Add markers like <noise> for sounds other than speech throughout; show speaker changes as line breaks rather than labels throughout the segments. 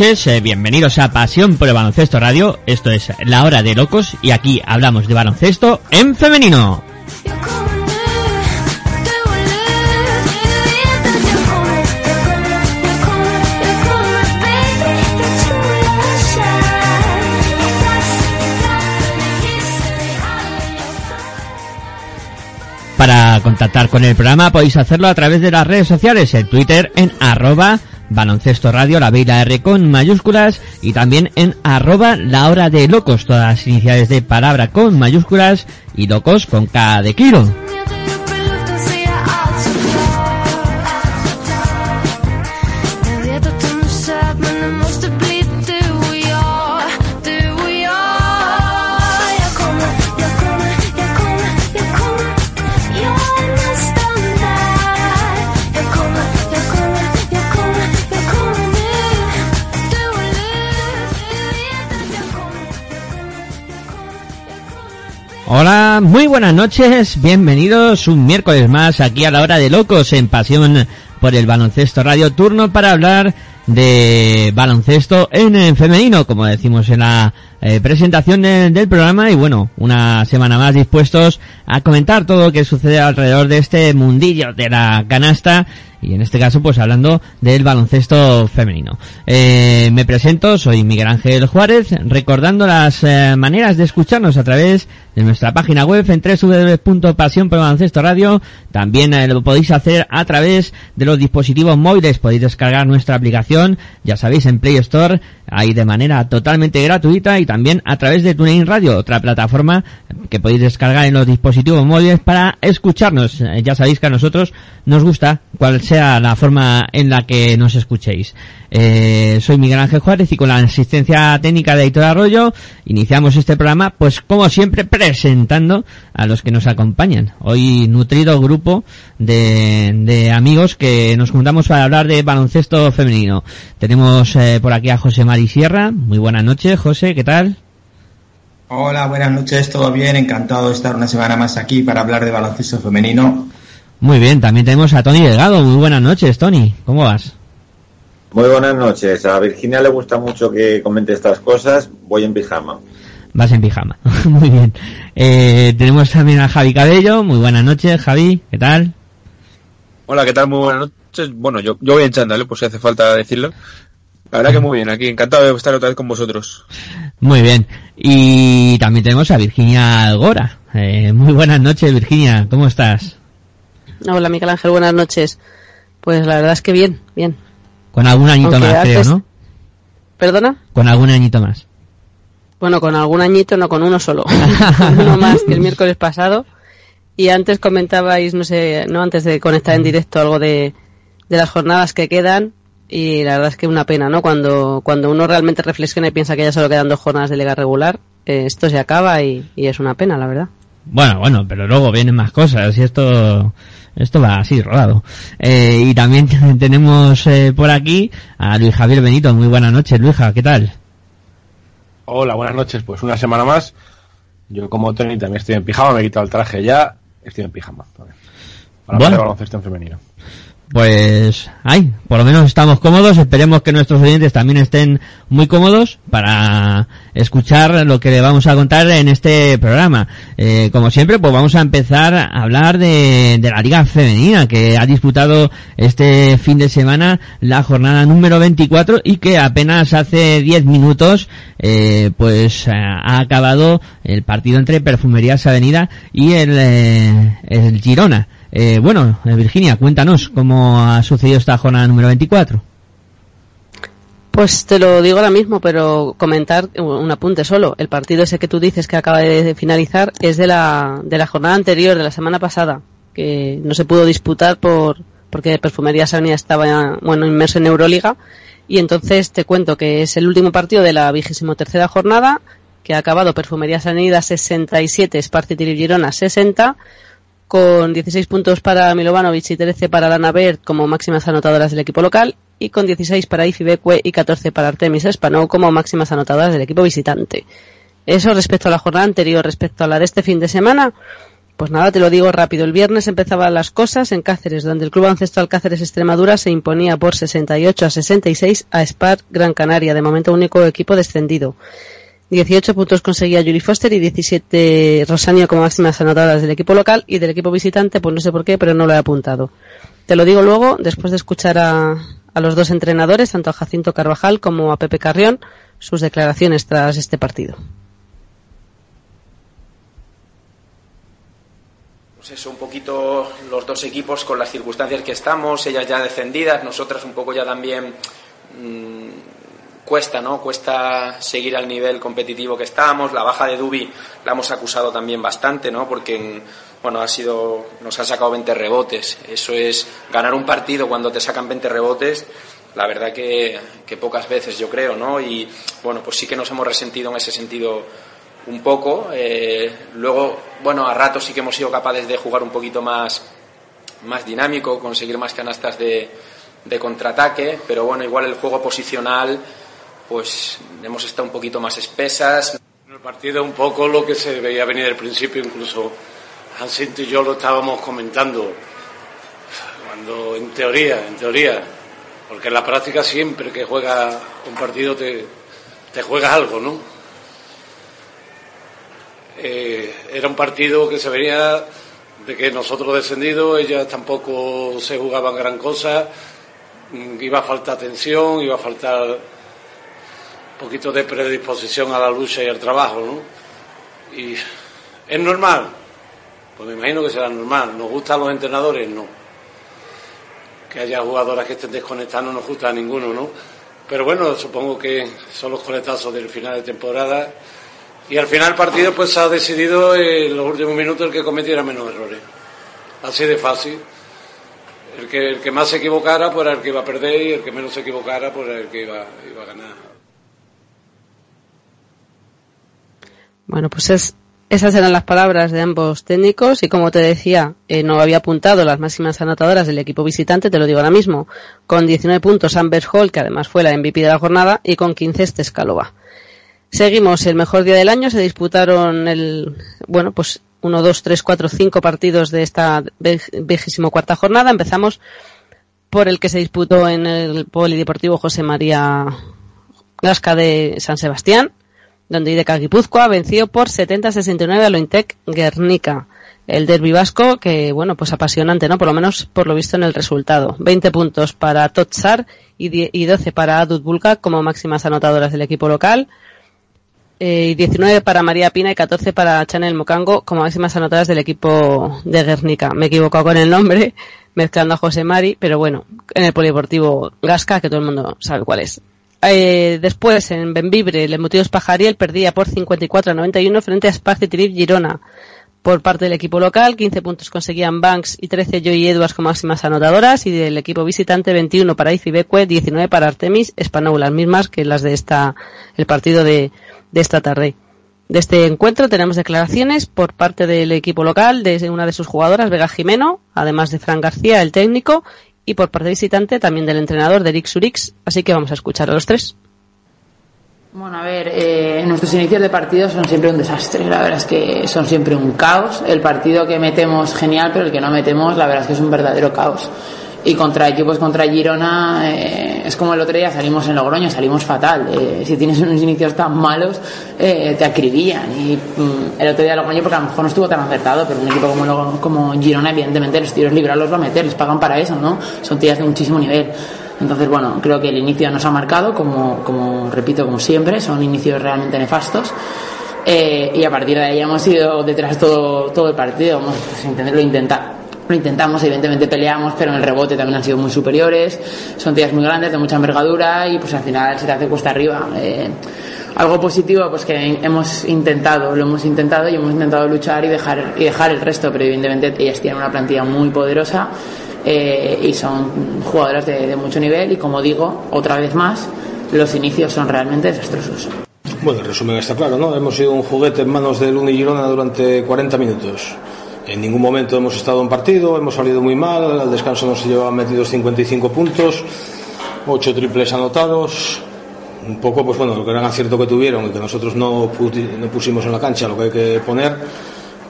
Eh, bienvenidos a Pasión por el Baloncesto Radio. Esto es La Hora de Locos y aquí hablamos de baloncesto en femenino. Para contactar con el programa podéis hacerlo a través de las redes sociales, en Twitter en arroba baloncesto radio, la B y la R con mayúsculas y también en arroba la hora de locos, todas las iniciales de palabra con mayúsculas y locos con K de kilo. Hola, muy buenas noches, bienvenidos un miércoles más aquí a la hora de locos en Pasión por el Baloncesto Radio Turno para hablar de baloncesto en, eh, femenino, como decimos en la eh, presentación de- del programa y bueno, una semana más dispuestos a comentar todo lo que sucede alrededor de este mundillo de la canasta y en este caso pues hablando del baloncesto femenino. Eh, me presento, soy Miguel Ángel Juárez, recordando las eh, maneras de escucharnos a través de nuestra página web en www.pasión por el baloncesto radio, también eh, lo podéis hacer a través de los dispositivos móviles, podéis descargar nuestra aplicación, ya sabéis en Play Store, ahí de manera totalmente gratuita y también a través de TuneIn Radio, otra plataforma que podéis descargar en los dispositivos móviles para escucharnos. Eh, Ya sabéis que a nosotros nos gusta cual sea la forma en la que nos escuchéis. Eh, soy Miguel Ángel Juárez y con la asistencia técnica de Editor Arroyo iniciamos este programa, pues como siempre presentando a los que nos acompañan. Hoy nutrido grupo de, de amigos que nos juntamos para hablar de baloncesto femenino. Tenemos eh, por aquí a José Mari Sierra. Muy buenas noches, José, ¿qué tal?
Hola, buenas noches, ¿todo bien? Encantado de estar una semana más aquí para hablar de baloncesto femenino.
Muy bien, también tenemos a Tony Delgado. Muy buenas noches, Tony. ¿Cómo vas?
Muy buenas noches. A Virginia le gusta mucho que comente estas cosas. Voy en pijama.
Vas en pijama. <laughs> Muy bien. Eh, tenemos también a Javi Cabello. Muy buenas noches, Javi. ¿Qué tal?
Hola, ¿qué tal? Muy buenas noches. Bueno, yo, yo voy en chándal, ¿eh? pues si hace falta decirlo. La verdad que muy bien, aquí encantado de estar otra vez con vosotros.
Muy bien. Y también tenemos a Virginia Algora. Eh, muy buenas noches, Virginia. ¿Cómo estás?
Hola Miguel Ángel, buenas noches. Pues la verdad es que bien, bien.
Con algún añito
Aunque
más, creo, ¿no?
¿Perdona?
Con algún añito más.
Bueno, con algún añito, no con uno solo. Con <laughs> uno más que el miércoles pasado. Y antes comentabais, no sé, no antes de conectar en directo algo de, de las jornadas que quedan. Y la verdad es que una pena, ¿no? Cuando, cuando uno realmente reflexiona y piensa que ya solo quedan dos jornadas de liga regular, eh, esto se acaba y, y es una pena, la verdad.
Bueno, bueno, pero luego vienen más cosas y esto, esto va así, rodado. Eh, y también <laughs> tenemos eh, por aquí a Luis Javier Benito. Muy buenas noches, Luija, ¿qué tal?
Hola, buenas noches. Pues una semana más. Yo como Tony también estoy en pijama, me he quitado el traje ya, estoy en pijama. Para
Bueno.
baloncesto en femenino.
Pues ay, por lo menos estamos cómodos, esperemos que nuestros oyentes también estén muy cómodos para escuchar lo que le vamos a contar en este programa. Eh, como siempre, pues vamos a empezar a hablar de, de la Liga Femenina que ha disputado este fin de semana la jornada número 24 y que apenas hace 10 minutos eh, pues eh, ha acabado el partido entre Perfumerías Avenida y el, eh, el Girona. Eh, bueno, eh, Virginia, cuéntanos cómo ha sucedido esta jornada número 24.
Pues te lo digo ahora mismo, pero comentar un apunte solo. El partido ese que tú dices que acaba de finalizar es de la, de la jornada anterior, de la semana pasada, que no se pudo disputar por, porque Perfumerías Avenida estaba, bueno, inmerso en Euroliga. Y entonces te cuento que es el último partido de la vigésimo tercera jornada, que ha acabado Perfumerías Avenida 67, Sparcity Girona 60, con 16 puntos para Milovanovic y 13 para Lana Bert como máximas anotadoras del equipo local y con 16 para Ifibekwe y 14 para Artemis Espanou como máximas anotadoras del equipo visitante. Eso respecto a la jornada anterior, respecto a la de este fin de semana, pues nada, te lo digo rápido. El viernes empezaban las cosas en Cáceres, donde el Club Ancestral Cáceres Extremadura se imponía por 68 a 66 a Spar Gran Canaria, de momento único equipo descendido. 18 puntos conseguía Yuri Foster y 17 Rosanio como máximas anotadoras del equipo local y del equipo visitante, pues no sé por qué, pero no lo he apuntado. Te lo digo luego, después de escuchar a, los dos entrenadores, tanto a Jacinto Carvajal como a Pepe Carrión, sus declaraciones tras este partido.
Pues eso, un poquito los dos equipos con las circunstancias que estamos, ellas ya descendidas, nosotras un poco ya también mmm, cuesta, ¿no? Cuesta seguir al nivel competitivo que estábamos. La baja de Dubi la hemos acusado también bastante, ¿no? Porque bueno, ha sido nos han sacado 20 rebotes. Eso es ganar un partido cuando te sacan 20 rebotes. La verdad que, que pocas veces yo creo, ¿no? Y bueno, pues sí que nos hemos resentido en ese sentido un poco. Eh, luego, bueno, a ratos sí que hemos sido capaces de jugar un poquito más, más dinámico, conseguir más canastas de contraataque, pero bueno, igual el juego posicional, pues hemos estado un poquito más espesas.
El partido un poco lo que se veía venir al principio, incluso Hansinto y yo lo estábamos comentando, cuando en teoría, en teoría, porque en la práctica siempre que juegas un partido te, juegas algo, ¿no? Eh, era un partido que se venía de que nosotros descendidos, ellas tampoco se jugaban gran cosa, mm, iba a faltar tensión, iba a faltar poquito de predisposición a la lucha y al trabajo, ¿no? Y es normal, pues me imagino que será normal. ¿Nos gustan los entrenadores? No. Que haya jugadoras que estén desconectando no nos gusta a ninguno, ¿no? Pero bueno, supongo que son los conectazos del final de temporada. Y al final el partido pues ha decidido en los últimos minutos el que cometiera menos errores. Así de fácil. El que, el que más se equivocara pues era el que iba a perder y el que menos se equivocara pues era el que iba, iba a ganar.
Bueno, pues es, esas eran las palabras de ambos técnicos y como te decía, eh, no había apuntado las máximas anotadoras del equipo visitante, te lo digo ahora mismo, con 19 puntos Amber Hall, que además fue la MVP de la jornada, y con 15 este Escalova. Seguimos, el mejor día del año, se disputaron el, bueno, pues 1, 2, 3, 4, 5 partidos de esta vigésimo cuarta jornada. Empezamos por el que se disputó en el Polideportivo José María Gasca de San Sebastián, donde IDK Guipúzcoa venció por 70-69 a Lointec Guernica. El derbi vasco, que bueno, pues apasionante, ¿no? Por lo menos por lo visto en el resultado. 20 puntos para Totsar y 12 para Adut Bulka como máximas anotadoras del equipo local. Eh, 19 para María Pina y 14 para Chanel Mocango como máximas anotadoras del equipo de Guernica. Me he equivocado con el nombre, <laughs> mezclando a José Mari, pero bueno, en el Polideportivo Gasca, que todo el mundo sabe cuál es. Eh, después, en Benvibre, el Motivos Pajariel perdía por 54 a 91 frente a Sparci Trip Girona. Por parte del equipo local, 15 puntos conseguían Banks y 13 Joy Edwards como máximas anotadoras y del equipo visitante 21 para Icibeque, 19 para Artemis Espanou, las mismas que las de esta, el partido de, de esta tarde. De este encuentro tenemos declaraciones por parte del equipo local de una de sus jugadoras, Vega Jimeno, además de Fran García, el técnico, y por parte visitante también del entrenador de Eric Surix, así que vamos a escuchar a los tres.
Bueno, a ver, eh, nuestros inicios de partido son siempre un desastre, la verdad es que son siempre un caos. El partido que metemos genial, pero el que no metemos, la verdad es que es un verdadero caos. Y contra equipos contra Girona eh, es como el otro día salimos en Logroño, salimos fatal. Eh, si tienes unos inicios tan malos, eh, te acribillan. Y mm, el otro día Logroño, porque a lo mejor no estuvo tan acertado, pero un equipo como, como Girona, evidentemente los tiros libres los va a meter, les pagan para eso, ¿no? Son tías de muchísimo nivel. Entonces, bueno, creo que el inicio nos ha marcado, como, como repito, como siempre, son inicios realmente nefastos. Eh, y a partir de ahí hemos ido detrás todo, todo el partido, hemos pues, intentar- lo, intenta- lo intentamos, evidentemente peleamos, pero en el rebote también han sido muy superiores, son tías muy grandes, de mucha envergadura y pues al final se te hace cuesta arriba. Eh, algo positivo, pues que hemos intentado, lo hemos intentado y hemos intentado luchar y dejar, y dejar el resto, pero evidentemente ellas tienen una plantilla muy poderosa eh, y son jugadoras de, mucho nivel y como digo, otra vez más, los inicios son realmente desastrosos.
Bueno, el resumen está claro, ¿no? Hemos sido un juguete en manos del Uni Girona durante 40 minutos. En ningún momento hemos estado en partido, hemos salido muy mal, al descanso nos llevaban metidos 55 puntos, 8 triples anotados, un poco, pues bueno, lo que gran acierto que tuvieron y que nosotros no, pusimos en la cancha lo que hay que poner,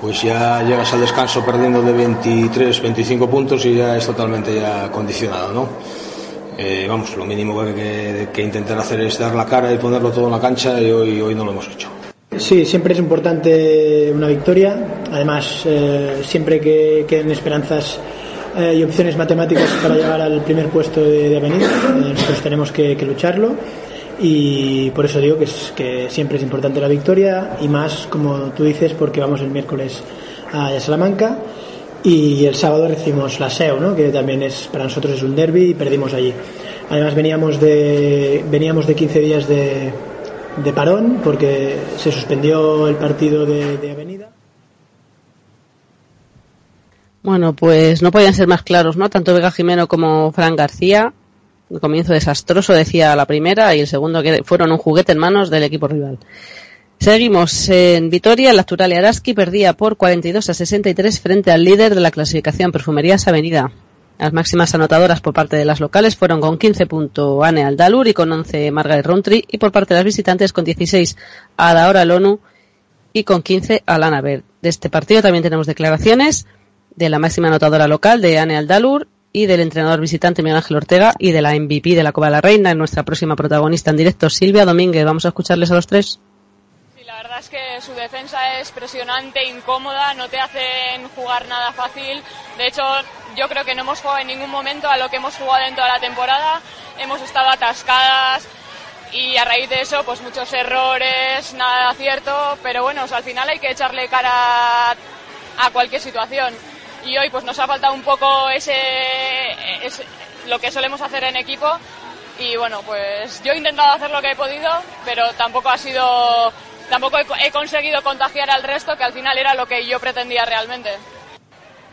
pues ya llegas al descanso perdiendo de 23, 25 puntos y ya es totalmente ya condicionado, ¿no? Eh, vamos, lo mínimo que que, que intentar hacer es dar la cara y ponerlo todo en la cancha y hoy, hoy no lo hemos hecho.
Sí, siempre es importante una victoria. Además, eh, siempre que queden esperanzas eh, y opciones matemáticas para llegar al primer puesto de, de Avenida, eh, nosotros tenemos que, lucharlo. Y por eso digo que siempre es importante la victoria y más, como tú dices, porque vamos el miércoles a Salamanca y el sábado recibimos la SEO, ¿no? que también es para nosotros es un derby y perdimos allí. Además veníamos de veníamos de 15 días de, de parón porque se suspendió el partido de, Avenida.
Bueno, pues no podían ser más claros, ¿no? Tanto Vega Jimeno como Fran García. Un comienzo desastroso, decía la primera, y el segundo que fueron un juguete en manos del equipo rival. Seguimos en Vitoria, el actual Araski perdía por 42 a 63 frente al líder de la clasificación Perfumerías Avenida. Las máximas anotadoras por parte de las locales fueron con 15 puntos Anne Aldalur y con 11 Margaret Rontry y por parte de las visitantes con 16 Adaora Lonu y con 15 Alana Bird. De este partido también tenemos declaraciones de la máxima anotadora local de Anne Aldalur y del entrenador visitante Miguel Ángel Ortega y de la MVP de la Copa de la Reina, nuestra próxima protagonista en directo, Silvia Domínguez. Vamos a escucharles a los tres.
Sí, la verdad es que su defensa es presionante, incómoda, no te hacen jugar nada fácil. De hecho, yo creo que no hemos jugado en ningún momento a lo que hemos jugado en toda la temporada. Hemos estado atascadas y a raíz de eso, pues muchos errores, nada de acierto. Pero bueno, al final hay que echarle cara a cualquier situación. Y hoy pues nos ha faltado un poco ese, lo que solemos hacer en equipo. Y bueno, pues yo he intentado hacer lo que he podido, pero tampoco ha sido, tampoco he, co- he conseguido contagiar al resto, que al final era lo que yo pretendía realmente.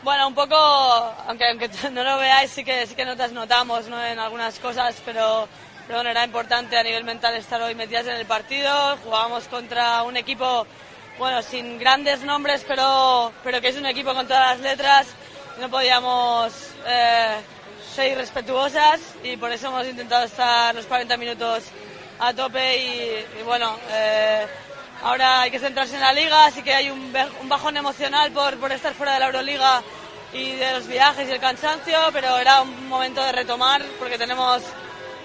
Bueno, un poco, aunque, aunque <laughs> no lo veáis, sí que, sí que nos notamos ¿no? en algunas cosas, pero, bueno, era importante a nivel mental estar hoy metidas en el partido. Jugábamos contra un equipo, bueno, sin grandes nombres, pero, pero que es un equipo con todas las letras. No podíamos eh, ser irrespetuosas y por eso hemos intentado estar los 40 minutos a tope y, y bueno, eh, ahora hay que centrarse en la liga, así que hay un, bajón emocional por, por estar fuera de la Euroliga y de los viajes y el cansancio, pero era un momento de retomar porque tenemos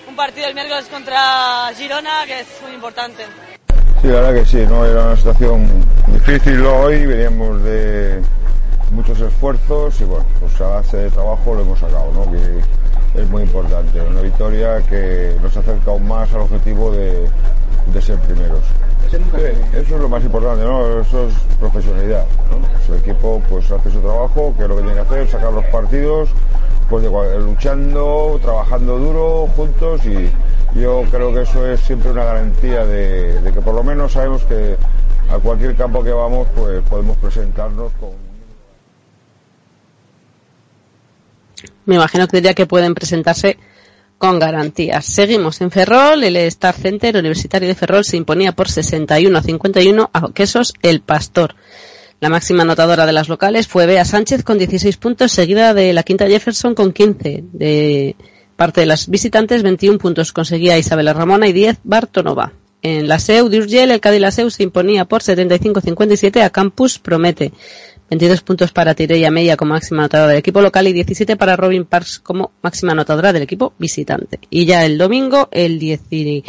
un partido el miércoles contra Girona que es muy importante.
Sí, la verdad que sí, ¿no? Era una situación difícil hoy, veníamos de muchos esfuerzos y bueno, pues a base de trabajo lo hemos sacado, ¿no? Que es muy importante. Una victoria que nos acerca aún más al objetivo de, de ser primeros. Sí, eso es lo más importante, ¿no? Eso es profesionalidad, ¿no? El equipo pues hace su trabajo, que es lo que tiene que hacer, sacar los partidos, pues de luchando, trabajando duro, juntos y yo creo que eso es siempre una garantía de, de que por lo menos sabemos que a cualquier campo que vamos pues podemos presentarnos con
Me imagino que diría que pueden presentarse con garantías. Seguimos en Ferrol, el Star Center Universitario de Ferrol se imponía por 61 a 51 a Quesos El Pastor. La máxima anotadora de las locales fue Bea Sánchez con 16 puntos, seguida de la quinta Jefferson con 15. De parte de las visitantes, 21 puntos conseguía Isabela Ramona y 10 Bartonova. En la SEU de Urgel, el Cádiz la SEU se imponía por 75-57 a Campus Promete. 22 puntos para Tireya Meia como máxima anotadora del equipo local y 17 para Robin Parks como máxima anotadora del equipo visitante. Y ya el domingo, el 19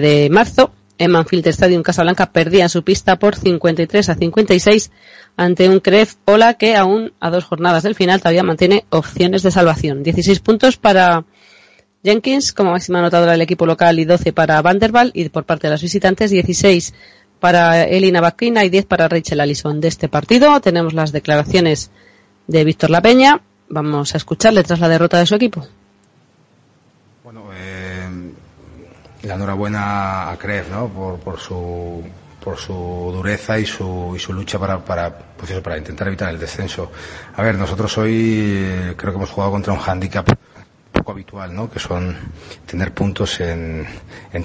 de marzo, en Manfield Stadium Casablanca perdía su pista por 53 a 56 ante un Cref Ola que aún a dos jornadas del final todavía mantiene opciones de salvación. 16 puntos para Jenkins como máxima anotadora del equipo local y 12 para Vanderbilt y por parte de los visitantes 16 para Elina Bakina y 10 para Rachel Allison. De este partido tenemos las declaraciones de Víctor La Peña. Vamos a escucharle tras la derrota de su equipo.
la enhorabuena a Cref, ¿no? Por, por su por su dureza y su, y su lucha para, para, pues eso, para intentar evitar el descenso. A ver, nosotros hoy eh, creo que hemos jugado contra un hándicap poco habitual, ¿no? Que son tener puntos en,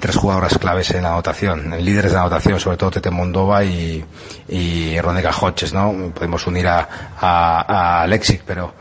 tres jugadoras claves en la anotación, en líderes de anotación, sobre todo Tete Mondova y, y Hodges, ¿no? Podemos unir a, a, a Lexic, pero,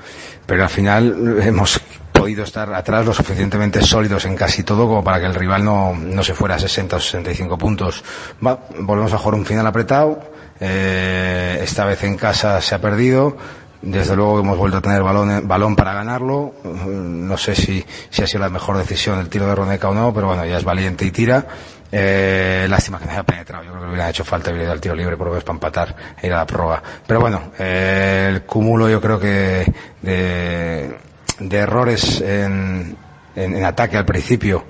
pero al final <laughs> hemos podido estar atrás lo suficientemente sólidos en casi todo como para que el rival no, no se fuera a 60 o 65 puntos. Va, volvemos a jugar un final apretado. Eh, esta vez en casa se ha perdido. Desde luego hemos vuelto a tener balón, para ganarlo. No sé si, si ha sido la mejor decisión el tiro de Roneca o no, pero bueno, ya es valiente y tira. Eh, lástima que no haya penetrado. Yo creo que hubiera hecho falta hubiera ido al tiro libre por lo menos para empatar e ir a la prórroga. Pero bueno, eh, el cúmulo yo creo que de, errores en, en ataque al principio,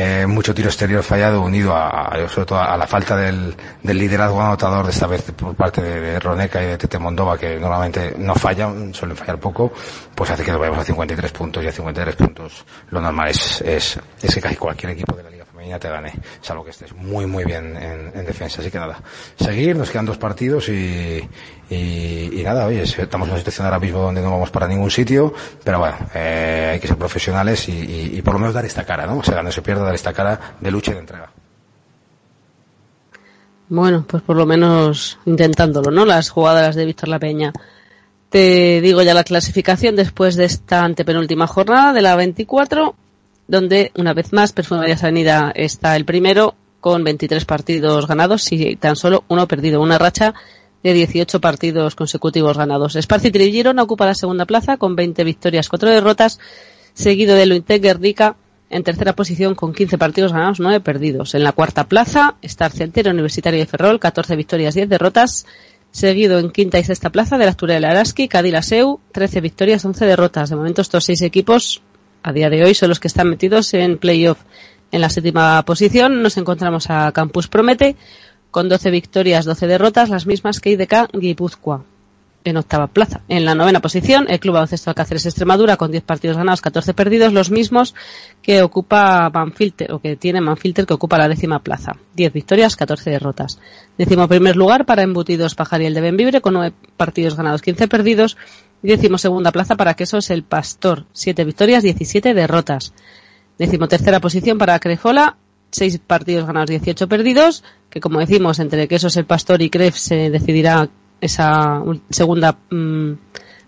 eh, mucho tiro exterior fallado unido a, sobre todo a la falta del, del liderazgo anotador de esta vez por parte de, de Roneca y de Tete Mondova que normalmente no fallan, suelen fallar poco, pues hace que nos vayamos a 53 puntos y a 53 puntos lo normal es, es, es que casi cualquier equipo de la Liga Femenina te gane, salvo que estés muy muy bien en, en defensa. Así que nada, seguir, nos quedan dos partidos y, y, nada, oye, estamos en una situación ahora mismo donde no vamos para ningún sitio, pero bueno, eh, hay que ser profesionales y, y- por lo menos dar esta cara, ¿no? O sea, no se pierda dar esta cara de lucha y de entrega.
Bueno, pues por lo menos intentándolo, ¿no? Las jugadoras de Víctor La Peña. Te digo ya la clasificación después de esta antepenúltima jornada de la 24, donde una vez más Perfumerías Avenida está el primero con 23 partidos ganados y tan solo uno perdido, una racha de 18 partidos consecutivos ganados. Esparci Girona ocupa la segunda plaza con 20 victorias, 4 derrotas, seguido de Luintec Guernica en tercera posición con 15 partidos ganados, 9 perdidos. En la cuarta plaza está Argentera Universitario de Ferrol, 14 victorias, 10 derrotas, seguido en quinta y sexta plaza de la Asturias del Araski, Cadillaceu, 13 victorias, 11 derrotas. De momento estos seis equipos a día de hoy son los que están metidos en playoff. En la séptima posición nos encontramos a Campus Promete con 12 victorias, 12 derrotas, las mismas que IDK Guipúzcoa en octava plaza. En la novena posición, el Club Baloncesto Alcáceres Extremadura con 10 partidos ganados, 14 perdidos, los mismos que ocupa Manfilter, o que tiene Manfilter que ocupa la décima plaza. 10 victorias, 14 derrotas. Décimo primer lugar para Embutidos Pajariel de Benvibre con 9 partidos ganados, 15 perdidos. Décimo segunda plaza para Quesos El Pastor, 7 victorias, 17 derrotas. Décimo tercera posición para Crefola, 6 partidos ganados, 18 perdidos, que como decimos, entre Quesos El Pastor y Cref se decidirá esa segunda mm,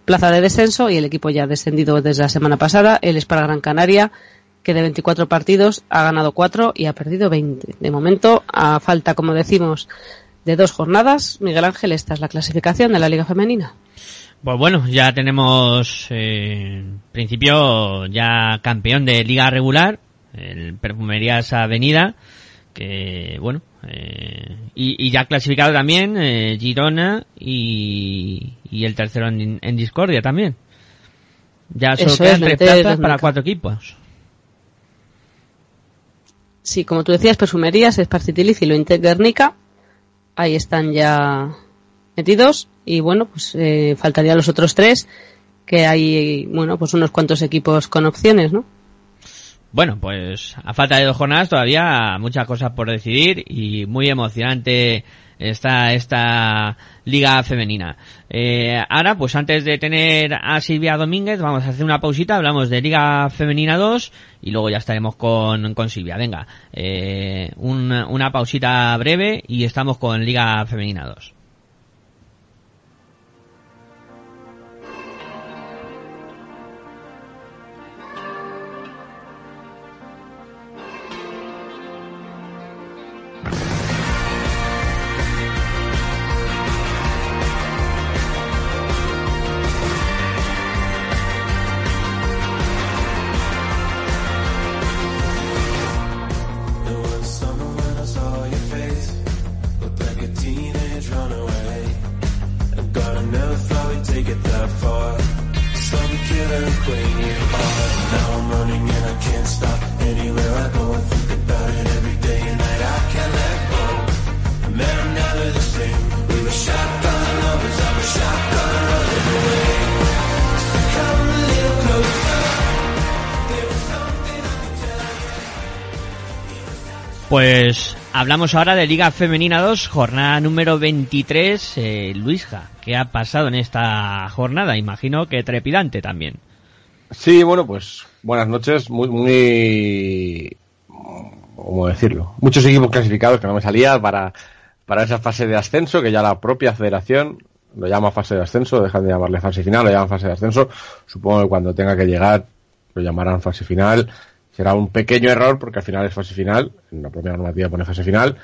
plaza de descenso y el equipo ya ha descendido desde la semana pasada. Él es para Gran Canaria, que de 24 partidos ha ganado 4 y ha perdido 20. De momento, a falta, como decimos, de dos jornadas, Miguel Ángel, esta es la clasificación de la Liga Femenina.
Pues bueno, ya tenemos eh, en principio ya campeón de liga regular, el Perfumerías Avenida, que bueno, eh, y, y ya clasificado también eh, Girona y, y el tercero en, en Discordia también. Ya solo
Eso
quedan
es,
tres plazas para cuatro equipos.
Sí, como tú decías, Perfumerías, Esparcitiliz y Lointec Guernica. Ahí están ya metidos. Y bueno, pues eh, faltarían los otros tres, que hay, bueno, pues unos cuantos equipos con opciones, ¿no?
Bueno, pues a falta de dos jornadas todavía muchas cosas por decidir y muy emocionante está esta liga femenina. Eh, ahora, pues antes de tener a Silvia Domínguez, vamos a hacer una pausita, hablamos de Liga Femenina 2 y luego ya estaremos con, con Silvia. Venga, eh, una, una pausita breve y estamos con Liga Femenina 2. Pues hablamos ahora de Liga Femenina 2, jornada número 23. Eh, Luisja, ¿qué ha pasado en esta jornada? Imagino que trepidante también.
Sí, bueno, pues buenas noches. Muy, muy. ¿Cómo decirlo? Muchos equipos clasificados que no me salía para, para esa fase de ascenso que ya la propia federación lo llama fase de ascenso, dejan de llamarle fase final, lo llaman fase de ascenso. Supongo que cuando tenga que llegar lo llamarán fase final. Será un pequeño error porque al final es fase final, en la propia normativa pone fase final.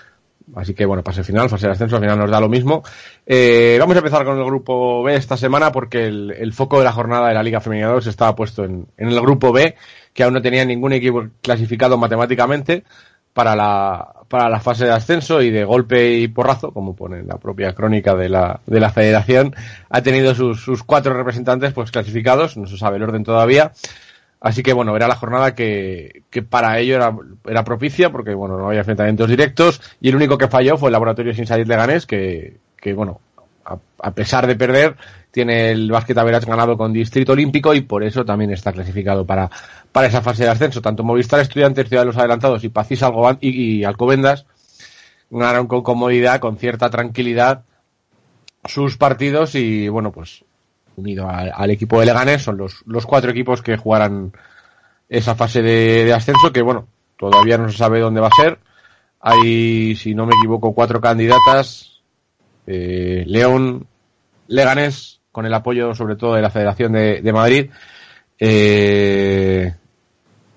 Así que bueno, fase final, fase de ascenso, al final nos da lo mismo. Eh, vamos a empezar con el grupo B esta semana porque el, el foco de la jornada de la Liga Femenina 2 estaba puesto en, en el grupo B, que aún no tenía ningún equipo clasificado matemáticamente para la, para la fase de ascenso y de golpe y porrazo, como pone la propia crónica de la, de la federación, ha tenido sus, sus cuatro representantes pues clasificados, no se sabe el orden todavía. Así que bueno, era la jornada que, para ello era, era propicia porque bueno, no había enfrentamientos directos y el único que falló fue el Laboratorio Sin Salir Leganés que, que bueno, a, pesar de perder, tiene el básquet Average ganado con Distrito Olímpico y por eso también está clasificado para, para esa fase de ascenso. Tanto Movistar Estudiantes, Ciudad de los Adelantados y Pacís y Alcobendas ganaron con comodidad, con cierta tranquilidad sus partidos y bueno, pues unido al, equipo de Leganés son los, los cuatro equipos que jugarán esa fase de, ascenso que bueno, todavía no se sabe dónde va a ser. Hay, si no me equivoco, cuatro candidatas. Eh, León, Leganés, con el apoyo sobre todo de la Federación de, de Madrid. Eh,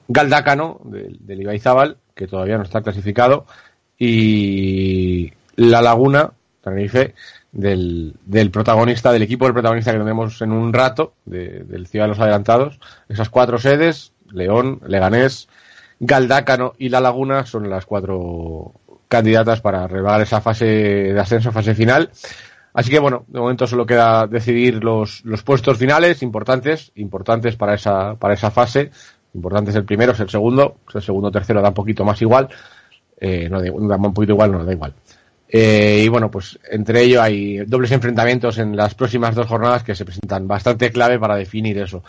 Galdácano, del de Ibaizábal, que todavía no está clasificado. Y La Laguna, Tenerife, del, protagonista, del equipo del protagonista que tenemos en un rato, de, del Ciudad de los Adelantados. Esas cuatro sedes, León, Leganés, Galdácano y La Laguna son las cuatro candidatas para rebagar esa fase de ascenso, fase final. Así que bueno, de momento solo queda decidir los, los puestos finales importantes, importantes para esa, para esa fase. Importante es el primero, es el segundo, es el segundo tercero da un poquito más igual. Eh, no, da un poquito igual, no da igual. Eh, y bueno, pues entre ello hay dobles enfrentamientos en las próximas dos jornadas que se presentan bastante clave para definir eso.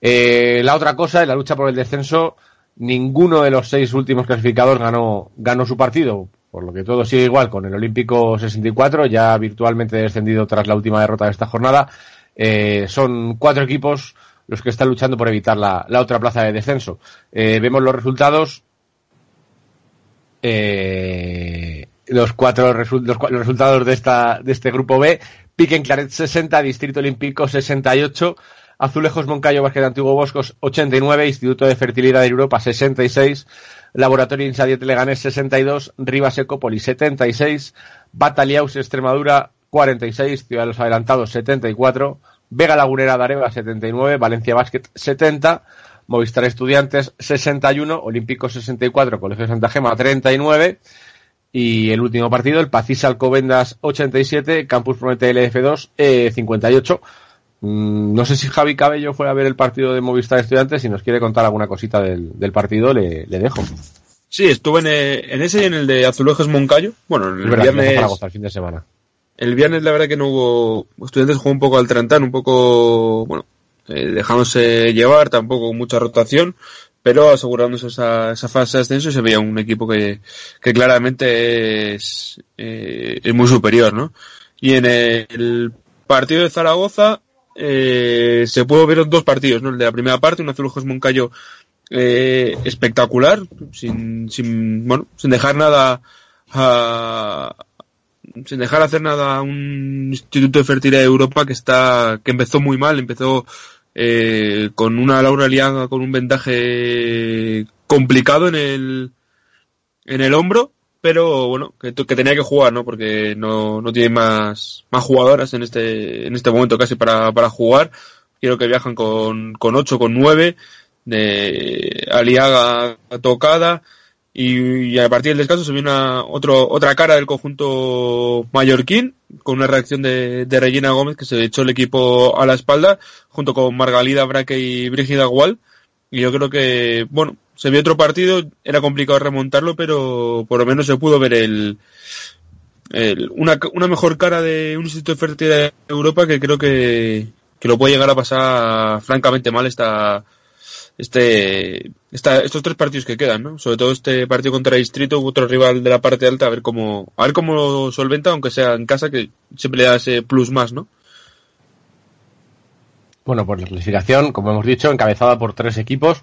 Eh, la otra cosa, en la lucha por el descenso, ninguno de los seis últimos clasificados ganó, ganó su partido, por lo que todo sigue igual con el Olímpico 64, ya virtualmente descendido tras la última derrota de esta jornada. Eh, son cuatro equipos los que están luchando por evitar la, la otra plaza de descenso. Eh, vemos los resultados. Eh, los cuatro resu los, los, resultados de esta de este grupo B. Piquen Claret 60, Distrito Olímpico 68, Azulejos Moncayo Básquet Antiguo Boscos 89, Instituto de Fertilidad de Europa 66, Laboratorio Insadiet Leganés 62, Rivas Ecópolis 76, Bataliaus Extremadura 46, Ciudad de los Adelantados 74, Vega Lagunera de Areva 79, Valencia Básquet 70, Movistar Estudiantes 61, Olímpico 64, Colegio Santa Gema 39, y el último partido, el Pacís Alcobendas 87, Campus Promete LF2 eh, 58. Mm, no sé si Javi Cabello fue a ver el partido de Movistar Estudiantes. Si nos quiere contar alguna cosita del, del partido, le, le, dejo.
Sí, estuve en, el, en, ese y en el de Azulejos Moncayo. Bueno, el,
verdad,
viernes.
Zaragoza, el fin de semana.
El viernes, la verdad, que no hubo. Estudiantes jugó un poco al trantán, un poco. Bueno, eh, dejándose llevar, tampoco mucha rotación pero asegurándose esa, esa fase de ascenso se veía un equipo que, que claramente es, eh, es muy superior, ¿no? Y en el partido de Zaragoza eh, se pudo ver dos partidos, ¿no? El de la primera parte, un Azulejos Moncayo eh, espectacular, sin, sin, bueno, sin dejar nada a, sin dejar hacer nada a un Instituto de Fertilidad de Europa que está, que empezó muy mal, empezó eh, con una Laura Liaga con un vendaje complicado en el en el hombro pero bueno que, que tenía que jugar no porque no, no tiene más más jugadoras en este en este momento casi para, para jugar. Quiero que viajan con con ocho con nueve de Aliaga tocada Y, y a partir del descanso se vio una otro, otra cara del conjunto mallorquín, con una reacción de, de Regina Gómez que se echó el equipo a la espalda, junto con Margalida Braque y Brígida Gual. Y yo creo que, bueno, se vio otro partido, era complicado remontarlo, pero por lo menos se pudo ver el, el- una, una mejor cara de un de fertilidad de Europa que creo que, que lo puede llegar a pasar francamente mal esta, este, estos tres partidos que quedan, ¿no? Sobre todo este partido contra Distrito, otro rival de la parte alta, a ver cómo, a ver cómo solventa, aunque sea en casa, que siempre le da ese plus más, ¿no?
Bueno, pues la clasificación, como hemos dicho, encabezada por tres equipos.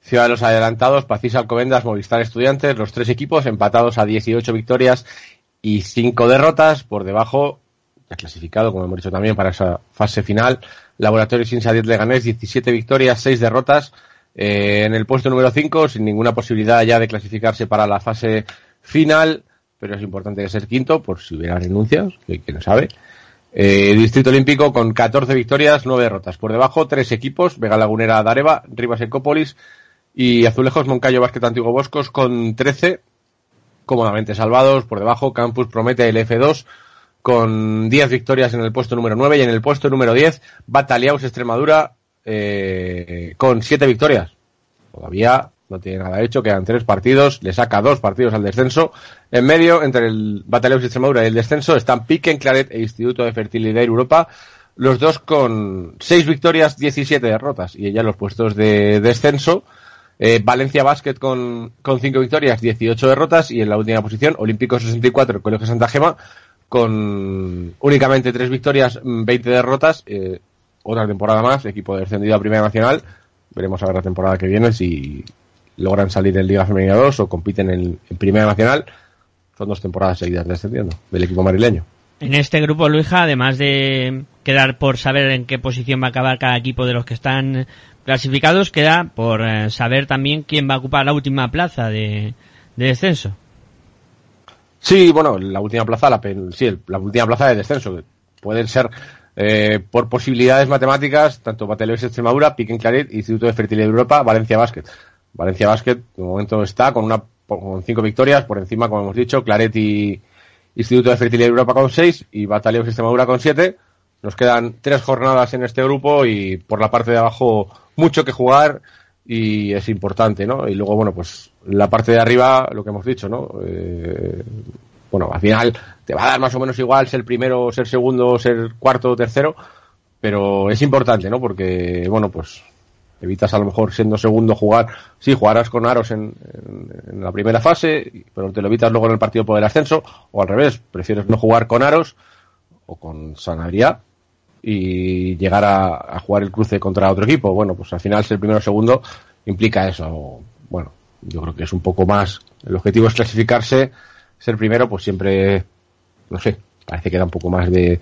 Ciudad de los Adelantados, Pacís Alcobendas, Movistar Estudiantes, los tres equipos empatados a 18 victorias y 5 derrotas. Por debajo, ya clasificado, como hemos dicho también, para esa fase final. Laboratorio Sinsa 10 Leganés, 17 victorias, 6 derrotas. Eh, en el puesto número 5, sin ninguna posibilidad ya de clasificarse para la fase final, pero es importante ser quinto, por si hubiera renuncias, que, no sabe. Eh, Distrito Olímpico con 14 victorias, 9 derrotas. Por debajo, tres equipos, Vega Lagunera Dareva, Rivas Ecópolis y Azulejos Moncayo Básquet Antiguo Boscos con 13 cómodamente salvados. Por debajo, Campus Promete el F2 con 10 victorias en el puesto número 9 y en el puesto número 10, Bataliaus Extremadura eh, con 7 victorias. Todavía no tiene nada hecho, quedan tres partidos, le saca dos partidos al descenso. En medio, entre el Bataleos Extremadura y el descenso, están Piquen, Claret e Instituto de Fertilidad Europa, los dos con seis victorias, 17 derrotas. Y en los puestos de descenso, eh, Valencia Basket con, con cinco victorias, 18 derrotas. Y en la última posición, Olímpico 64, Colegio Santa Gema, con únicamente tres victorias, mm, 20 derrotas. eh, otra temporada más, equipo descendido a Primera Nacional. Veremos a ver la temporada que viene si logran salir en Liga Femenina 2 o compiten en, en Primera Nacional. Son dos temporadas seguidas descendiendo del equipo madrileño.
En este grupo, Luija, además de quedar por saber en qué posición va a acabar cada equipo de los que están clasificados, queda por eh, saber también quién va a ocupar la última plaza de, de descenso.
Sí, bueno, la última plaza, la, sí, la última plaza de descenso. Pueden ser eh, por posibilidades matemáticas, tanto Bateleos Extremadura, Piquen Claret, Instituto de Fertilidad de Europa, Valencia Basket. Valencia Basket, de momento está con una con cinco victorias, por encima, como hemos dicho, Claret y Instituto de Fertilidad de Europa con seis y Bataleos Extremadura con siete. Nos quedan tres jornadas en este grupo y por la parte de abajo mucho que jugar y es importante, ¿no? Y luego, bueno, pues la parte de arriba, lo que hemos dicho, ¿no? Eh, bueno, al final te va a dar más o menos igual ser primero, ser segundo, ser cuarto tercero, pero es importante, ¿no? Porque, bueno, pues evitas a lo mejor siendo segundo jugar, sí, jugarás con Aros en, en- en la primera fase, pero te lo evitas luego en el partido por el ascenso, o al revés, prefieres no jugar con Aros o con Sanabria y llegar a, a jugar el cruce contra otro equipo. Bueno, pues al final ser primero o segundo implica eso. Bueno, yo creo que es un poco más. El objetivo es clasificarse, ser primero, pues siempre, no sé, parece que da un poco más de,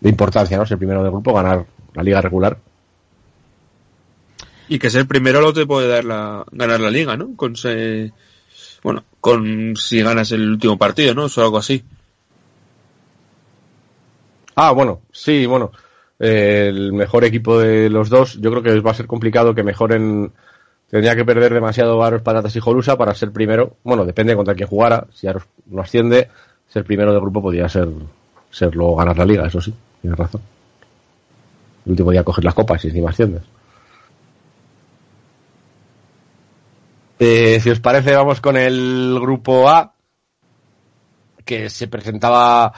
de importancia, ¿no? Ser primero del grupo, ganar la liga regular.
Y que ser primero lo te puede dar la, ganar la liga, ¿no? Con se, bueno, con si ganas el último partido, ¿no? O algo así.
Ah, bueno, sí, bueno. eh, el mejor equipo de los dos, yo creo que va a ser complicado que mejoren. Tendría que perder demasiado Aros, Patatas y Jolusa para ser primero. Bueno, depende contra quién jugara. Si Aros no asciende, ser primero del grupo podría ser serlo ganar la liga, eso sí, tienes razón. El último día coger las copas y encima asciendes. Eh, si os parece, vamos con el grupo A, que se presentaba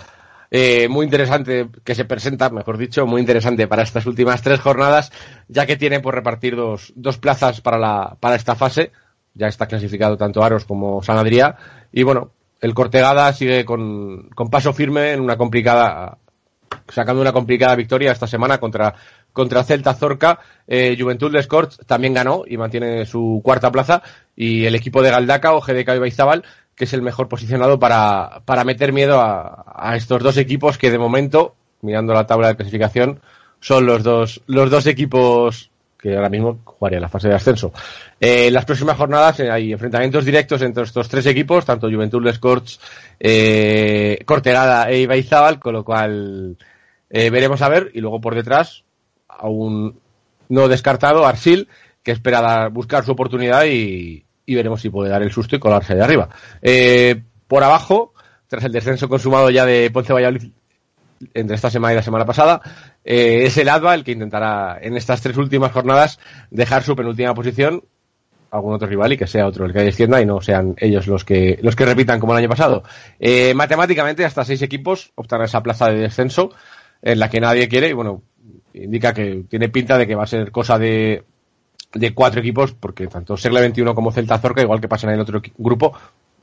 eh, muy interesante, que se presenta, mejor dicho, muy interesante para estas últimas tres jornadas, ya que tiene por repartir dos, dos plazas para, la, para esta fase. Ya está clasificado tanto Aros como San Adrià. Y bueno, el Cortegada sigue con, con paso firme en una complicada, sacando una complicada victoria esta semana contra, contra Celta Zorca. Eh, Juventud de Scorch también ganó y mantiene su cuarta plaza. Y el equipo de Galdaca o GDK Ibaizábal, que es el mejor posicionado para, para meter miedo a, estos dos equipos que de momento, mirando la tabla de clasificación, son los dos, los dos equipos que ahora mismo jugarían la fase de ascenso. Eh, en las próximas jornadas eh, hay enfrentamientos directos entre estos tres equipos, tanto Juventud de Scorch, eh, Cortegada e Ibaizábal, con lo cual eh, veremos a ver. Y luego por detrás, aún no descartado, Arsil, que espera buscar su oportunidad y, y veremos si puede dar el susto y colarse de arriba. Eh, por abajo, tras el descenso consumado ya de Ponce Valladolid entre esta semana y la semana pasada, eh, es el ADVA el que intentará en estas tres últimas jornadas dejar su penúltima posición algún otro rival y que sea otro el que descienda y no sean ellos los que los que repitan como el año pasado. Eh, matemáticamente hasta seis equipos optan a esa plaza de descenso en la que nadie quiere y bueno, indica que tiene pinta de que va a ser cosa de de cuatro equipos porque tanto Segle 21 como Celta Zorca, igual que pasa en el otro grupo,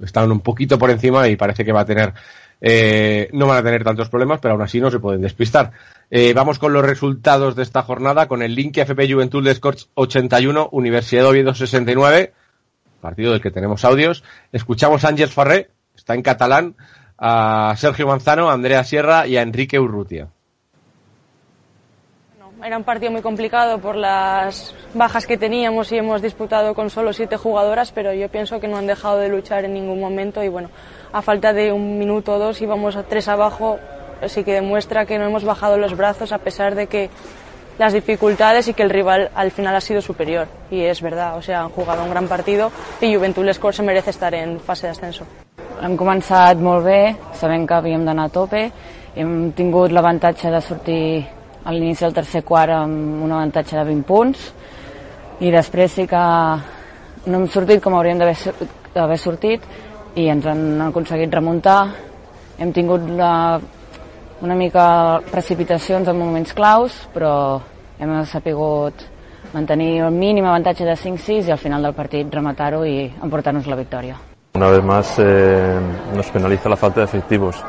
están un poquito por encima y parece que va a tener eh, no van a tener tantos problemas, pero aún así no se pueden despistar. Eh, vamos con los resultados de esta jornada, con el link FP Juventud de Scorch 81, Universidad de Oviedo 69, partido del que tenemos audios. Escuchamos a Ángel Farré, está en catalán, a Sergio Manzano, a Andrea Sierra y a Enrique Urrutia.
Era un partido muy complicado por las bajas que teníamos y hemos disputado con solo siete jugadoras, pero yo pienso que no han dejado de luchar en ningún momento y bueno, a falta de un minuto o dos íbamos a tres abajo, sí que demuestra que no hemos bajado los brazos a pesar de que las dificultades y que el rival al final ha sido superior. Y es verdad, o sea, han jugado un gran partido y Juventud Lescor se merece estar en fase de ascenso.
Hem començat molt bé, sabent que havíem d'anar a tope. Hem tingut l'avantatge de sortir a l'inici del tercer quart amb un avantatge de 20 punts i després sí que no hem sortit com hauríem d'haver sortit i ens han aconseguit remuntar. Hem tingut la, una mica precipitacions en moments claus, però hem sapigut mantenir el mínim avantatge de 5-6 i al final del partit rematar-ho i emportar-nos la victòria.
Una vez más eh, nos penaliza la falta de efectivos.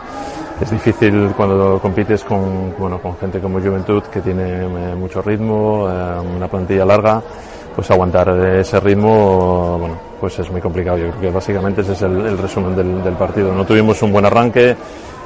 Es difícil cuando compites con, bueno, con gente como Juventud que tiene eh, mucho ritmo, eh, una plantilla larga, pues aguantar ese ritmo, bueno, pues es muy complicado. Yo creo que básicamente ese es el, resumen del, partido. No tuvimos un buen arranque,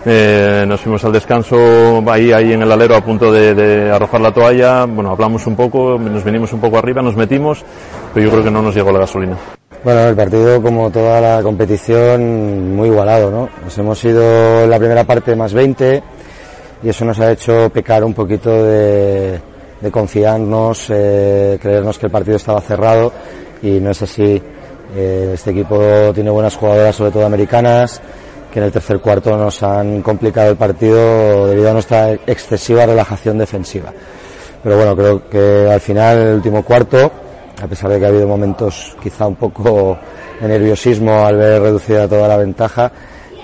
eh, nos fuimos al descanso ahí, ahí en el alero a punto de, de arrojar la toalla. Bueno, hablamos un poco, nos vinimos un poco arriba, nos metimos, pero yo creo que no nos llegó la gasolina.
Bueno, el partido, como toda la competición, muy igualado, ¿no? Nos hemos ido en la primera parte más 20 y eso nos ha hecho pecar un poquito de, confiarnos, eh, creernos que el partido estaba cerrado y no es así. Eh, este equipo tiene buenas jugadoras, sobre todo americanas, que en el tercer cuarto nos han complicado el partido debido a nuestra excesiva relajación defensiva. Pero bueno, creo que al final, el último cuarto, a pesar de que ha habido momentos quizá un poco de nerviosismo al ver reducida toda la ventaja,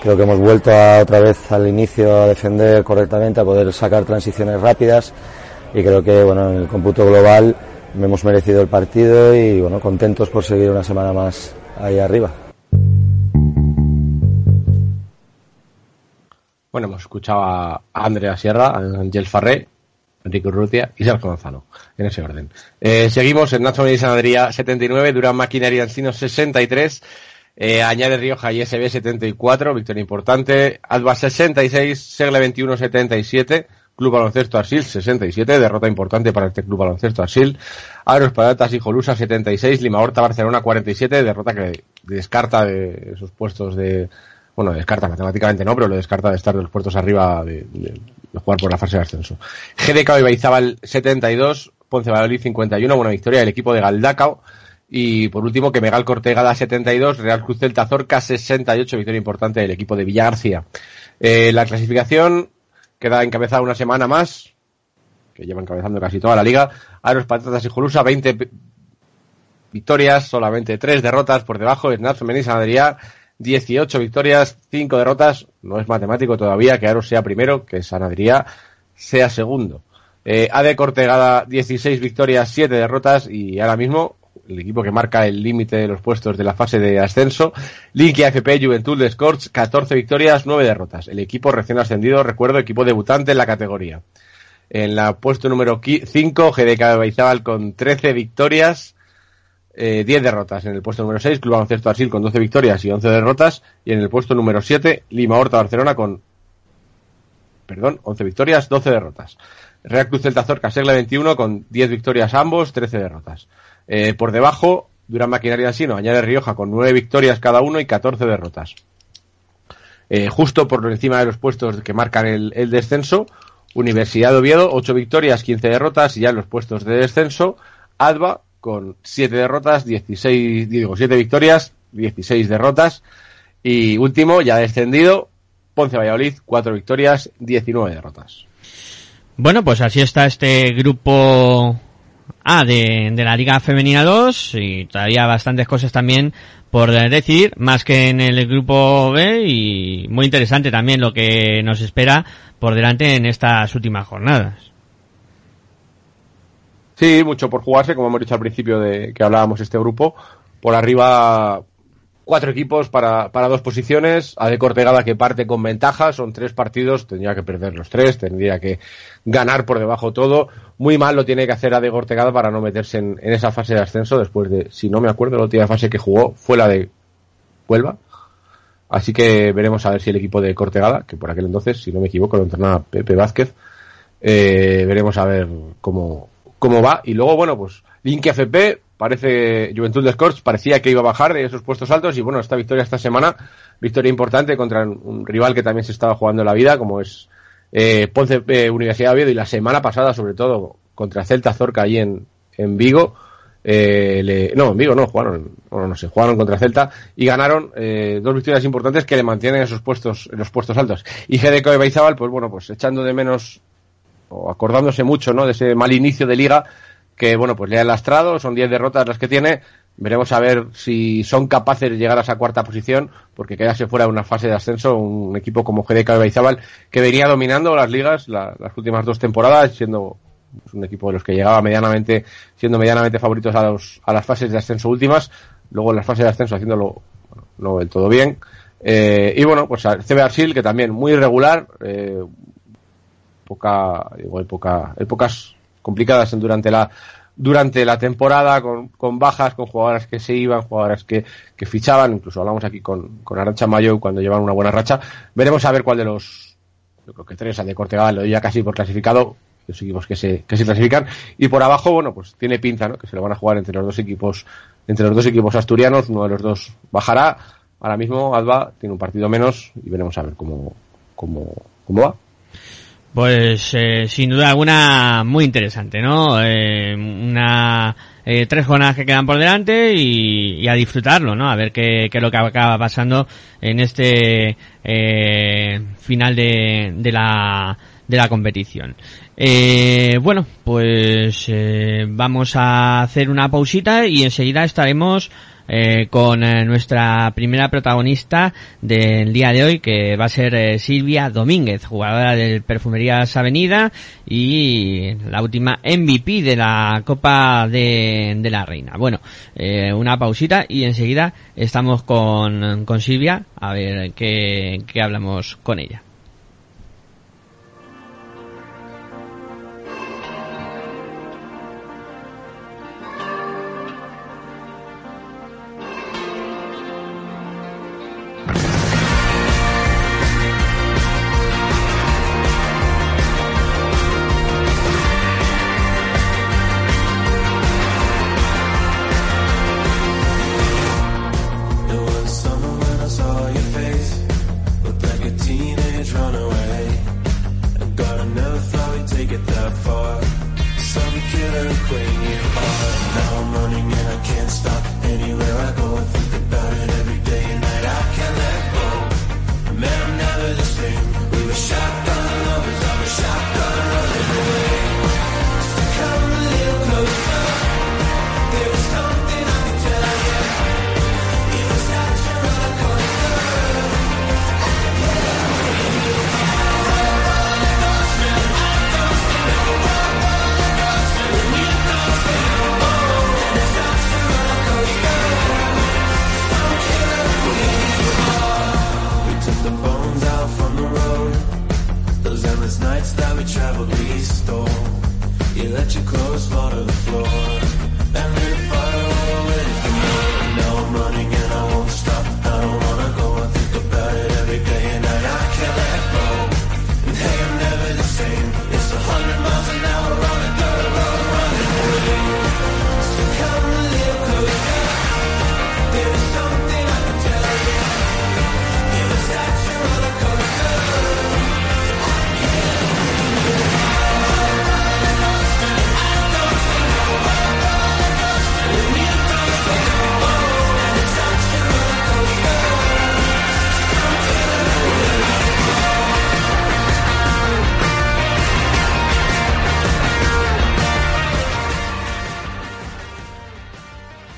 creo que hemos vuelto otra vez al inicio a defender correctamente, a poder sacar transiciones rápidas y creo que bueno, en el cómputo global hemos merecido el partido y bueno, contentos por seguir una semana más ahí arriba.
Bueno, hemos escuchado a Andrea Sierra, a Ángel Farré, Enrique Urrutia y Sergio Manzano, en ese orden. Eh, seguimos en Nacho Medina Sanadría 79, Durán Maquinaria Encino 63, eh, Añade Rioja y SB 74, victoria importante, Alba 66, Segle 21 77, Club Baloncesto Arsil 67, derrota importante para este Club Baloncesto Arsil, Aros Patatas y Jolusa 76, Lima Horta Barcelona 47, derrota que descarta de esos puestos de, bueno, descarta matemáticamente no, pero lo descarta de estar de los puertos arriba de- jugar por la fase de ascenso. GDK Ibaizábal 72, Ponce Valladolid 51, buena victoria del equipo de Galdacao. Y por último, que Megal Cortegada 72, Real Cruz Celta Zorca 68, victoria importante del equipo de Villa García. Eh, la clasificación queda encabezada una semana más, que lleva encabezando casi toda la liga. Aros Patatas y Jolusa 20 pi- victorias, solamente 3 derrotas por debajo. Snap San Adrià 18 victorias, 5 derrotas. No es matemático todavía que Aros sea primero, que San Adrià sea segundo. Eh, AD Cortegada 16 victorias, 7 derrotas y ahora mismo el equipo que marca el límite de los puestos de la fase de ascenso. Linky AFP Juventud de Scorch 14 victorias, 9 derrotas. El equipo recién ascendido, recuerdo, equipo debutante en la categoría. En la puesto número 5, GDK Baizábal con 13 victorias, eh, 10 derrotas. En el puesto número 6, Club Baloncesto Arsil con 12 victorias y 11 derrotas. Y en el puesto número 7, Lima Horta Barcelona con, perdón, 11 victorias, 12 derrotas. Real Cruz Celta Zorca Segla 21 con 10 victorias ambos, 13 derrotas. Eh, por debajo, Durán Maquinaria Sino, añade Rioja con 9 victorias cada uno y 14 derrotas. Eh, justo por encima de los puestos que marcan el, el descenso, Universidad de Oviedo, 8 victorias, 15 derrotas y ya en los puestos de descenso, Adva con 7 derrotas, 16, digo, 7 victorias, 16 derrotas. Y último, ya descendido, Ponce Valladolid, 4 victorias, 19 derrotas.
Bueno, pues así está este grupo A de, de la Liga Femenina 2 y todavía bastantes cosas también por decir, más que en el grupo B y muy interesante también lo que nos espera por delante en estas últimas jornadas.
Sí, mucho por jugarse, como hemos dicho al principio de que hablábamos este grupo. Por arriba, cuatro equipos para, para dos posiciones. A de Cortegada que parte con ventaja, son tres partidos, tendría que perder los tres, tendría que ganar por debajo todo. Muy mal lo tiene que hacer a de Cortegada para no meterse en, en esa fase de ascenso después de, si no me acuerdo, la última fase que jugó fue la de Huelva. Así que veremos a ver si el equipo de Cortegada, que por aquel entonces, si no me equivoco, lo entrenaba Pepe Vázquez, eh, veremos a ver cómo, cómo va. Y luego, bueno, pues Link FP, parece Juventud de Scorch, parecía que iba a bajar de esos puestos altos y bueno, esta victoria esta semana, victoria importante contra un, rival que también se estaba jugando la vida, como es eh, Ponce eh, Universidad de Oviedo y la semana pasada sobre todo contra Celta Zorca allí en, en Vigo. Eh, le, no, en Vigo no, jugaron, bueno, no sé, jugaron contra Celta y ganaron eh, dos victorias importantes que le mantienen en esos puestos, en los puestos altos. Y GDK de Baizabal, pues bueno, pues echando de menos o acordándose mucho, ¿no? De ese mal inicio de liga que, bueno, pues le ha lastrado, son 10 derrotas las que tiene. Veremos a ver si son capaces de llegar a esa cuarta posición, porque quedarse fuera de una fase de ascenso un equipo como GDK de Baizabal, que venía dominando las ligas la- las últimas dos temporadas, siendo pues, un equipo de los que llegaba medianamente, siendo medianamente favoritos a, los, a las fases de ascenso últimas, luego en las fases de ascenso haciéndolo bueno, no del todo bien. Eh, y bueno, pues CB Arsil, que también muy irregular, eh, poca, digo, época, épocas complicadas durante la durante la temporada con, con bajas, con jugadoras que se iban, jugadoras que, que fichaban, incluso hablamos aquí con, con Arancha Mayo cuando llevan una buena racha. Veremos a ver cuál de los, yo creo que tres, al de Cortegada lo ya casi por clasificado, los equipos que se, que se clasifican. Y por abajo, bueno, pues tiene pinta, ¿no? Que se lo van a jugar entre los dos equipos, entre los dos equipos asturianos, uno de los dos bajará. Ahora mismo Alba tiene un partido menos y veremos a ver cómo, cómo, cómo va.
Pues eh, sin duda alguna muy interesante, ¿no? Eh, una eh, tres jornadas que quedan por delante y, y a disfrutarlo, ¿no? A ver qué, qué es lo que acaba pasando en este eh, final de, de la de la competición. Eh, bueno, pues eh, vamos a hacer una pausita y enseguida estaremos eh, con eh, nuestra primera protagonista del día de hoy, que va a ser eh, Silvia Domínguez, jugadora del Perfumerías Avenida y la última MVP de la Copa de, de la Reina. Bueno, una pausita y enseguida estamos con, con Silvia a ver qué, qué hablamos con ella.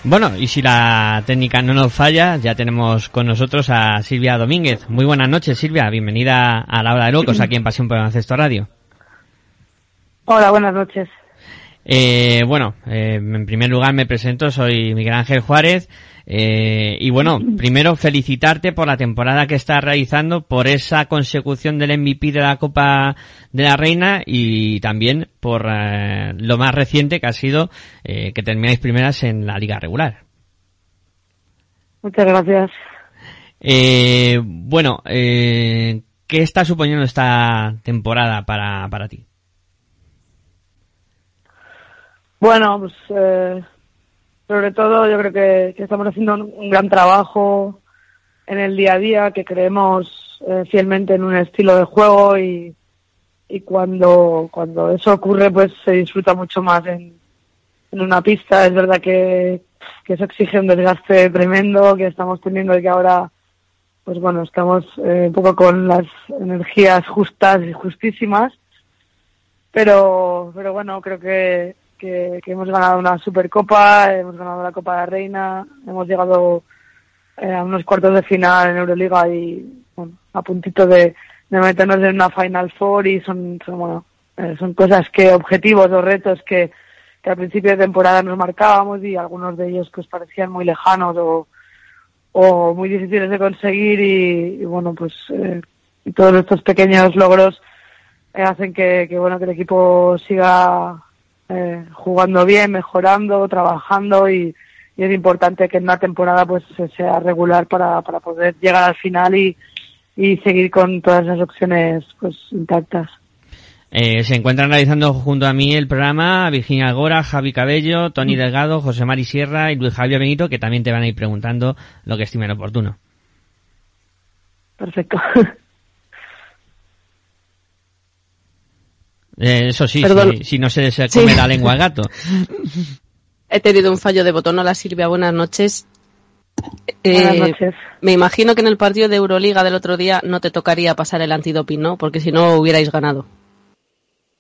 Bueno, y si la técnica no nos falla, ya tenemos con nosotros a Silvia Domínguez. Muy buenas noches, Silvia. Bienvenida a la hora de locos aquí en Pasión por el Baloncesto Radio.
Hola, buenas noches.
Eh, bueno, eh, en primer lugar me presento, soy Miguel Ángel Juárez. eh, y bueno, <laughs> primero felicitarte por la temporada que estás realizando, por esa consecución del MVP de la Copa de la Reina y también por eh, lo más reciente que ha sido eh, que termináis primeras en la liga regular.
Muchas gracias.
Eh, bueno, eh, ¿qué está suponiendo esta temporada para, para ti?
Bueno, pues eh, sobre todo yo creo que, estamos haciendo un, un gran trabajo en el día a día, que creemos eh, fielmente en un estilo de juego y, y cuando, cuando eso ocurre pues se disfruta mucho más en, en una pista. Es verdad que, que eso exige un desgaste tremendo que estamos teniendo y que ahora pues bueno, estamos eh, un poco con las energías justas y justísimas, pero, pero bueno, creo que, que, hemos ganado una Supercopa, hemos ganado la Copa de Reina, hemos llegado eh, a unos cuartos de final en Euroliga y bueno, a puntito de, meternos en una Final Four y son, son, bueno, eh, son cosas que, objetivos o retos que, que al principio de temporada nos marcábamos y algunos de ellos pues parecían muy lejanos o, o muy difíciles de conseguir y, bueno pues eh, todos estos pequeños logros eh, hacen que bueno que el equipo siga eh, jugando bien mejorando trabajando y, y es importante que en una temporada pues sea regular para, para poder llegar al final y, y seguir con todas las opciones pues intactas.
Eh, se encuentran realizando junto a mí el programa Virginia Algora, Javi Cabello, Tony Delgado, José Mari Sierra y Luis Javier Benito, que también te van a ir preguntando lo que estimen oportuno.
perfecto <laughs>
Eh, eso sí,
Perdón.
si, si no se les come
Sí.
la lengua al gato. <laughs>
He tenido un fallo de botón. Hola Silvia, buenas noches.
Buenas
Eh,
noches.
Me imagino que en el partido de Euroliga del otro día no te tocaría pasar el antidoping, ¿no? Porque si no hubierais ganado.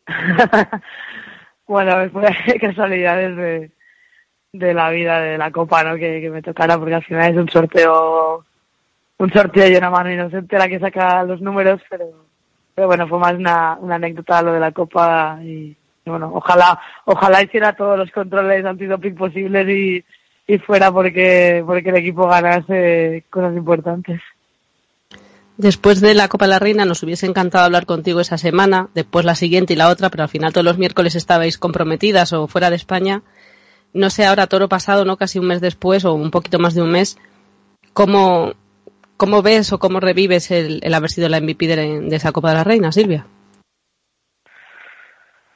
<laughs>
bueno <laughs> fue casualidades de, de la vida de la copa no que, que me tocara porque al final es un sorteo un sorteo y una mano inocente la que saca los números pero pero bueno fue más una, una anécdota lo de la copa y, bueno ojalá ojalá hiciera todos los controles antidoping posibles y y fuera porque porque el equipo ganase cosas importantes
Después de la Copa de la Reina nos hubiese encantado hablar contigo esa semana, después la siguiente y la otra, pero al final todos los miércoles estabais comprometidas o fuera de España. No sé ahora, toro pasado, ¿no? Casi un mes después o un poquito más de un mes, ¿cómo, cómo ves o cómo revives el, haber sido la MVP de, esa Copa de la Reina, Silvia?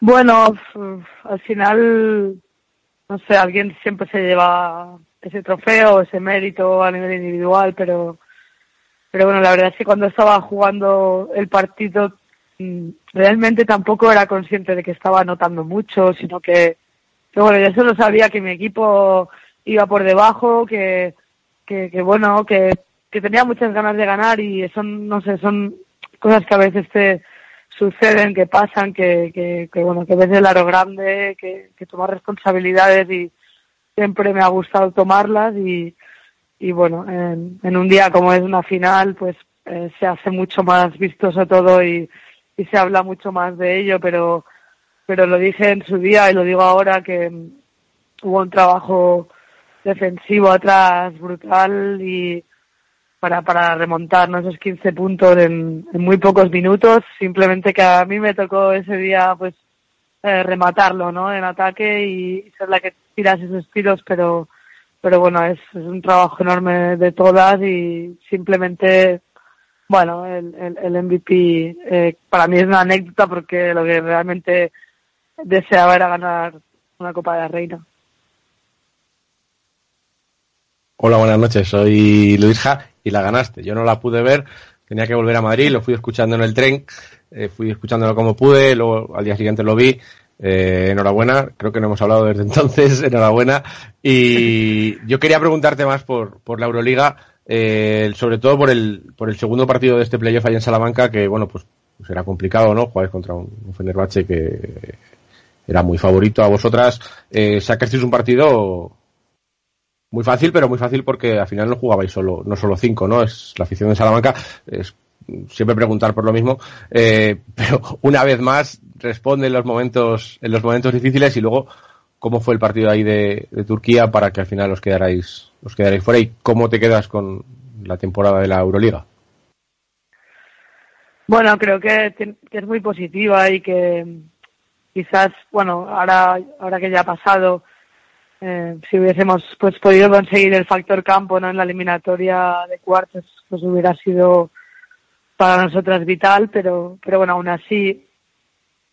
Bueno, f- al final, no sé, alguien siempre se lleva ese trofeo, ese mérito a nivel individual, pero, pero bueno, la verdad es que cuando estaba jugando el partido, mm, realmente tampoco era consciente de que estaba anotando mucho, sino que, que bueno, yo solo sabía que mi equipo iba por debajo, que, que, que bueno, que, que tenía muchas ganas de ganar y son, no sé, son cosas que a veces te suceden, que pasan, que, que, que bueno, que ves el aro grande, que, que tomas responsabilidades y siempre me ha gustado tomarlas y, y bueno, en, en un día como es una final, pues eh, se hace mucho más vistoso todo y, y se habla mucho más de ello, pero, pero lo dije en su día y lo digo ahora que mm, hubo un trabajo defensivo atrás brutal y para, para remontar ¿no? esos 15 puntos en, en muy pocos minutos. Simplemente que a mí me tocó ese día pues eh, rematarlo ¿no? en ataque y ser la que tiras esos tiros, pero pero bueno, es, es un trabajo enorme de todas y simplemente, bueno, el, el, el MVP eh, para mí es una anécdota porque lo que realmente deseaba era ganar una Copa de la Reina.
Hola, buenas noches. Soy Luis Ja y la ganaste. Yo no la pude ver, tenía que volver a Madrid, lo fui escuchando en el tren, eh, fui escuchándolo como pude, luego al día siguiente lo vi. Eh, enhorabuena, creo que no hemos hablado desde <laughs> entonces, enhorabuena. Y yo quería preguntarte más por, por la Euroliga, eh, sobre todo por el, por el segundo partido de este playoff ahí en Salamanca, que bueno, pues, pues era complicado, ¿no? Jugar contra un, un Fenerbahce que era muy favorito a vosotras. Eh, sacasteis un partido muy fácil, pero muy fácil porque al final no jugabais solo, no solo cinco, ¿no? Es la afición de Salamanca, es siempre preguntar por lo mismo, eh, <laughs> pero una vez más responde en los momentos, en los momentos difíciles y luego cómo fue el partido ahí de, de Turquía para que al final os quedarais, os quedarais fuera y cómo te quedas con la temporada de la Euroliga.
Bueno, creo que, que es muy positiva y que quizás, bueno, ahora, ahora que ya ha pasado, eh, si hubiésemos pues podido conseguir el factor campo no en la eliminatoria de cuartos, pues hubiera sido para nosotras vital, pero, pero bueno, aún así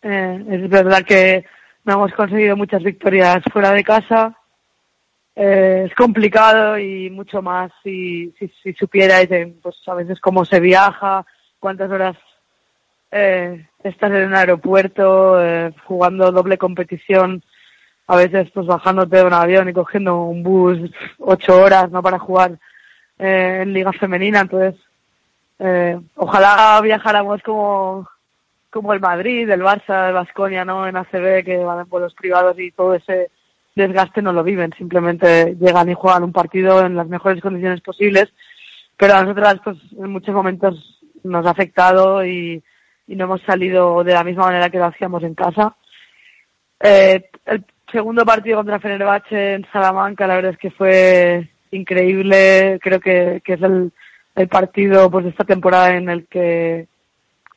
eh, es verdad que no hemos conseguido muchas victorias fuera de casa. Eh, es complicado y mucho más si, si, si supierais pues a veces cómo se viaja, cuántas horas eh, estás en un aeropuerto eh, jugando doble competición, a veces pues bajándote de un avión y cogiendo un bus ocho horas no para jugar eh, en liga femenina, entonces eh, ojalá viajáramos como como el Madrid, el Barça, el Vasconia, ¿no? En ACB que van en vuelos privados y todo ese desgaste no lo viven, simplemente llegan y juegan un partido en las mejores condiciones posibles, pero a nosotras pues en muchos momentos nos ha afectado y, y no hemos salido de la misma manera que lo hacíamos en casa. Eh, el segundo partido contra Fenerbahce en Salamanca, la verdad es que fue increíble. Creo que, es el, el partido pues de esta temporada en el que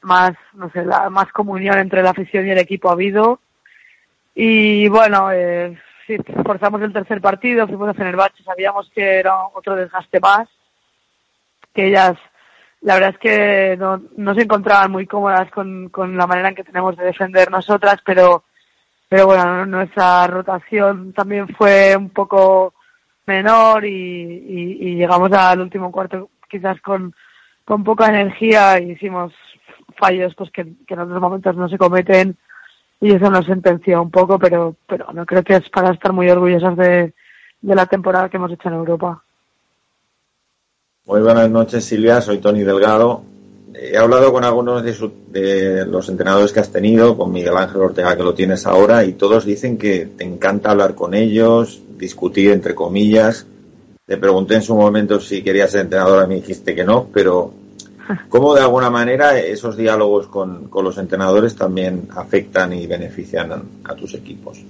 más, no sé, la, más comunión entre la afición y el equipo ha habido. Y bueno, eh, forzamos el tercer partido, fuimos a Fenerbahce, sabíamos que era otro desgaste más, que ellas la verdad es que no, no se encontraban muy cómodas con, con la manera en que tenemos de defender nosotras, pero, pero bueno, nuestra rotación también fue un poco menor y, llegamos al último cuarto quizás con, con poca energía y hicimos fallos pues que, que en otros momentos no se cometen y eso nos sentenció un poco, pero, pero no creo que es para estar muy orgullosas de, de la temporada que hemos hecho en Europa.
Muy buenas noches, Silvia. Soy Tony Delgado. He hablado con algunos de, su- de los entrenadores que has tenido, con Miguel Ángel Ortega, que lo tienes ahora, y todos dicen que te encanta hablar con ellos, discutir entre comillas. Te pregunté en su momento si querías ser entrenadora, me dijiste que no, pero <laughs> ¿cómo de alguna manera esos diálogos con, con los entrenadores también afectan y benefician a, a tus equipos?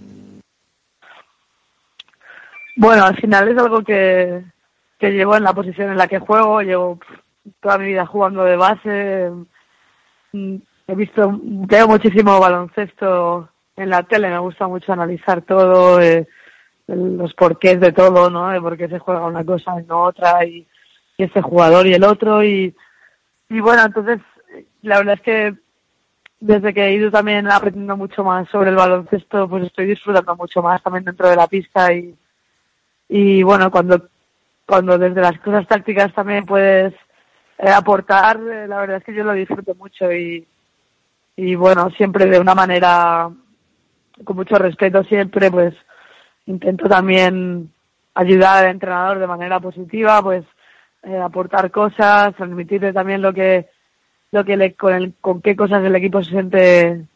Bueno, al final es algo que, que llevo en la posición en la que juego, llevo toda mi vida jugando de base, mm, he visto, veo muchísimo baloncesto en la tele, me gusta mucho analizar todo, eh, los porqués de todo, ¿no? De por se juega una cosa y no otra, y, y este jugador y el otro, y, y bueno, entonces, la verdad es que desde que he ido también aprendiendo mucho más sobre el baloncesto, pues estoy disfrutando mucho más también dentro de la pista y, y bueno, cuando, cuando desde las cosas tácticas también puedes eh, aportar, eh, la verdad es que yo lo disfruto mucho y, y bueno, siempre de una manera con mucho respeto siempre, pues intento también ayudar al entrenador de manera positiva, pues eh, aportar cosas, transmitirle también lo que lo que le, con, el, con qué cosas el equipo se siente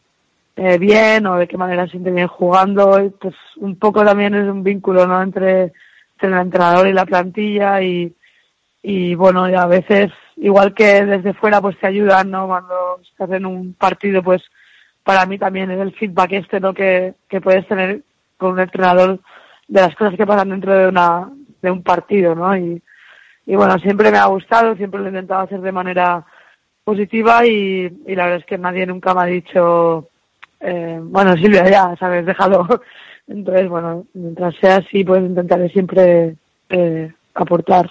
bien o de qué manera se siente bien jugando, y, pues un poco también es un vínculo no entre, entre el entrenador y la plantilla y, y bueno, y a veces, igual que desde fuera pues te ayudan, ¿no? Cuando estás en un partido, pues para mí también es el feedback este, ¿no? Que, que puedes tener con un entrenador de las cosas que pasan dentro de una, de un partido, ¿no? Y, y bueno, siempre me ha gustado, siempre lo he intentado hacer de manera positiva y, y la verdad es que nadie nunca me ha dicho, eh, bueno, Silvia, ya, sabes, déjalo. <laughs> Entonces, bueno, mientras sea así, pues intentaré siempre eh, aportar.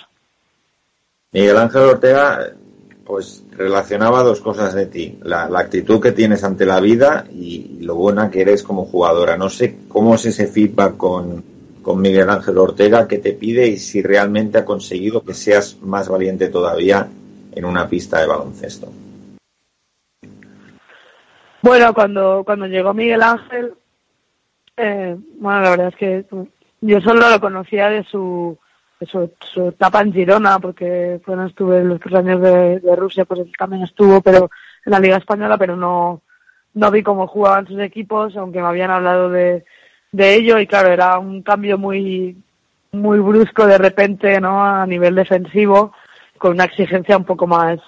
Miguel Ángel Ortega, pues relacionaba dos cosas de ti, la, actitud que tienes ante la vida y lo buena que eres como jugadora. No sé cómo es ese feedback con, con Miguel Ángel Ortega que te pide y si realmente ha conseguido que seas más valiente todavía en una pista de baloncesto.
Bueno, cuando, cuando llegó Miguel Ángel, eh, bueno, la verdad es que yo solo lo conocía de su, su, su etapa en Girona, porque cuando estuve los tres años de, de Rusia, pues él también estuvo, pero en la Liga Española, pero no, no vi cómo jugaban sus equipos, aunque me habían hablado de, de ello, y claro, era un cambio muy, muy brusco de repente, ¿no? A nivel defensivo, con una exigencia un poco más,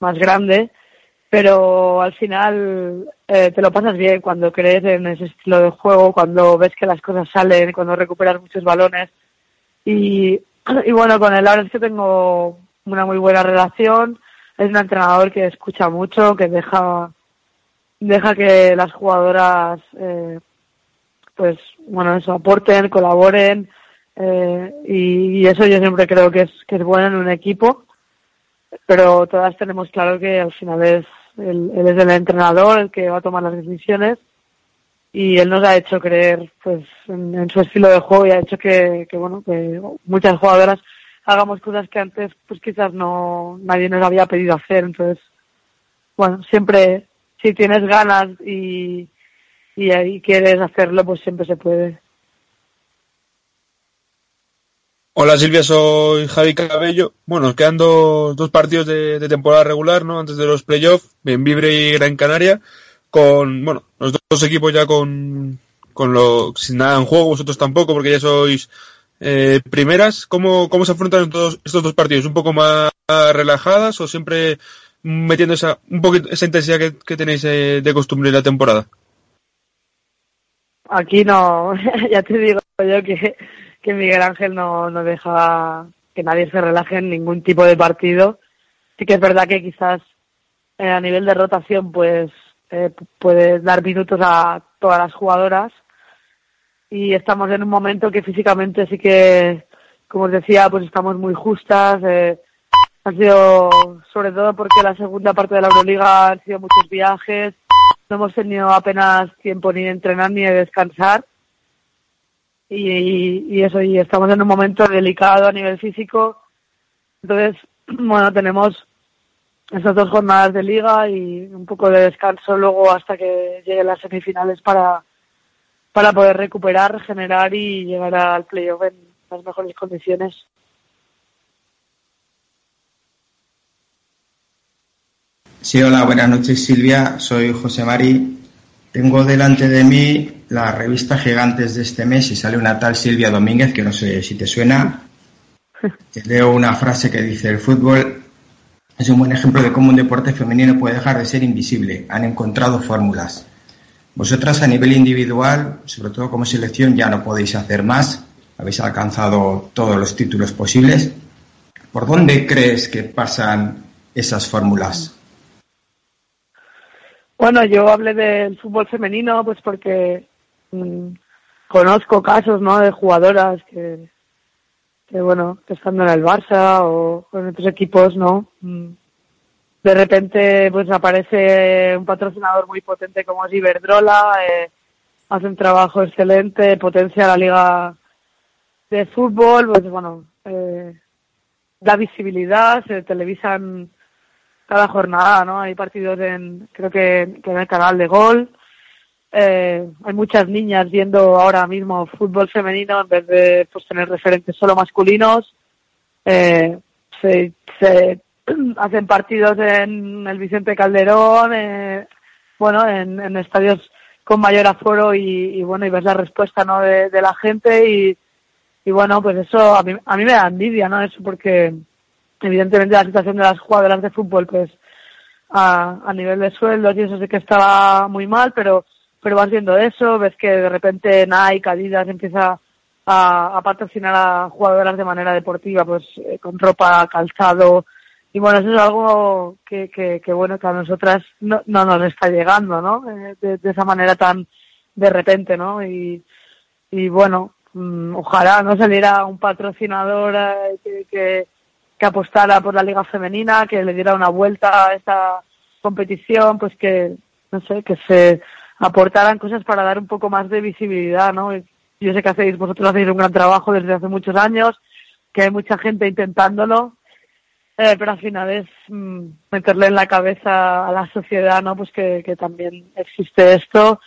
más grande, pero al final eh, te lo pasas bien cuando crees en ese estilo de juego, cuando ves que las cosas salen, cuando recuperas muchos balones <clears throat> y, bueno, con él la verdad es que tengo una muy buena relación, es un entrenador que escucha mucho, que deja deja que las jugadoras eh, pues bueno eso aporten colaboren eh, y, y eso yo siempre creo que es que es bueno en un equipo. Pero todas tenemos claro que al final es él, él es el entrenador el que va a tomar las decisiones y él nos ha hecho creer pues en, su estilo de juego y ha hecho que, que bueno que muchas jugadoras hagamos cosas que antes pues quizás no nadie nos había pedido hacer entonces bueno siempre si tienes ganas y, y ahí quieres hacerlo, pues siempre se puede.
Hola Silvia, soy Javi Cabello. Bueno, nos quedan dos, dos partidos de, de temporada regular, ¿no? Antes de los playoffs, en Vibre y Gran Canaria, con, bueno, los dos equipos ya con, con lo, sin nada en juego, vosotros tampoco, porque ya sois eh, primeras. ¿Cómo, ¿Cómo se afrontan todos estos dos partidos? ¿Un poco más relajadas o siempre metiendo esa, un poquito, esa intensidad que, que tenéis eh, de costumbre en la temporada?
Aquí no, <laughs> ya te digo yo que, que Miguel Ángel no, no deja que nadie se relaje en ningún tipo de partido. Sí que es verdad que quizás eh, a nivel de rotación pues eh, puede dar minutos a todas las jugadoras y estamos en un momento que físicamente sí que, como os decía, pues estamos muy justas. Eh, ha sido sobre todo porque la segunda parte de la Euroliga han sido muchos viajes, no hemos tenido apenas tiempo ni de entrenar ni de descansar y, y eso, y estamos en un momento delicado a nivel físico. Entonces, <clears throat> bueno, tenemos estas dos jornadas de liga y un poco de descanso luego hasta que lleguen las semifinales para, para poder recuperar, regenerar y llegar al playoff en las mejores condiciones.
Sí, hola, buenas noches Silvia, soy José Mari. Tengo delante de mí la revista Gigantes de este mes y sale una tal Silvia Domínguez, que no sé si te suena. <laughs> Te leo una frase que dice, el fútbol es un buen ejemplo de cómo un deporte femenino puede dejar de ser invisible. Han encontrado fórmulas. Vosotras a nivel individual, sobre todo como selección, ya no podéis hacer más. Habéis alcanzado todos los títulos posibles. ¿Por dónde crees que pasan esas fórmulas?
Bueno, yo hablé del fútbol femenino pues porque mm, conozco casos, ¿no? De jugadoras que, que bueno, estando en el Barça o en otros equipos, ¿no? Mm, De repente pues aparece un patrocinador muy potente como es Iberdrola, eh, hace un trabajo excelente, potencia la liga de fútbol, pues bueno, eh, da visibilidad, se televisan cada jornada, ¿no? Hay partidos en, creo que, que en el canal de Gol. Eh, hay muchas niñas viendo ahora mismo fútbol femenino en vez de pues, tener referentes solo masculinos. Eh, se, <clears throat> hacen partidos en el Vicente Calderón, eh, bueno, en, estadios con mayor aforo y, bueno, y ves la respuesta, ¿no? De, de la gente y, y bueno, pues eso a mí, a mí me da envidia, ¿no? Eso porque evidentemente la situación de las jugadoras de fútbol pues a, a nivel de sueldos y eso sí que estaba muy mal pero pero vas viendo eso ves que de repente Nike Adidas empieza a, patrocinar a jugadoras de manera deportiva pues eh, con ropa calzado. Y bueno eso es algo que, que, que bueno que a nosotras no, no nos está llegando no Eh, de, de esa manera tan de repente no y y bueno mm, ojalá no saliera un patrocinador eh, que, que que apostara por la liga femenina, que le diera una vuelta a esta competición, pues que, no sé, que se aportaran cosas para dar un poco más de visibilidad, ¿no? Yo sé que hacéis, vosotros hacéis un gran trabajo desde hace muchos años, que hay mucha gente intentándolo, eh, pero al final es mm, meterle en la cabeza a la sociedad, ¿no? Pues que, que también existe esto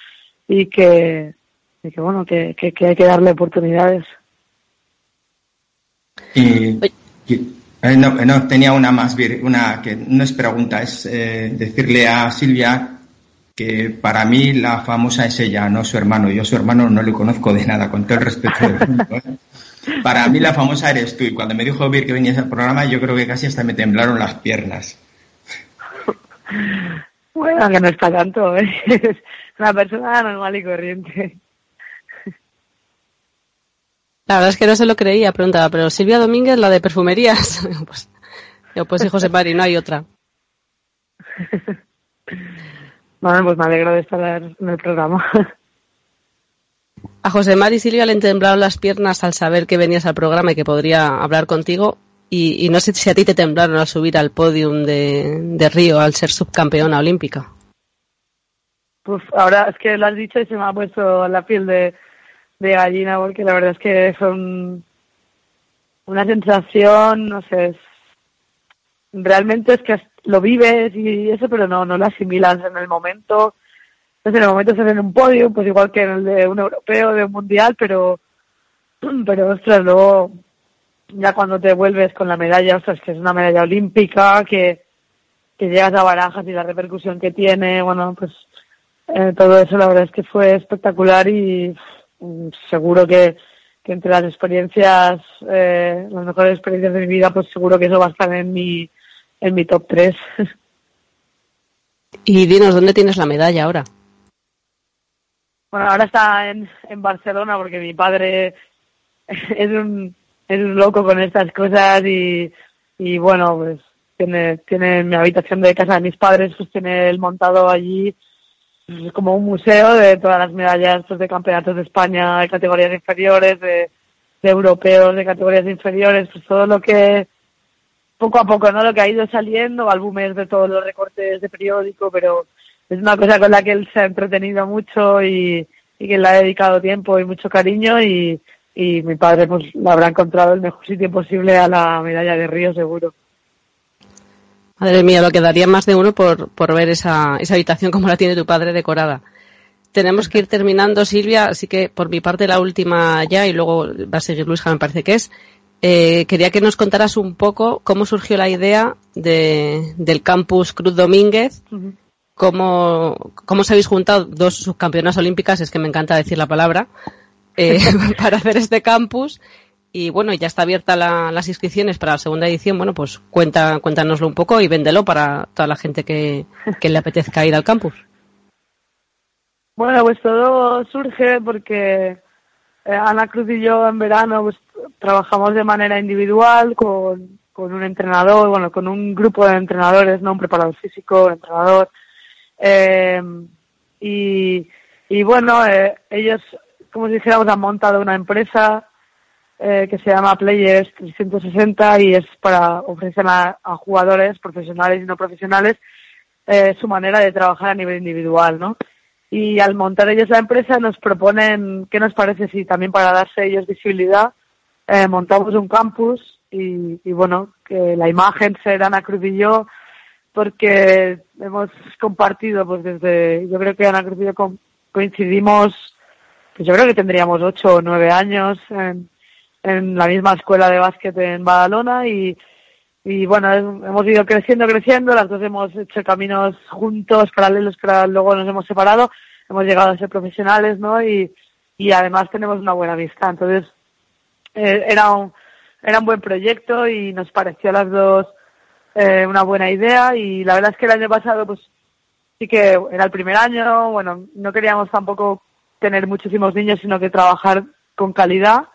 y que, y que bueno, que, que, que hay que darle oportunidades.
Y, y- eh, no, no, tenía una más, una que no es pregunta, es eh, decirle a Silvia que para mí la famosa es ella, no su hermano. Yo a su hermano no le conozco de nada, con todo el respeto del mundo. ¿eh? Para mí la famosa eres tú y cuando me dijo Vir que venías al programa yo creo que casi hasta me temblaron las piernas.
Bueno, que no está tanto, ¿eh? es una persona normal y corriente.
La verdad es que no se lo creía, preguntaba, pero Silvia Domínguez, la de perfumerías. <laughs> pues, yo, pues sí, José Mari, no hay otra.
Bueno, pues me alegro de estar en el programa.
A José Mari y Silvia le temblaron las piernas al saber que venías al programa y que podría hablar contigo. Y, y no sé si a ti te temblaron al subir al podium de, de Río al ser subcampeona olímpica.
Pues ahora es que lo has dicho y se me ha puesto la piel de, de gallina porque la verdad es que son una sensación, no sé, es- realmente es que lo vives y eso, pero no, no lo asimilas en el momento. Entonces en el momento estás en un podio, pues igual que en el de un europeo, de un mundial, pero, <clears throat> pero ostras, luego ya cuando te vuelves con la medalla, ostras, que es una medalla olímpica, que, que llegas a Barajas y la repercusión que tiene, bueno, pues eh, todo eso la verdad es que fue espectacular y mm, seguro que, que entre las experiencias, eh, las mejores experiencias de mi vida, pues seguro que eso va a estar en mi, en mi top 3.
Y dinos, ¿dónde tienes la medalla ahora?
Bueno, ahora está en, en Barcelona porque mi padre es un, es un loco con estas cosas y, y bueno, pues tiene, tiene en mi habitación de casa de mis padres, pues tiene el montado allí pues, como un museo de todas las medallas pues, de campeonatos de España, de categorías inferiores, de, de europeos, de categorías inferiores, pues todo lo que poco a poco, ¿no? Lo que ha ido saliendo, álbumes de todos los recortes de periódico, pero es una cosa con la que él se ha entretenido mucho y, que le ha dedicado tiempo y mucho cariño y, y mi padre pues habrá encontrado el mejor sitio posible a la medalla de Río seguro.
Madre mía, lo quedaría más de uno por, por ver esa, esa habitación como la tiene tu padre decorada. Tenemos que ir terminando, Silvia, así que por mi parte la última ya y luego va a seguir Luisja, me parece que es. Eh, quería que nos contaras un poco cómo surgió la idea de, del campus Cruz Domínguez, cómo, cómo os habéis juntado dos subcampeonas olímpicas, es que me encanta decir la palabra, eh, <laughs> para hacer este campus. Y bueno, ya está abierta la- las inscripciones para la segunda edición. Bueno, pues cuenta, cuéntanoslo un poco y véndelo para toda la gente que, que le apetezca ir al campus.
Bueno, pues todo surge porque eh, Ana Cruz y yo en verano pues trabajamos de manera individual con, con un entrenador, bueno, con un grupo de entrenadores, no un preparador físico, un entrenador. Eh, y, y bueno, eh, ellos, como si dijéramos, han montado una empresa eh, que se llama Players 360 y es para ofrecer a, jugadores profesionales y no profesionales eh, su manera de trabajar a nivel individual, ¿no? Y al montar ellos la empresa nos proponen, ¿qué nos parece si también para darse ellos visibilidad eh, montamos un campus y, bueno, que la imagen será Ana Cruz y yo, porque hemos compartido, pues desde, yo creo que Ana Cruz y yo co- coincidimos, pues yo creo que tendríamos ocho o nueve años en, en la misma escuela de básquet en Badalona y, y bueno, hemos ido creciendo, creciendo, las dos hemos hecho caminos juntos, paralelos, que luego nos hemos separado, hemos llegado a ser profesionales, ¿no? Y, y además tenemos una buena amistad, entonces eh, era un era un buen proyecto y nos pareció a las dos eh, una buena idea y la verdad es que el año pasado pues sí que era el primer año, bueno, no queríamos tampoco tener muchísimos niños, sino que trabajar con calidad.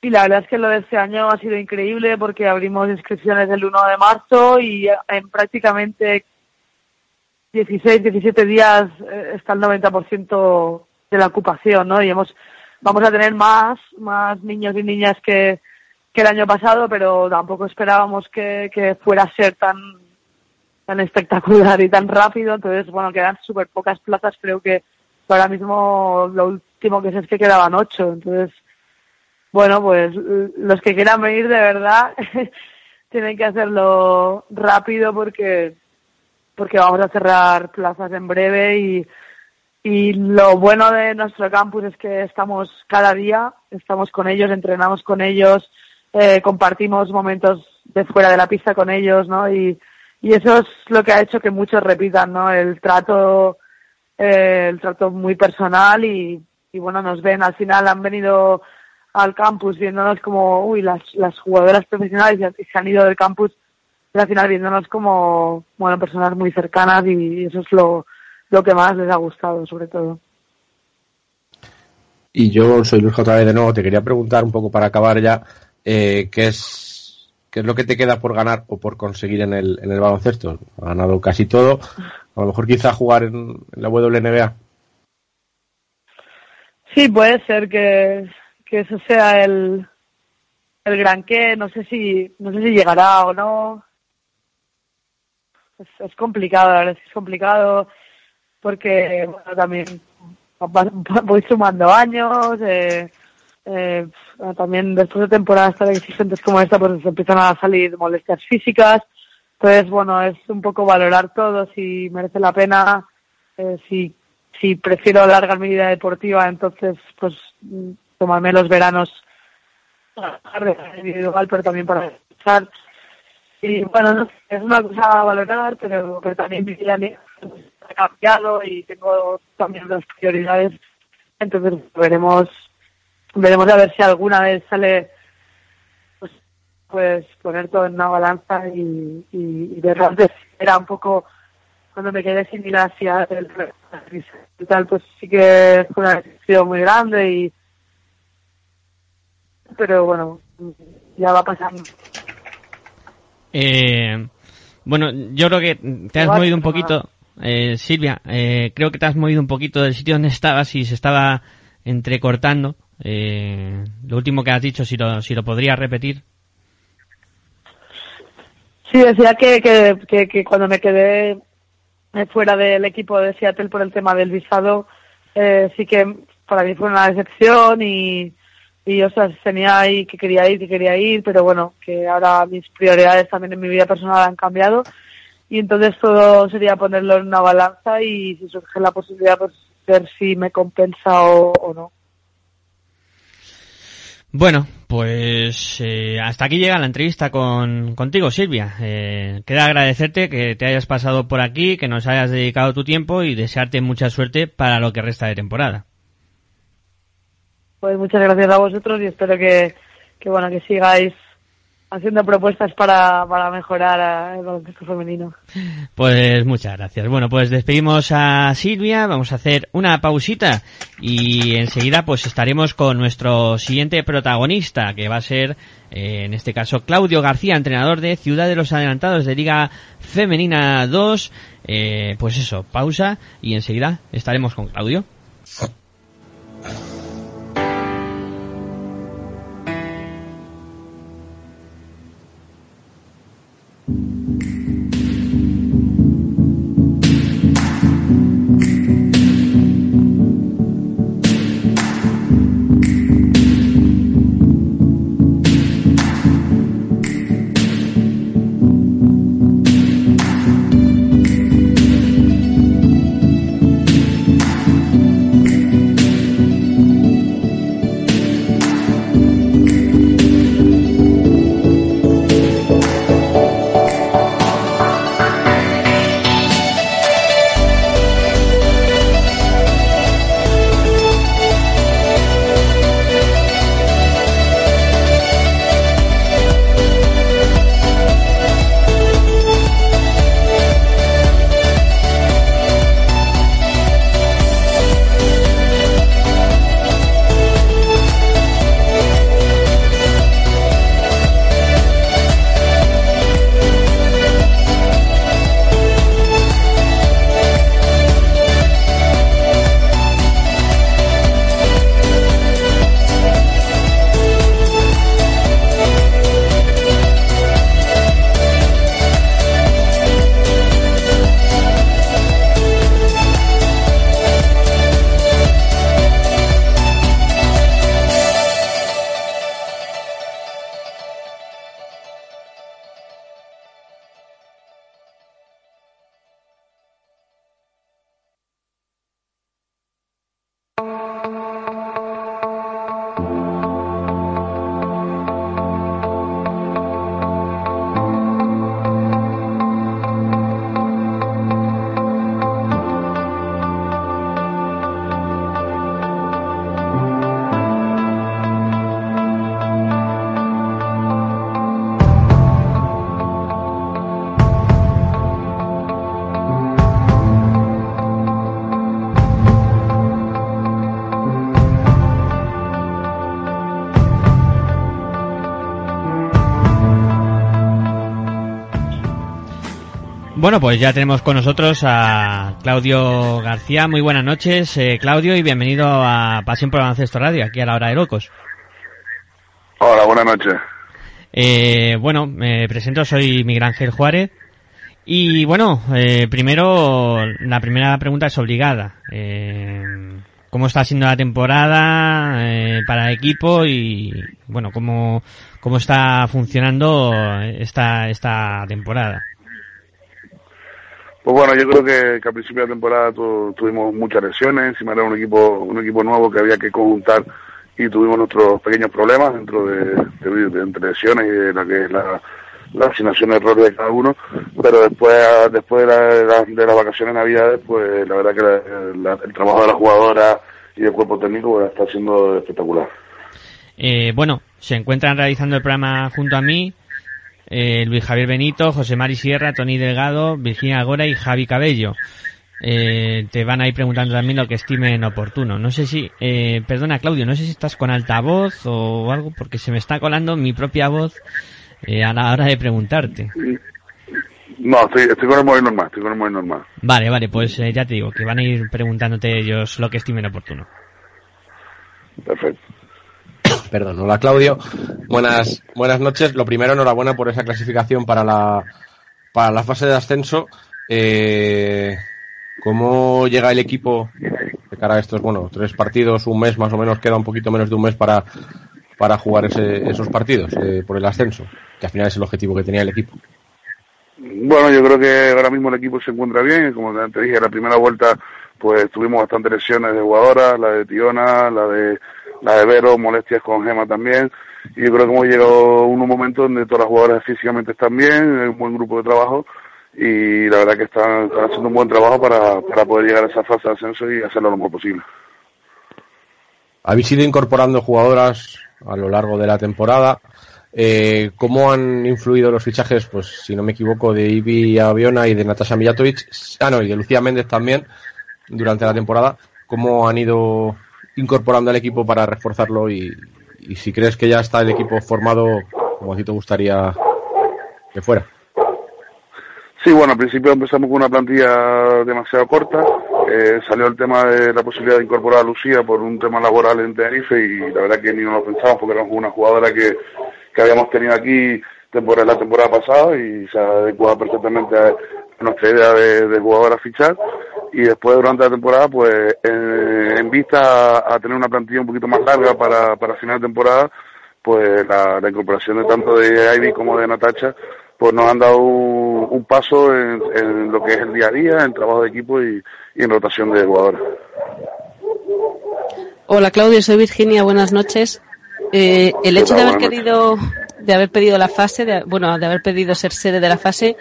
Y la verdad es que lo de este año ha sido increíble porque abrimos inscripciones el 1 de marzo y en prácticamente 16, 17 días eh, está el 90% de la ocupación, ¿no? Y hemos, vamos a tener más, más niños y niñas que, que el año pasado, pero tampoco esperábamos que, que fuera a ser tan, tan espectacular y tan rápido. Entonces, bueno, quedan súper pocas plazas. Creo que ahora mismo lo último que sé es que quedaban ocho. Entonces, bueno, pues los que quieran venir de verdad <laughs> tienen que hacerlo rápido porque porque vamos a cerrar plazas en breve y y lo bueno de nuestro campus es que estamos cada día, estamos con ellos, entrenamos con ellos, eh, compartimos momentos de fuera de la pista con ellos, ¿no? Y, y eso es lo que ha hecho que muchos repitan, ¿no? El trato, eh, el trato muy personal y, y bueno, nos ven, al final han venido al campus viéndonos como, uy, las, las jugadoras profesionales y se han ido del campus, pero al final viéndonos como, bueno, personas muy cercanas y eso es lo, lo que más les ha gustado, sobre todo.
Y yo soy Luis otra vez de nuevo, te quería preguntar un poco para acabar ya, eh, ¿qué es qué es lo que te queda por ganar o por conseguir en el, en el baloncesto? Ha ganado casi todo, a lo mejor quizá jugar en, en la WNBA.
Sí, puede ser que, que eso sea el, el gran qué, no sé si, no sé si llegará o no. Es, es complicado, la verdad es que es complicado porque bueno, también voy sumando años, eh, eh, también después de temporadas tan exigentes como esta, pues empiezan a salir molestias físicas. Entonces, bueno, es un poco valorar todo, si merece la pena, eh, si, si prefiero alargar mi vida deportiva, entonces, pues, mm, tomarme los veranos individual, pero también para descansar. Y bueno, es una cosa a valorar, pero, pero también mi ha cambiado y tengo también otras prioridades. Entonces veremos, veremos a ver si alguna vez sale pues, pues poner todo en una balanza y, y, y ver era un poco cuando me quedé sin ir hacia el y tal, pues sí que fue una decisión muy grande y pero bueno, ya va pasando.
Eh, bueno, yo creo que te has movido un poquito, eh, Silvia, eh, creo que te has movido un poquito del sitio donde estabas y se estaba entrecortando. Eh, lo último que has dicho, si lo, si lo podrías repetir.
Sí, decía que, que, que, cuando me quedé eh, fuera del equipo de Seattle por el tema del visado, eh, sí que para mí fue una decepción y, y sea, tenía ahí que quería ir, que quería ir, pero bueno, que ahora mis prioridades también en mi vida personal han cambiado y entonces todo sería ponerlo en una balanza y si surge la posibilidad, pues ver si me compensa o, o no.
Bueno, pues eh, hasta aquí llega la entrevista con, contigo, Silvia. Eh, queda agradecerte que te hayas pasado por aquí, que nos hayas dedicado tu tiempo y desearte mucha suerte para lo que resta de temporada.
Pues muchas gracias a vosotros y espero que, que bueno, que sigáis haciendo propuestas para, para mejorar eh, el baloncesto femenino.
Pues muchas gracias. Bueno, pues despedimos a Silvia, vamos a hacer una pausita y enseguida pues estaremos con nuestro siguiente protagonista, que va a ser, eh, en este caso, Claudio García, entrenador de Ciudad de los Adelantados de Liga Femenina 2. Eh, pues eso, pausa y enseguida estaremos con Claudio. Bueno, pues ya tenemos con nosotros a Claudio García. Muy buenas noches, eh, Claudio, y bienvenido a Pasión por Baloncesto Radio, aquí a la hora de locos.
Hola, buenas noches.
Eh, bueno, me presento, soy Miguel Ángel Juárez. Y bueno, eh, primero, la primera pregunta es obligada. Eh, ¿Cómo está siendo la temporada eh, para el equipo y, bueno, cómo, cómo está funcionando esta, esta temporada?
Pues bueno, yo creo que, que al principio de la temporada tu- tuvimos muchas lesiones, encima era un equipo, un equipo nuevo que había que conjuntar y tuvimos nuestros pequeños problemas dentro de, entre lesiones y de la que es la, la asignación de errores de cada uno, pero después después de, la- de la- las vacaciones de navidades, pues la verdad que la- la- el trabajo de las jugadoras y del cuerpo técnico pues, está siendo espectacular.
Eh, bueno, se encuentran realizando el programa junto a mí eh, Luis Javier Benito, José Mari Sierra, Tony Delgado, Virginia Gora y Javi Cabello. Eh, te van a ir preguntando también lo que estimen oportuno. No sé si, eh, perdona Claudio, no sé si estás con altavoz o algo, porque se me está colando mi propia voz eh, a la hora de preguntarte.
No, estoy, estoy con el móvil normal, estoy con el móvil normal.
Vale, vale, pues eh, ya te digo que van a ir preguntándote ellos lo que estimen oportuno.
Perfecto. <coughs>
Perdón, hola Claudio. Buenas, buenas noches. Lo primero, enhorabuena por esa clasificación para la, para la fase de ascenso. Eh, ¿Cómo llega el equipo de cara a estos, bueno, tres partidos, un mes más o menos, queda un poquito menos de un mes para, para jugar ese- esos partidos eh, por el ascenso? Que al final es el objetivo que tenía el equipo.
Bueno, yo creo que ahora mismo el equipo se encuentra bien. Como te dije, la primera vuelta pues tuvimos bastantes lesiones de jugadoras, la de Tiona, la de la de Vero, molestias con Gema también. Y yo creo que hemos llegado a un momento donde todas las jugadoras físicamente están bien, hay un buen grupo de trabajo y la verdad que están, están haciendo un buen trabajo para, para poder llegar a esa fase de ascenso y hacerlo lo mejor posible.
Habéis ido incorporando jugadoras a lo largo de la temporada. Eh, ¿Cómo han influido los fichajes, pues si no me equivoco, de Ibi Aviona y de Natasha Mijatovic? Ah, no, y de Lucía Méndez también durante la temporada. ¿Cómo han ido incorporando al equipo para reforzarlo? Y, y si crees que ya está el equipo formado como a ti te gustaría que fuera.
Sí, bueno, al principio empezamos con una plantilla demasiado corta. Eh, salió el tema de la posibilidad de incorporar a Lucía por un tema laboral en Tenerife y la verdad que ni nos lo pensábamos porque era una jugadora que, que habíamos tenido aquí temporada, la temporada pasada y se adecuaba perfectamente a nuestra idea de, de jugadora a fichar. Y después durante la temporada, pues eh, en vista a, a tener una plantilla un poquito más larga para, para final de temporada, pues la, la incorporación de tanto de Ivy como de Natacha pues nos han dado un, un paso en, en lo que es el día a día, en trabajo de equipo y, y en rotación de jugadores.
Hola Claudio, soy Virginia, buenas noches. Eh, el hecho de haber querido, de haber pedido la fase, de, bueno, de haber pedido ser sede de la fase,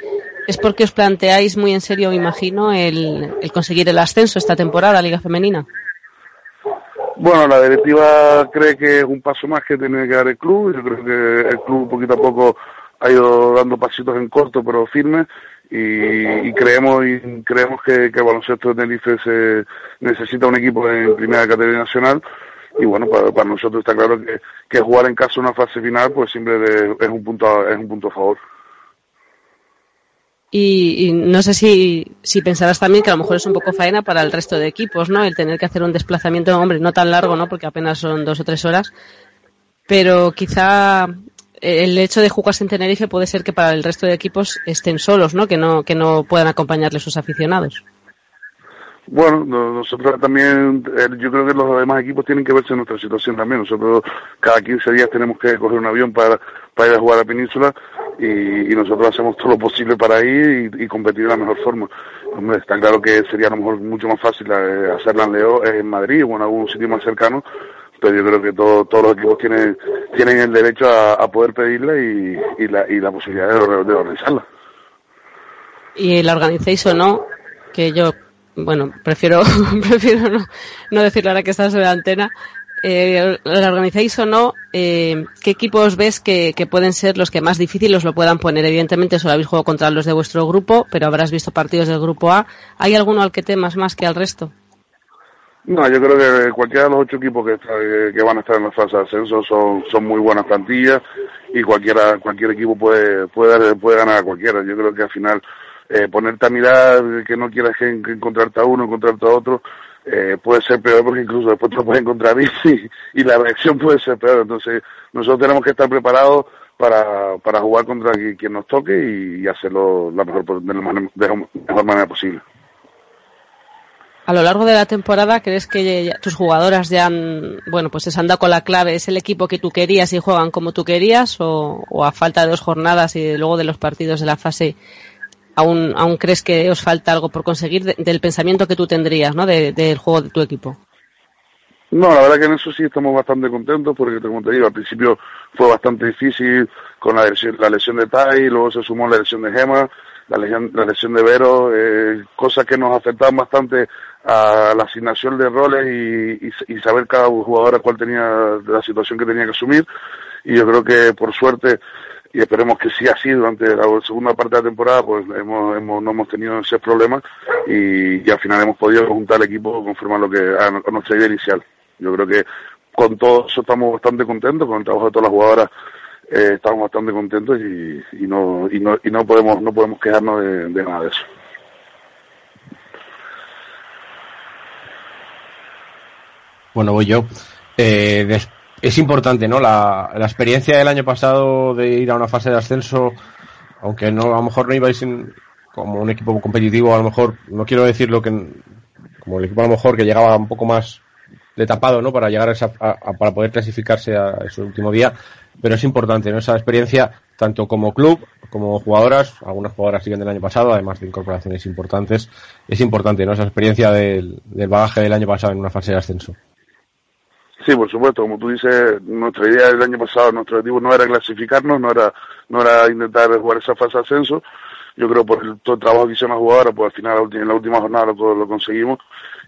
es porque os planteáis muy en serio, me imagino, el, conseguir el ascenso esta temporada a Liga Femenina.
Bueno, la directiva cree que es un paso más que tiene que dar el club. Yo creo que el club poquito a poco ha ido dando pasitos en corto pero firmes y, y creemos y creemos que, que el baloncesto de Tenerife se necesita un equipo en primera categoría nacional y bueno para, para nosotros está claro que, que jugar en casa una fase final pues siempre es un punto es un punto a favor.
Y, no sé si, si pensarás también que a lo mejor es un poco faena para el resto de equipos, ¿no? El tener que hacer un desplazamiento, hombre, no tan largo, ¿no? Porque apenas son dos o tres horas. Pero quizá el hecho de jugarse en Tenerife puede ser que para el resto de equipos estén solos, ¿no? Que no, que no puedan acompañarle sus aficionados.
Bueno, no- nosotros también, eh, yo creo que los demás equipos tienen que verse en nuestra situación también. Nosotros cada 15 días tenemos que coger un avión para, para ir a jugar a Península y, y nosotros hacemos todo lo posible para ir y, competir de la mejor forma. Hombre, está claro que sería a lo mejor mucho más fácil eh, hacerla en Leo, eh, en Madrid o en algún sitio más cercano, pero yo creo que todo- todos los equipos tienen, tienen el derecho a, poder pedirla y, y, la, y la posibilidad de, de organizarla.
y la organicéis o no, que yo, bueno, prefiero, <laughs> prefiero no, no decirlo ahora que está sobre la antena, eh, la organizáis o no, eh, ¿qué equipos ves que, pueden ser los que más difíciles lo puedan poner? Evidentemente solo habéis jugado contra los de vuestro grupo, pero habrás visto partidos del grupo A. ¿Hay alguno al que temas más que al resto?
No, yo creo que cualquiera de los ocho equipos que, está- que- van a estar en la fase de ascenso son, son muy buenas plantillas y cualquiera cualquier equipo puede puede puede ganar a cualquiera. Yo creo que al final eh, ponerte a mirar que no quieras encontrarte a uno, encontrarte a otro, eh, puede ser peor porque incluso después te lo puedes encontrar y, la reacción puede ser peor. Entonces, nosotros tenemos que estar preparados para, para jugar contra qui- quien nos toque y, hacerlo la mejor, de la de la mejor manera posible.
A lo largo de la temporada, ¿crees que tus jugadoras ya han, bueno, pues se han dado con la clave? ¿Es el equipo que tú querías y juegan como tú querías? ¿O, o a falta de dos jornadas y luego de los partidos de la fase, aún, aún crees que os falta algo por conseguir de- del pensamiento que tú tendrías, ¿no? De- del juego de tu equipo.
No, la verdad que en eso sí estamos bastante contentos porque, como te digo, al principio fue bastante difícil con la lesión, la lesión de Tai, luego se sumó la lesión de Gema, la lesión, la lesión de Vero, eh, cosas que nos afectaban bastante a la asignación de roles y, y- y saber cada jugador cuál tenía la situación que tenía que asumir. Y yo creo que por suerte, y esperemos que sí así durante la segunda parte de la temporada, pues hemos, hemos, no hemos tenido ese problema y, y al final hemos podido juntar el equipo conforme a lo que a, a nuestra idea inicial. Yo creo que con todo eso estamos bastante contentos, con el trabajo de todas las jugadoras eh, estamos bastante contentos y, no y no y no podemos no podemos quejarnos de, nada de eso.
Bueno, voy yo. Eh, es importante, ¿no? La, la experiencia del año pasado de ir a una fase de ascenso, aunque no a lo mejor no ibais en- como un equipo competitivo, a lo mejor, no quiero decir lo que, como el equipo a lo mejor que llegaba un poco más de tapado, ¿no? Para llegar a esa, a- para poder clasificarse a ese último día, pero es importante, ¿no? Esa experiencia, tanto como club, como jugadoras, algunas jugadoras siguen del año pasado, además de incorporaciones importantes, es importante, ¿no? Esa experiencia del, del bagaje del año pasado en una fase de ascenso.
Sí, por supuesto, como tú dices, nuestra idea del año pasado, nuestro objetivo no era clasificarnos, no era, no era intentar jugar esa fase ascenso. Yo creo por el, todo el trabajo que hicieron las jugadoras, pues al final en la última jornada lo, lo conseguimos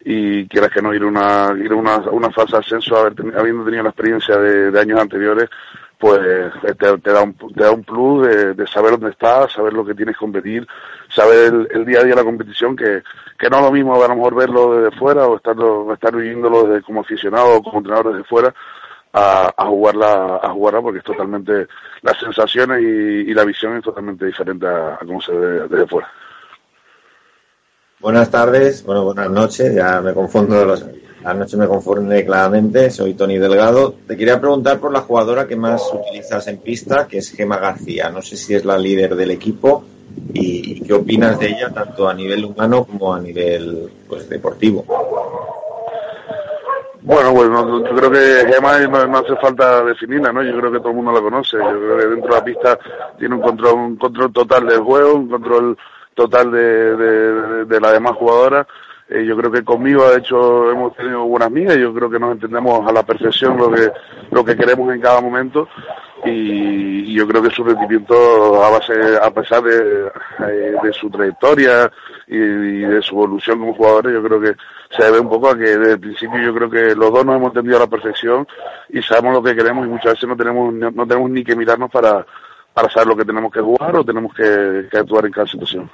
y quieras que no ir a una, ir una, una fase ascenso haber habiendo tenido la experiencia de años anteriores, pues eh, te, da un, te da un plus de, de saber dónde estás, saber lo que tienes que competir, saber el, día a día de la competición, que, que no es lo mismo a lo mejor verlo desde fuera o estarlo, estar viviéndolo desde, como aficionado o como entrenador desde fuera a, a jugarla, a jugarla porque es totalmente, las sensaciones y, y la visión es totalmente diferente a, a cómo se ve desde fuera.
Buenas tardes, bueno, buenas noches, ya me confundo, los, la noche me confunde claramente, soy Tony Delgado. Te quería preguntar por la jugadora que más utilizas en pista, que es Gema García. No sé si es la líder del equipo y, qué opinas de ella, tanto a nivel humano como a nivel pues deportivo.
Bueno, bueno, yo creo que Gemma no, hace falta definirla, ¿no? Yo creo que todo el mundo la conoce. Yo creo que dentro de la pista tiene un control, un control total del juego, un control total de, de, de- de las demás jugadoras. Eh, yo creo que conmigo, de hecho, hemos tenido buenas migas. Yo creo que nos entendemos a la perfección lo que, lo que queremos en cada momento. Y, yo creo que su rendimiento, a base, a pesar de, eh, de su trayectoria y, de su evolución como jugadores, yo creo que se debe un poco a que desde el principio yo creo que los dos nos hemos entendido a la perfección y sabemos lo que queremos y muchas veces no tenemos no, no tenemos ni que mirarnos para, para saber lo que tenemos que jugar o tenemos que, que actuar en cada situación.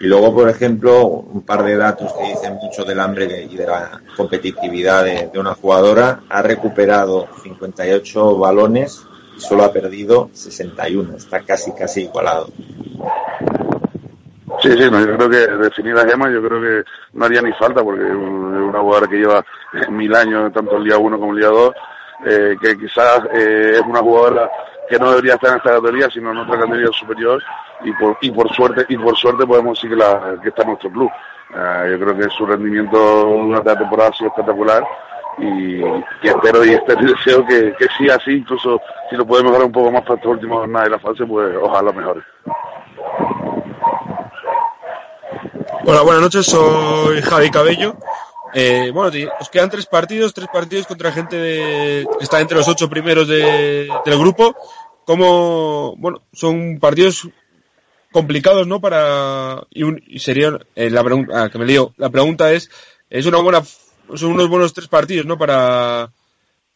Y luego, por ejemplo, un par de datos que dicen mucho del hambre de- y de la competitividad de, una jugadora. Ha recuperado 58 balones y solo ha perdido 61. Está casi, casi igualado.
Sí, sí, no, yo creo que definir a Gema yo creo que no haría ni falta porque es una jugadora que lleva mil años, tanto el día 1 como el día 2, eh, que quizás eh, es una jugadora que no debería estar en esta categoría, sino en otra categoría superior y por, y por suerte y por suerte podemos decir que, la, que está nuestro club. Ah, yo creo que su rendimiento durante la temporada ha sido espectacular y, y espero y y <laughs> deseo que, que siga así, incluso si lo puede mejorar un poco más para esta última jornada de la fase, pues ojalá mejore.
Hola, buenas noches, soy Javi Cabello. Eh, bueno, os quedan tres partidos, tres partidos contra gente de, que está entre los ocho primeros de- del grupo. Como, bueno, son partidos complicados, ¿no? Para, y, un- y sería, eh, la pregunta, ah, que me lío, la pregunta es, es una buena, son unos buenos tres partidos, ¿no? Para,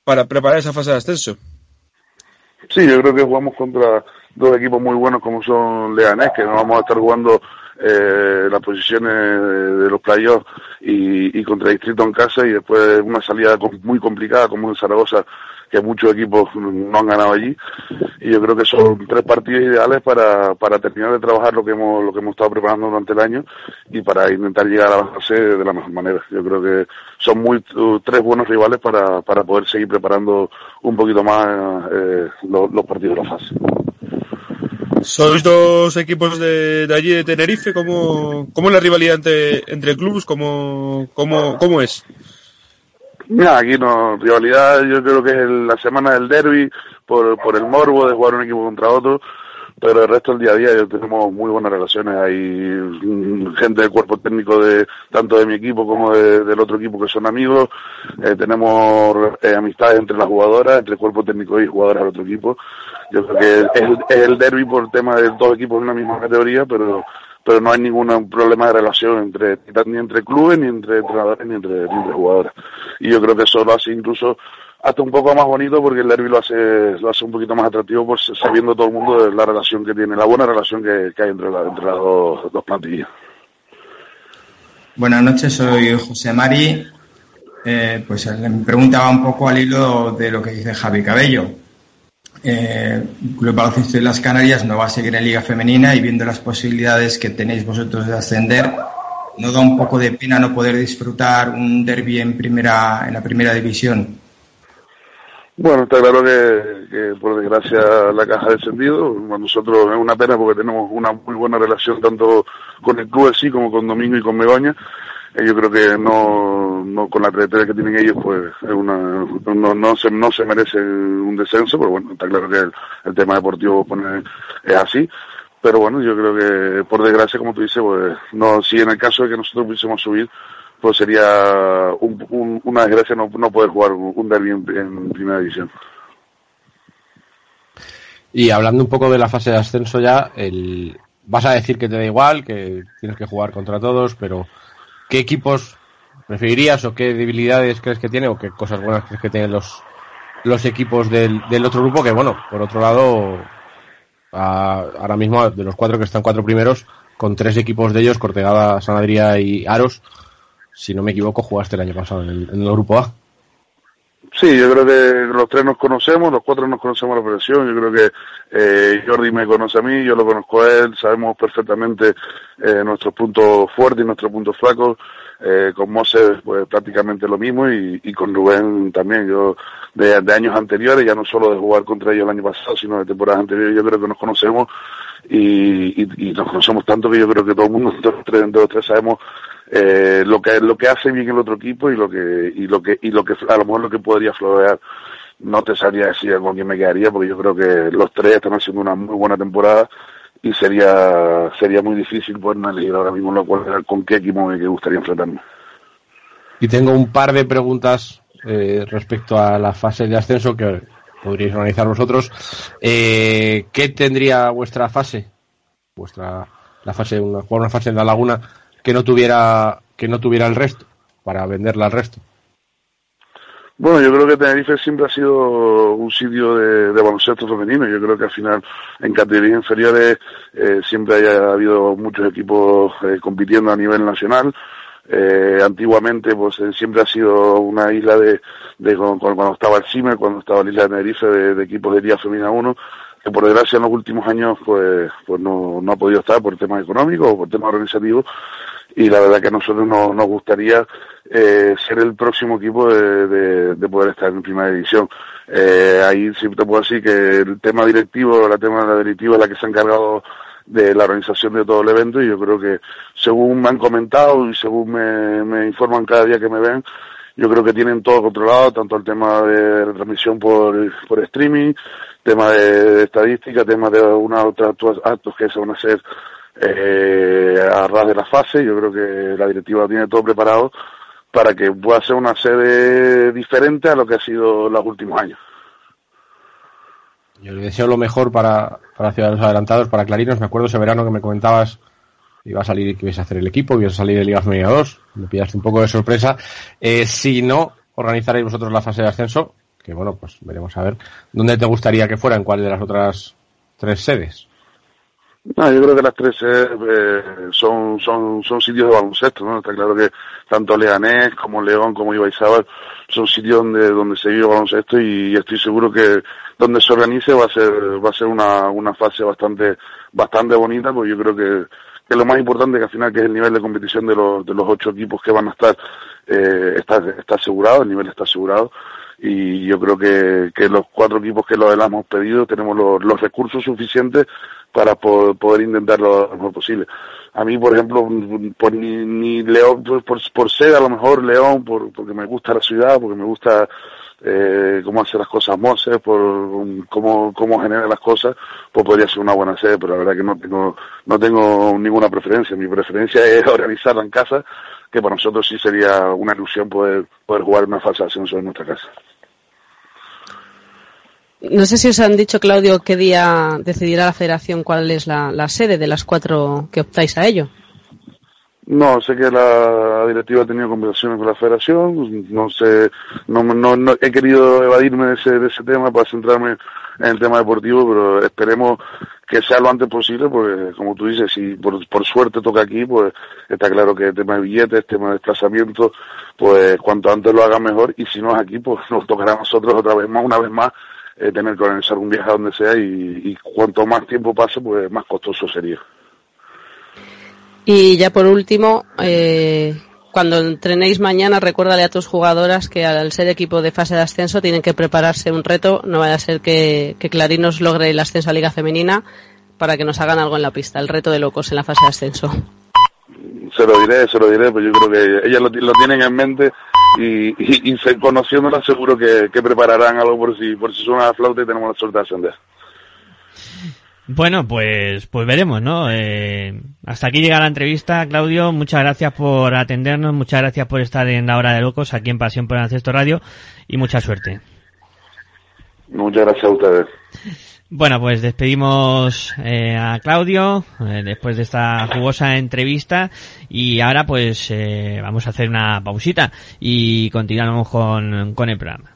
para preparar esa fase de ascenso.
Sí, yo creo que jugamos contra dos equipos muy buenos como son Leganés, que nos vamos a estar jugando eh, las posiciones de, los playoffs y, y contra Distrito en casa y después una salida muy complicada como en Zaragoza que muchos equipos no han ganado allí y yo creo que son tres partidos ideales para, para terminar de trabajar lo que hemos lo que hemos estado preparando durante el año y para intentar llegar a la fase de la mejor manera. Yo creo que son muy uh, tres buenos rivales para, para poder seguir preparando un poquito más eh, los, los partidos de la fase.
Sois dos equipos de, de allí de Tenerife, ¿cómo, cómo es la rivalidad entre, entre clubes? ¿Cómo, cómo, ¿Cómo es?
Mira, aquí no, rivalidad yo creo que es el- la semana del derby por, por el morbo de jugar un equipo contra otro, pero el resto del día a día tenemos muy buenas relaciones, hay gente del cuerpo técnico de tanto de mi equipo como de- del otro equipo que son amigos, eh, tenemos eh, amistades entre las jugadoras, entre el cuerpo técnico y jugadoras del otro equipo, yo creo que es, es el derby por tema de dos equipos en una misma categoría, pero pero no hay ningún problema de relación entre ni entre clubes, ni entre entrenadores, ni entre, ni entre jugadoras. Y yo creo que eso lo hace incluso hasta un poco más bonito porque el derby lo hace, lo hace un poquito más atractivo por sabiendo todo el mundo de la relación que tiene, la buena relación que, hay entre, entre las dos, dos plantillas.
Buenas noches, soy José Mari. Eh, pues eh, me preguntaba un poco al hilo de lo que dice Javi Cabello. Eh, Club Baloncesto de las Canarias no va a seguir en Liga Femenina y viendo las posibilidades que tenéis vosotros de ascender, ¿no da un poco de pena no poder disfrutar un derby en primera en la primera división?
Bueno, está claro que, por desgracia la caja ha descendido. Nosotros es una pena porque tenemos una muy buena relación tanto con el club en sí como con Domingo y con Begoña. Yo creo que no, no con la trayectoria que tienen ellos, pues es una, no, no se, no se merece un descenso, pero bueno, está claro que el, tema deportivo pone, es así. Pero bueno, yo creo que por desgracia, como tú dices, pues no, si en el caso de que nosotros pudiésemos subir, pues sería un- un- una desgracia no, no poder jugar un derby en, en primera división.
Y hablando un poco de la fase de ascenso ya, el... vas a decir que te da igual, que tienes que jugar contra todos, pero ¿qué equipos preferirías o qué debilidades crees que tiene o qué cosas buenas crees que tienen los, los equipos del, del otro grupo? Que bueno, por otro lado, a- ahora mismo de los cuatro que están cuatro primeros, con tres equipos de ellos, Cortegada, San Adrià y Aros, si no me equivoco, jugaste el año pasado en el, en el grupo A.
Sí, yo creo que los tres nos conocemos, los cuatro nos conocemos la operación. Yo creo que eh, Jordi me conoce a mí, yo lo conozco a él, sabemos perfectamente eh, nuestros puntos fuertes y nuestros puntos flacos. Eh, con Moses, pues prácticamente lo mismo y, y con Rubén también. Yo, de, años anteriores, ya no solo de jugar contra ellos el año pasado, sino de temporadas anteriores, yo creo que nos conocemos y, y, nos conocemos tanto que yo creo que todo el mundo, <laughs> de los los tres sabemos eh, lo que lo que hace bien el otro equipo y lo que y lo que y lo que a lo mejor lo que podría florear no te sabría decir con quién me quedaría porque yo creo que los tres están haciendo una muy buena temporada y sería sería muy difícil poder elegir ahora mismo lo cual, con qué equipo me gustaría enfrentarme
Y tengo un par de preguntas eh, respecto a la fase de ascenso que podríais organizar vosotros. Eh, ¿Qué tendría vuestra fase? Vuestra la fase una, una fase en la laguna que no tuviera que no tuviera el resto para venderla al resto.
Bueno, yo creo que Tenerife siempre ha sido un sitio de, de baloncesto femenino. Yo creo que al final en categorías inferiores eh, siempre haya habido muchos equipos eh, compitiendo a nivel nacional. Eh, antiguamente pues eh, siempre ha sido una isla de, de cuando, cuando estaba el CIME, cuando estaba la isla de Tenerife de, de equipos de Liga Femenina 1, que por desgracia en los últimos años pues, pues no, no ha podido estar por temas económicos o por temas organizativos y la verdad que a nosotros nos, nos gustaría eh, ser el próximo equipo de, de, de poder estar en primera división. Eh, ahí sí te puedo decir que el tema directivo, la tema de la directiva es la que se ha encargado de la organización de todo el evento y yo creo que según me han comentado y según me, me informan cada día que me ven, yo creo que tienen todo controlado, tanto el tema de retransmisión por, por streaming, tema de, estadística, tema de unos otros actos que se van a hacer eh, a ras de la fase. Yo creo que la directiva tiene todo preparado para que pueda ser una sede diferente a lo que ha sido los últimos años.
Yo le deseo lo mejor para, para Ciudadanos Adelantados, para Clarinos. Me acuerdo ese verano que me comentabas iba a salir, que ibas a hacer el equipo, ibas a salir de Liga Femenina 2. Me pillaste un poco de sorpresa. Eh, si no, organizaréis vosotros la fase de ascenso, que bueno, pues veremos a ver. ¿Dónde te gustaría que fuera? ¿En cuál de las otras tres sedes?
No, yo creo que las tres eh, son, son, son sitios de baloncesto, ¿no? Está claro que tanto Leganés como León como Ibaizábal son sitios donde, donde se vive baloncesto y estoy seguro que donde se organice va a ser, va a ser una, una fase bastante, bastante bonita, porque yo creo que, que lo más importante que al final que es el nivel de competición de los, de los ocho equipos que van a estar, eh, está, está asegurado, el nivel está asegurado y yo creo que, que los cuatro equipos que lo hemos pedido tenemos los, los recursos suficientes para po- poder intentarlo lo mejor posible. A mí, por ejemplo, por ni, ni León, por, por, por ser a lo mejor León, por, porque me gusta la ciudad, porque me gusta eh, cómo hace las cosas Moses, por cómo, cómo genera las cosas, pues podría ser una buena sede, pero la verdad que no tengo, no tengo ninguna preferencia. Mi preferencia <laughs> es organizarla en casa, que para nosotros sí sería una ilusión poder, poder jugar una de ascenso en nuestra casa.
No sé si os han dicho, Claudio, qué día decidirá la federación cuál es la, la sede de las cuatro que optáis a ello.
No, sé que la directiva ha tenido conversaciones con la federación, no sé, no, no, no- he querido evadirme de ese, de ese tema para centrarme en el tema deportivo, pero esperemos que sea lo antes posible, porque como tú dices, si por, por suerte toca aquí, pues está claro que el tema de billetes, tema de desplazamiento, pues cuanto antes lo haga mejor, y si no es aquí, pues nos tocará a nosotros otra vez más, una vez más, eh, tener que organizar un viaje a donde sea, y, y cuanto más tiempo pase, pues más costoso sería.
Y ya por último, eh, cuando entrenéis mañana, recuérdale a tus jugadoras que al ser equipo de fase de ascenso tienen que prepararse un reto. No vaya a ser que, que Clarín nos logre el ascenso a Liga Femenina para que nos hagan algo en la pista. El reto de locos en la fase de ascenso.
Se lo diré, se lo diré, pues yo creo que ellas lo, lo tienen en mente y, y, y se, conociéndolas seguro que, que prepararán algo por si, por si suena la flauta y tenemos la suerte de ascender.
Bueno, pues, pues veremos, ¿no? Eh, hasta aquí llega la entrevista, Claudio. Muchas gracias por atendernos, muchas gracias por estar en la hora de locos aquí en Pasión por el Ancesto Radio y mucha suerte.
Muchas gracias a ustedes.
Bueno, pues despedimos eh, a Claudio eh, después de esta jugosa entrevista y ahora pues eh, vamos a hacer una pausita y continuamos con, con el programa.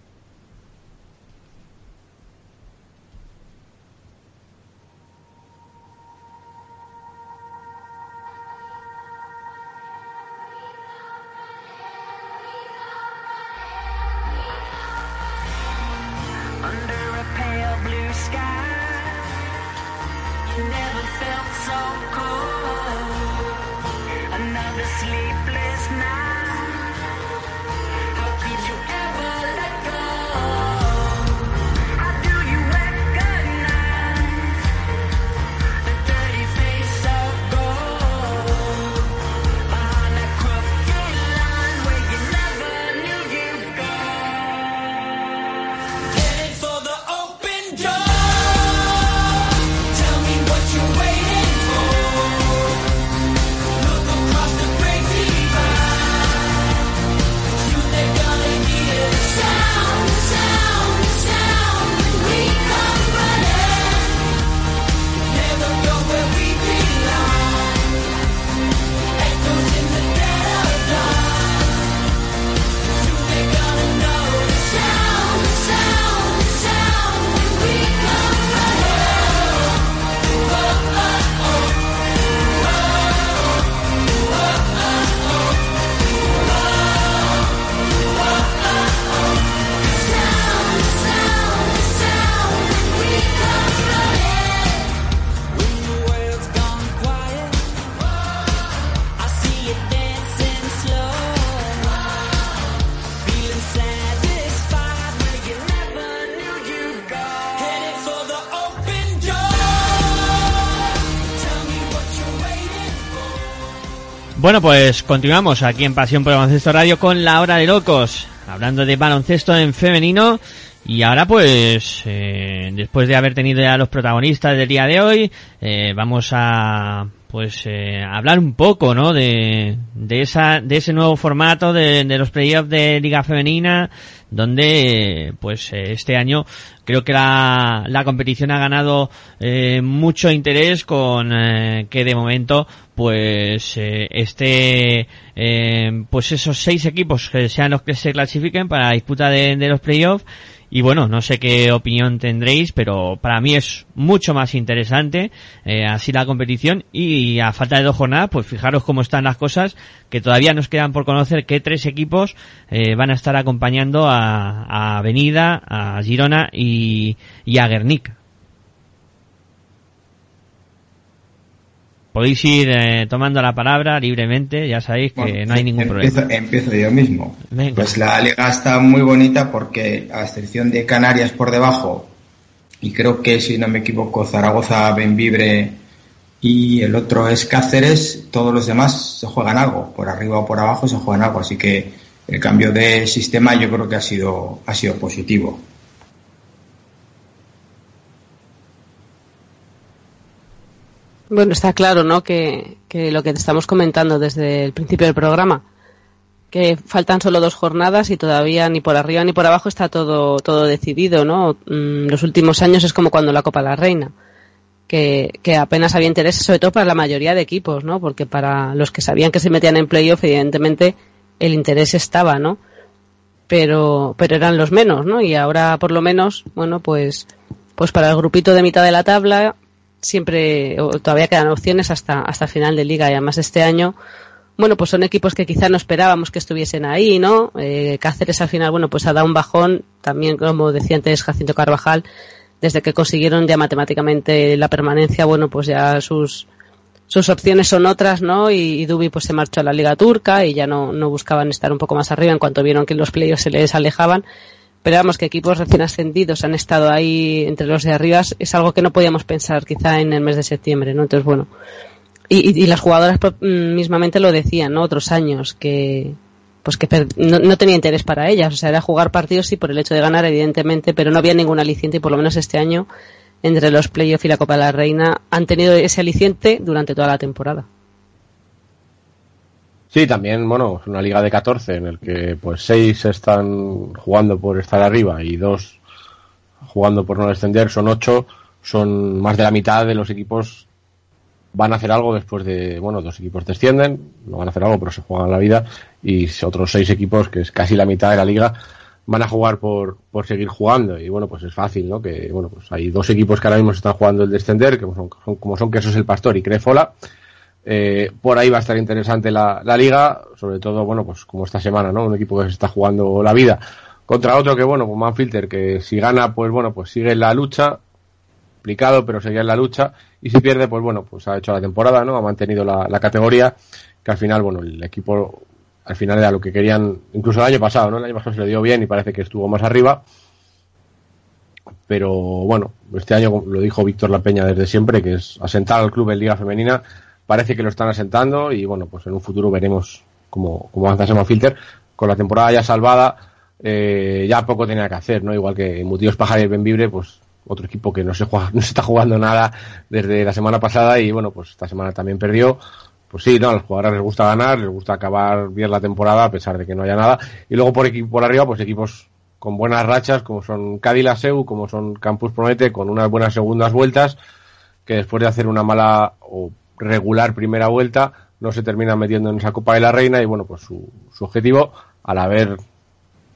Bueno, pues continuamos aquí en Pasión por el Baloncesto Radio con la hora de locos, hablando de baloncesto en femenino. Y ahora pues, eh, después de haber tenido ya los protagonistas del día de hoy, eh, vamos a pues eh, hablar un poco, ¿no? De, de esa, de ese nuevo formato de, de los playoffs de Liga Femenina, donde pues eh, este año creo que la, la competición ha ganado eh, mucho interés con eh, que de momento pues eh, este eh, pues esos seis equipos que sean los que se clasifiquen para la disputa de, de los playoffs y bueno, no sé qué opinión tendréis, pero para mí es mucho más interesante eh, así la competición y a falta de dos jornadas, pues fijaros cómo están las cosas, que todavía nos quedan por conocer qué tres equipos eh, van a estar acompañando a, a Avenida, a Girona y, y a Guernica. Podéis ir eh, tomando la palabra libremente, ya sabéis que
Bueno,
no hay ningún
empiezo,
problema.
empiezo yo mismo.
Venga.
Pues la liga está muy bonita porque, a excepción de Canarias por debajo, y creo que, si no me equivoco, Zaragoza, Benvibre y el otro es Cáceres, todos los demás se juegan algo. Por arriba o por abajo se juegan algo. Así que el cambio de sistema yo creo que ha sido, ha sido positivo.
Bueno, está claro, ¿no? Que, que lo que te estamos comentando desde el principio del programa, que faltan solo dos jornadas y todavía ni por arriba ni por abajo está todo, todo decidido, ¿no? Mm, Los últimos años es como cuando la Copa la Reina, que, que apenas había interés, sobre todo para la mayoría de equipos, ¿no? Porque para los que sabían que se metían en playoff, evidentemente el interés estaba, ¿no? Pero, pero eran los menos, ¿no? Y ahora, por lo menos, bueno, pues, pues para el grupito de mitad de la tabla, siempre o todavía quedan opciones hasta hasta final de liga. Y además este año bueno pues son equipos que quizá no esperábamos que estuviesen ahí no eh, Cáceres al final bueno pues ha dado un bajón también como decía antes Jacinto Carvajal desde que consiguieron ya matemáticamente la permanencia bueno pues ya sus sus opciones son otras no y, y Dubi pues se marchó a la liga turca y ya no no buscaban estar un poco más arriba en cuanto vieron que los playoffs se les alejaban pero que equipos recién ascendidos han estado ahí entre los de arriba es algo que no podíamos pensar quizá en el mes de septiembre, ¿no? Entonces, bueno, y, y, las jugadoras mm, mismamente lo decían, ¿no? Otros años que pues que no, no tenía interés para ellas, o sea, era jugar partidos sí por el hecho de ganar, evidentemente, pero no había ningún aliciente y por lo menos este año entre los playoffs y la Copa de la Reina han tenido ese aliciente durante toda la temporada.
Sí, también, bueno, es una liga de 14 en el que pues seis están jugando por estar arriba y dos jugando por no descender, son ocho, son más de la mitad de los equipos van a hacer algo después de, bueno, dos equipos descienden, no van a hacer algo, pero se juegan la vida y otros seis equipos, que es casi la mitad de la liga, van a jugar por, por seguir jugando y bueno, pues es fácil, ¿no? Que, bueno, pues hay dos equipos que ahora mismo están jugando el descender, que son, son- como son Quesos el Pastor y Crefola, eh, por ahí va a estar interesante la, liga, sobre todo, bueno, pues como esta semana, ¿no? Un equipo que se está jugando la vida contra otro que, bueno, como Manfilter, que si gana, pues bueno, pues sigue en la lucha, complicado, pero seguía en la lucha, y si pierde, pues bueno, pues ha hecho la temporada, ¿no? Ha mantenido la, categoría, que al final, bueno, el equipo al final era lo que querían, incluso el año pasado, ¿no? El año pasado se le dio bien y parece que estuvo más arriba, pero bueno, este año lo dijo Víctor La Peña desde siempre, que es asentar al club en Liga Femenina, parece que lo están asentando y bueno, pues en un futuro veremos cómo, cómo avanza Filter. Con la temporada ya salvada, eh, ya poco tenía que hacer, ¿no? Igual que Mutíos Pajar y Benvibre, pues otro equipo que no se juega, <laughs> no se está jugando nada desde la semana pasada y bueno, pues esta semana también perdió. Pues sí, no, a los jugadores les gusta ganar, les gusta acabar bien la temporada a pesar de que no haya nada. Y luego por equipo por arriba, pues equipos con buenas rachas, como son Cádiz como son Campus Promete, con unas buenas segundas vueltas, que después de hacer una mala o regular primera vuelta, no se terminan metiendo en esa Copa de la Reina y bueno, pues su, su objetivo, al haber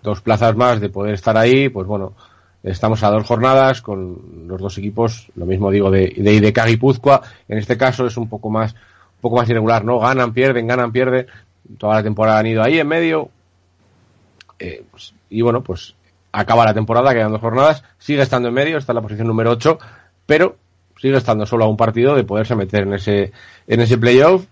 dos plazas más de poder estar ahí, pues bueno, estamos a dos jornadas con los dos equipos, lo mismo digo de, de IDK Guipúzcoa, en este caso es un poco más, un poco más irregular, ¿no? Ganan, pierden, ganan, pierden, toda la temporada han ido ahí en medio, eh, pues, y bueno, pues acaba la temporada, quedan dos jornadas, sigue estando en medio, está en la posición número 8, pero sigue estando solo a un partido de poderse meter en ese, en ese playoff,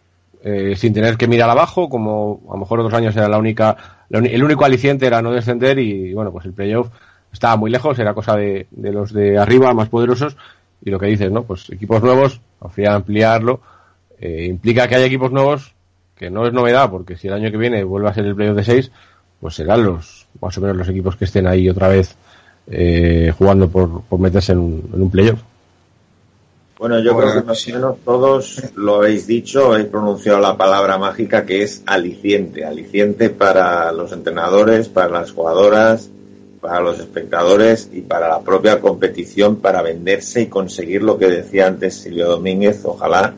eh, sin tener que mirar abajo, como a lo mejor otros años era la única, la el único aliciente era no descender y bueno, pues el playoff estaba muy lejos, era cosa de, de los de arriba más poderosos y lo que dices, ¿no? Pues equipos nuevos, ampliarlo, eh, implica que haya equipos nuevos, que no es novedad, porque si el año que viene vuelve a ser el playoff de 6, pues serán los, más o menos los equipos que estén ahí otra vez eh, jugando por, por meterse en un, en un playoff.
Bueno, yo creo que más o menos todos lo habéis dicho, habéis pronunciado la palabra mágica que es aliciente. Aliciente para los entrenadores, para las jugadoras, para los espectadores y para la propia competición para venderse y conseguir lo que decía antes Silvio Domínguez, ojalá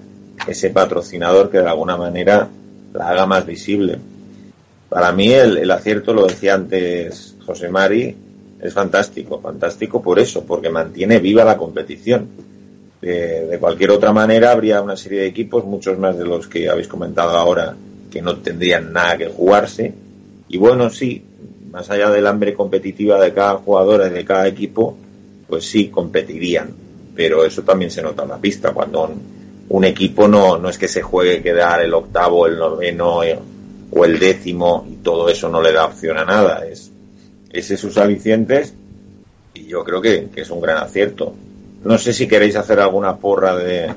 ese patrocinador que de alguna manera la haga más visible. Para mí el, el acierto, lo decía antes José Mari, es fantástico, fantástico por eso, porque mantiene viva la competición. De, cualquier otra manera habría una serie de equipos, muchos más de los que habéis comentado ahora, que no tendrían nada que jugarse. Y bueno, sí, más allá del hambre competitiva de cada jugador y de cada equipo, pues sí, competirían. Pero eso también se nota en la pista, cuando un, un equipo no, no es que se juegue quedar el octavo, el noveno eh, o el décimo y todo eso no le da opción a nada. Es, ese sus alicientes y yo creo que, que es un gran acierto. No sé si queréis hacer alguna porra de,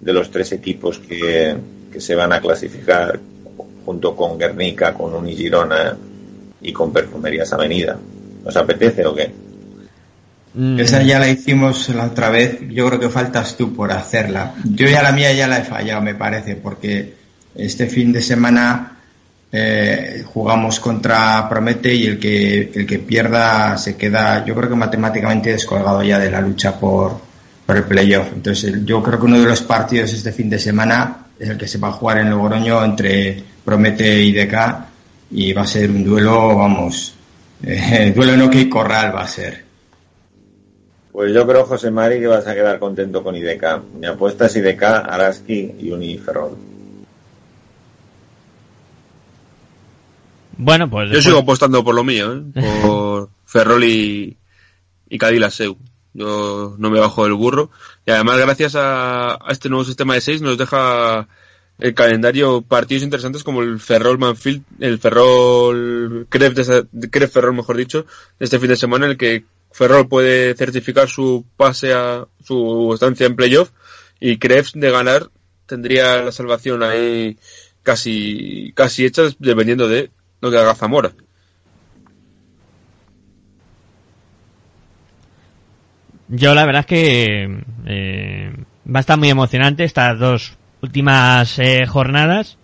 de los tres equipos que, que se van a clasificar junto con Guernica, con Unigirona y con Perfumerías Avenida. ¿Os apetece o qué?
Esa ya la hicimos la otra vez. Yo creo que faltas tú por hacerla. Yo ya la mía ya la he fallado, me parece, porque este fin de semana eh, jugamos contra Promete y el que el que pierda se queda, yo creo que matemáticamente descolgado ya de la lucha por, por el playoff. Entonces, yo creo que uno de los partidos este fin de semana es el que se va a jugar en Logroño entre Promete y DK y va a ser un duelo, vamos, eh, <laughs> duelo en OK Corral va a ser.
Pues yo creo, José Mari, que vas a quedar contento con IDK. Mi apuesta es IDK, Araski y Uniferrol.
Bueno, pues
Yo sigo apostando por lo mío, ¿eh? <laughs> por Ferrol y, y Cadillac Seu. Yo no me bajo del burro. Y además, gracias a, a este nuevo sistema de seis, nos deja el calendario partidos interesantes como el Ferrol Manfield, el Ferrol Cref Ferrol, mejor dicho, este fin de semana, en el que Ferrol puede certificar su pase a su estancia en playoff y Cref de ganar tendría la salvación ahí casi, casi hecha dependiendo de lo que haga Zamora.
Yo la verdad es que eh, va a estar muy emocionante estas dos últimas eh, jornadas.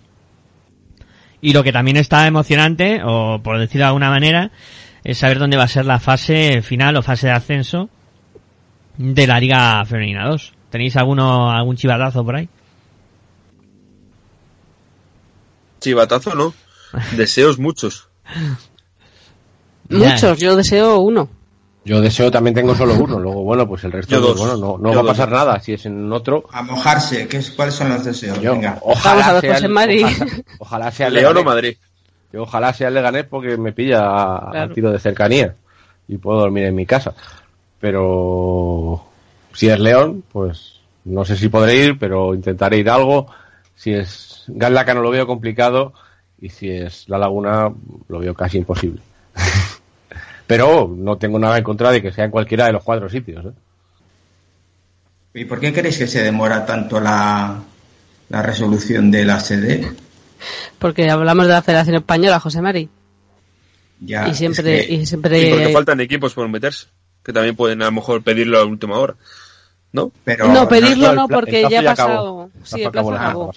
Y lo que también está emocionante, o por decirlo de alguna manera, es saber dónde va a ser la fase final o fase de ascenso de la Liga Femenina 2. ¿Tenéis alguno, algún chivatazo por ahí?
Chivatazo, ¿no? Deseos muchos.
Muchos, yo deseo uno.
Yo deseo también tengo solo uno, luego bueno, pues el resto
Yo dos.
bueno, no, no va a
dos.
pasar nada si es en otro.
A mojarse, ¿qué es, ¿cuáles son los deseos?
Yo,
Venga.
ojalá
Vamos a ver,
sea el-
Mari.
Ojalá, ojalá sea el
León o. Madrid.
Yo ojalá sea el Leganés porque me pilla a, a
Claro.
tiro de cercanía y puedo dormir en mi casa. Pero si es León, pues no sé si podré ir, pero intentaré ir algo. Si es Galaca no lo veo complicado y si es La Laguna lo veo casi imposible. <laughs> pero no tengo nada en contra de que sea en cualquiera de los cuatro sitios. ¿eh?
¿Y por qué creéis que se demora tanto la, la resolución de la sede?
Porque hablamos de la Federación Española, José Mari.
Ya,
y siempre,
es que-
y siempre.
Porque faltan equipos por meterse, que también pueden a lo mejor pedirlo a última hora. ¿No?
Pero
no, pedirlo no, porque ya ha pasado. Sí, el plazo
acabó.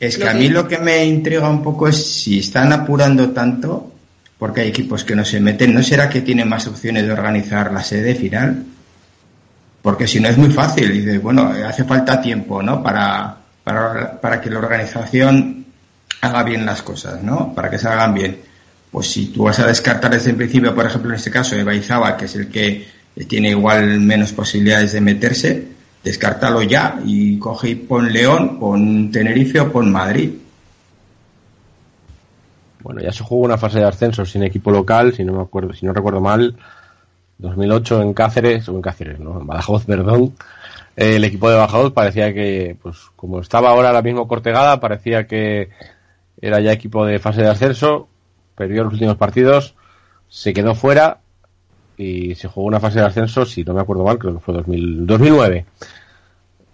Es que a mí lo que me intriga un poco es si están apurando tanto, porque hay equipos que no se meten, ¿no será que tienen más opciones de organizar la sede final? Porque si no es muy fácil, y bueno, hace falta tiempo, ¿no? Para, para, para que la organización haga bien las cosas, ¿no? Para que se hagan bien. Pues si tú vas a descartar desde el principio, por ejemplo, en este caso de Baizaba, que es el que tiene igual menos posibilidades de meterse, descártalo ya y coge y pon León, pon Tenerife o pon Madrid.
Bueno, ya se jugó una fase de ascenso sin equipo local, si no me acuerdo, si no recuerdo mal, 2008 en Cáceres, o en Cáceres, no, en Badajoz, <laughs> perdón. Eh, el equipo de Badajoz parecía que, pues, como estaba ahora la misma Cortegada, parecía que era ya equipo de fase de ascenso, perdió los últimos partidos, se quedó fuera y se jugó una fase de ascenso, si no me acuerdo mal, creo que fue 2000, 2009.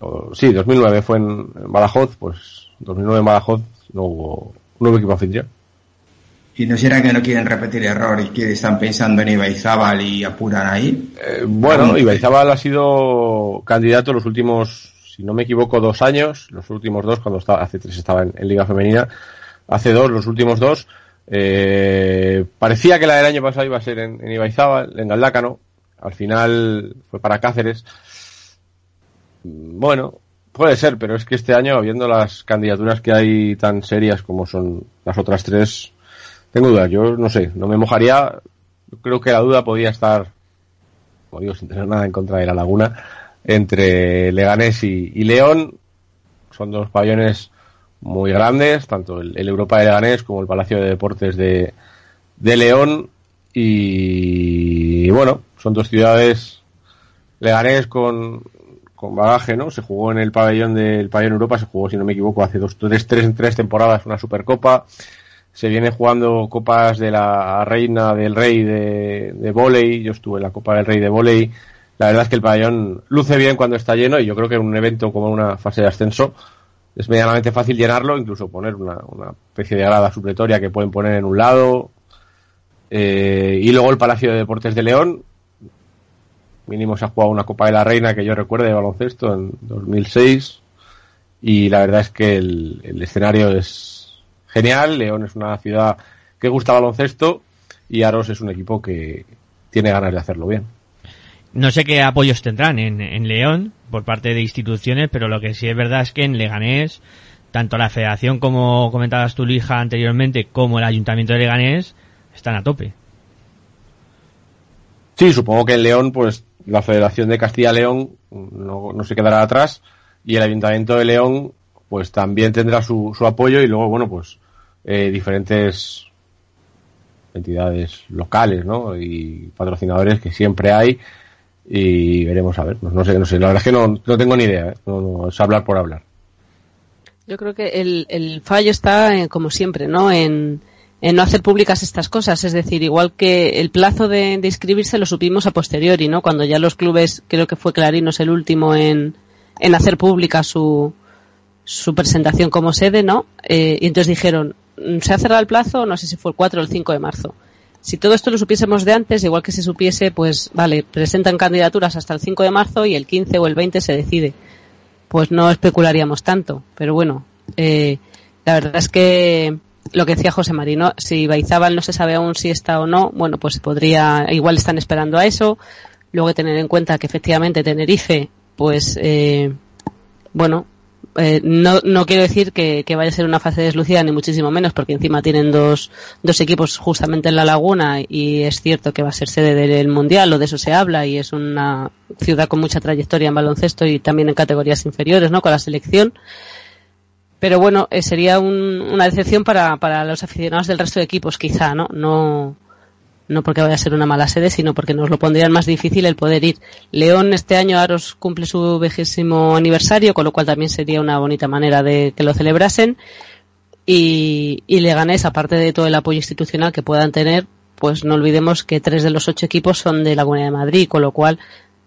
O- sí, 2009 fue en, Badajoz, pues 2009 en Badajoz no hubo, no hubo equipo anfitrión.
Y no será que no quieren repetir error y que están pensando en Ibaizábal y apuran ahí.
Eh, Bueno, Ibaizábal ha sido candidato los últimos, si no me equivoco, dos años, los últimos dos, cuando estaba, hace tres estaba en, en Liga Femenina, hace dos, los últimos dos. Eh, parecía que la del año pasado iba a ser en, en Ibaizábal, en Galdácano, al final fue para Cáceres. Bueno, puede ser, pero es que este año, viendo las candidaturas que hay tan serias como son las otras tres, tengo dudas. Yo no sé, no me mojaría creo que la duda podía estar, como digo, sin tener nada en contra de la Laguna, entre Leganés y, y León. Son dos pabellones muy grandes, tanto el, Europa de Leganés como el Palacio de Deportes de, de León. Y bueno, son dos ciudades Leganés con, con bagaje, ¿no? Se jugó en el pabellón del pabellón Europa, se jugó, si no me equivoco, hace dos, tres, tres, tres temporadas una Supercopa. Se viene jugando copas de la reina del rey de, de volei. Yo estuve en la Copa del Rey de volei. La verdad es que el pabellón luce bien cuando está lleno y yo creo que en un evento como una fase de ascenso es medianamente fácil llenarlo, incluso poner una, una especie de grada supletoria que pueden poner en un lado. Eh, y luego el Palacio de Deportes de León, mínimo se ha jugado una Copa de la Reina que yo recuerde de baloncesto en 2006 y la verdad es que el, el, escenario es genial, León es una ciudad que gusta baloncesto y Aros es un equipo que tiene ganas de hacerlo bien.
No sé qué apoyos tendrán en, León por parte de instituciones, pero lo que sí es verdad es que en Leganés, tanto la federación como comentabas tu hija anteriormente, como el ayuntamiento de Leganés, están a tope.
Sí, supongo que en León, pues la Federación de Castilla-León no, no, se quedará atrás y el Ayuntamiento de León pues también tendrá su, su apoyo y luego, bueno, pues eh, diferentes entidades locales, ¿no? Y patrocinadores que siempre hay y veremos a ver. No, no sé, no sé, la verdad es que no, no tengo ni idea, ¿eh? no, es hablar por hablar.
Yo creo que el, el fallo está, eh, como siempre, ¿no? En, en no hacer públicas estas cosas. Es decir, igual que el plazo de, de, inscribirse lo supimos a posteriori, ¿no? Cuando ya los clubes, creo que fue Clarinos el último en, en hacer pública su, su presentación como sede, ¿no? Eh, y entonces dijeron, se ha cerrado el plazo, no sé si fue el 4 o el 5 de marzo. Si todo esto lo supiésemos de antes, igual que se supiese, pues vale, presentan candidaturas hasta el 5 de marzo y el 15 o el 20 se decide. Pues no especularíamos tanto, pero bueno, eh, la verdad es que lo que decía José Marino, si Baizábal no se sabe aún si está o no, bueno, pues podría, igual están esperando a eso. Luego tener en cuenta que efectivamente Tenerife, pues, eh, bueno, eh, no, no quiero decir que, que, vaya a ser una fase deslucida, ni muchísimo menos, porque encima tienen dos, dos equipos justamente en la laguna y es cierto que va a ser sede del Mundial, o de eso se habla, y es una ciudad con mucha trayectoria en baloncesto y también en categorías inferiores, ¿no? Con la selección pero bueno, eh, sería un, una decepción para, para los aficionados del resto de equipos, quizá, ¿no? No, no porque vaya a ser una mala sede, sino porque nos lo pondrían más difícil el poder ir. León este año Aros cumple su vigésimo aniversario, con lo cual también sería una bonita manera de que lo celebrasen. Y, y Leganés, aparte de todo el apoyo institucional que puedan tener, pues no olvidemos que tres de los ocho equipos son de la Comunidad de Madrid, con lo cual,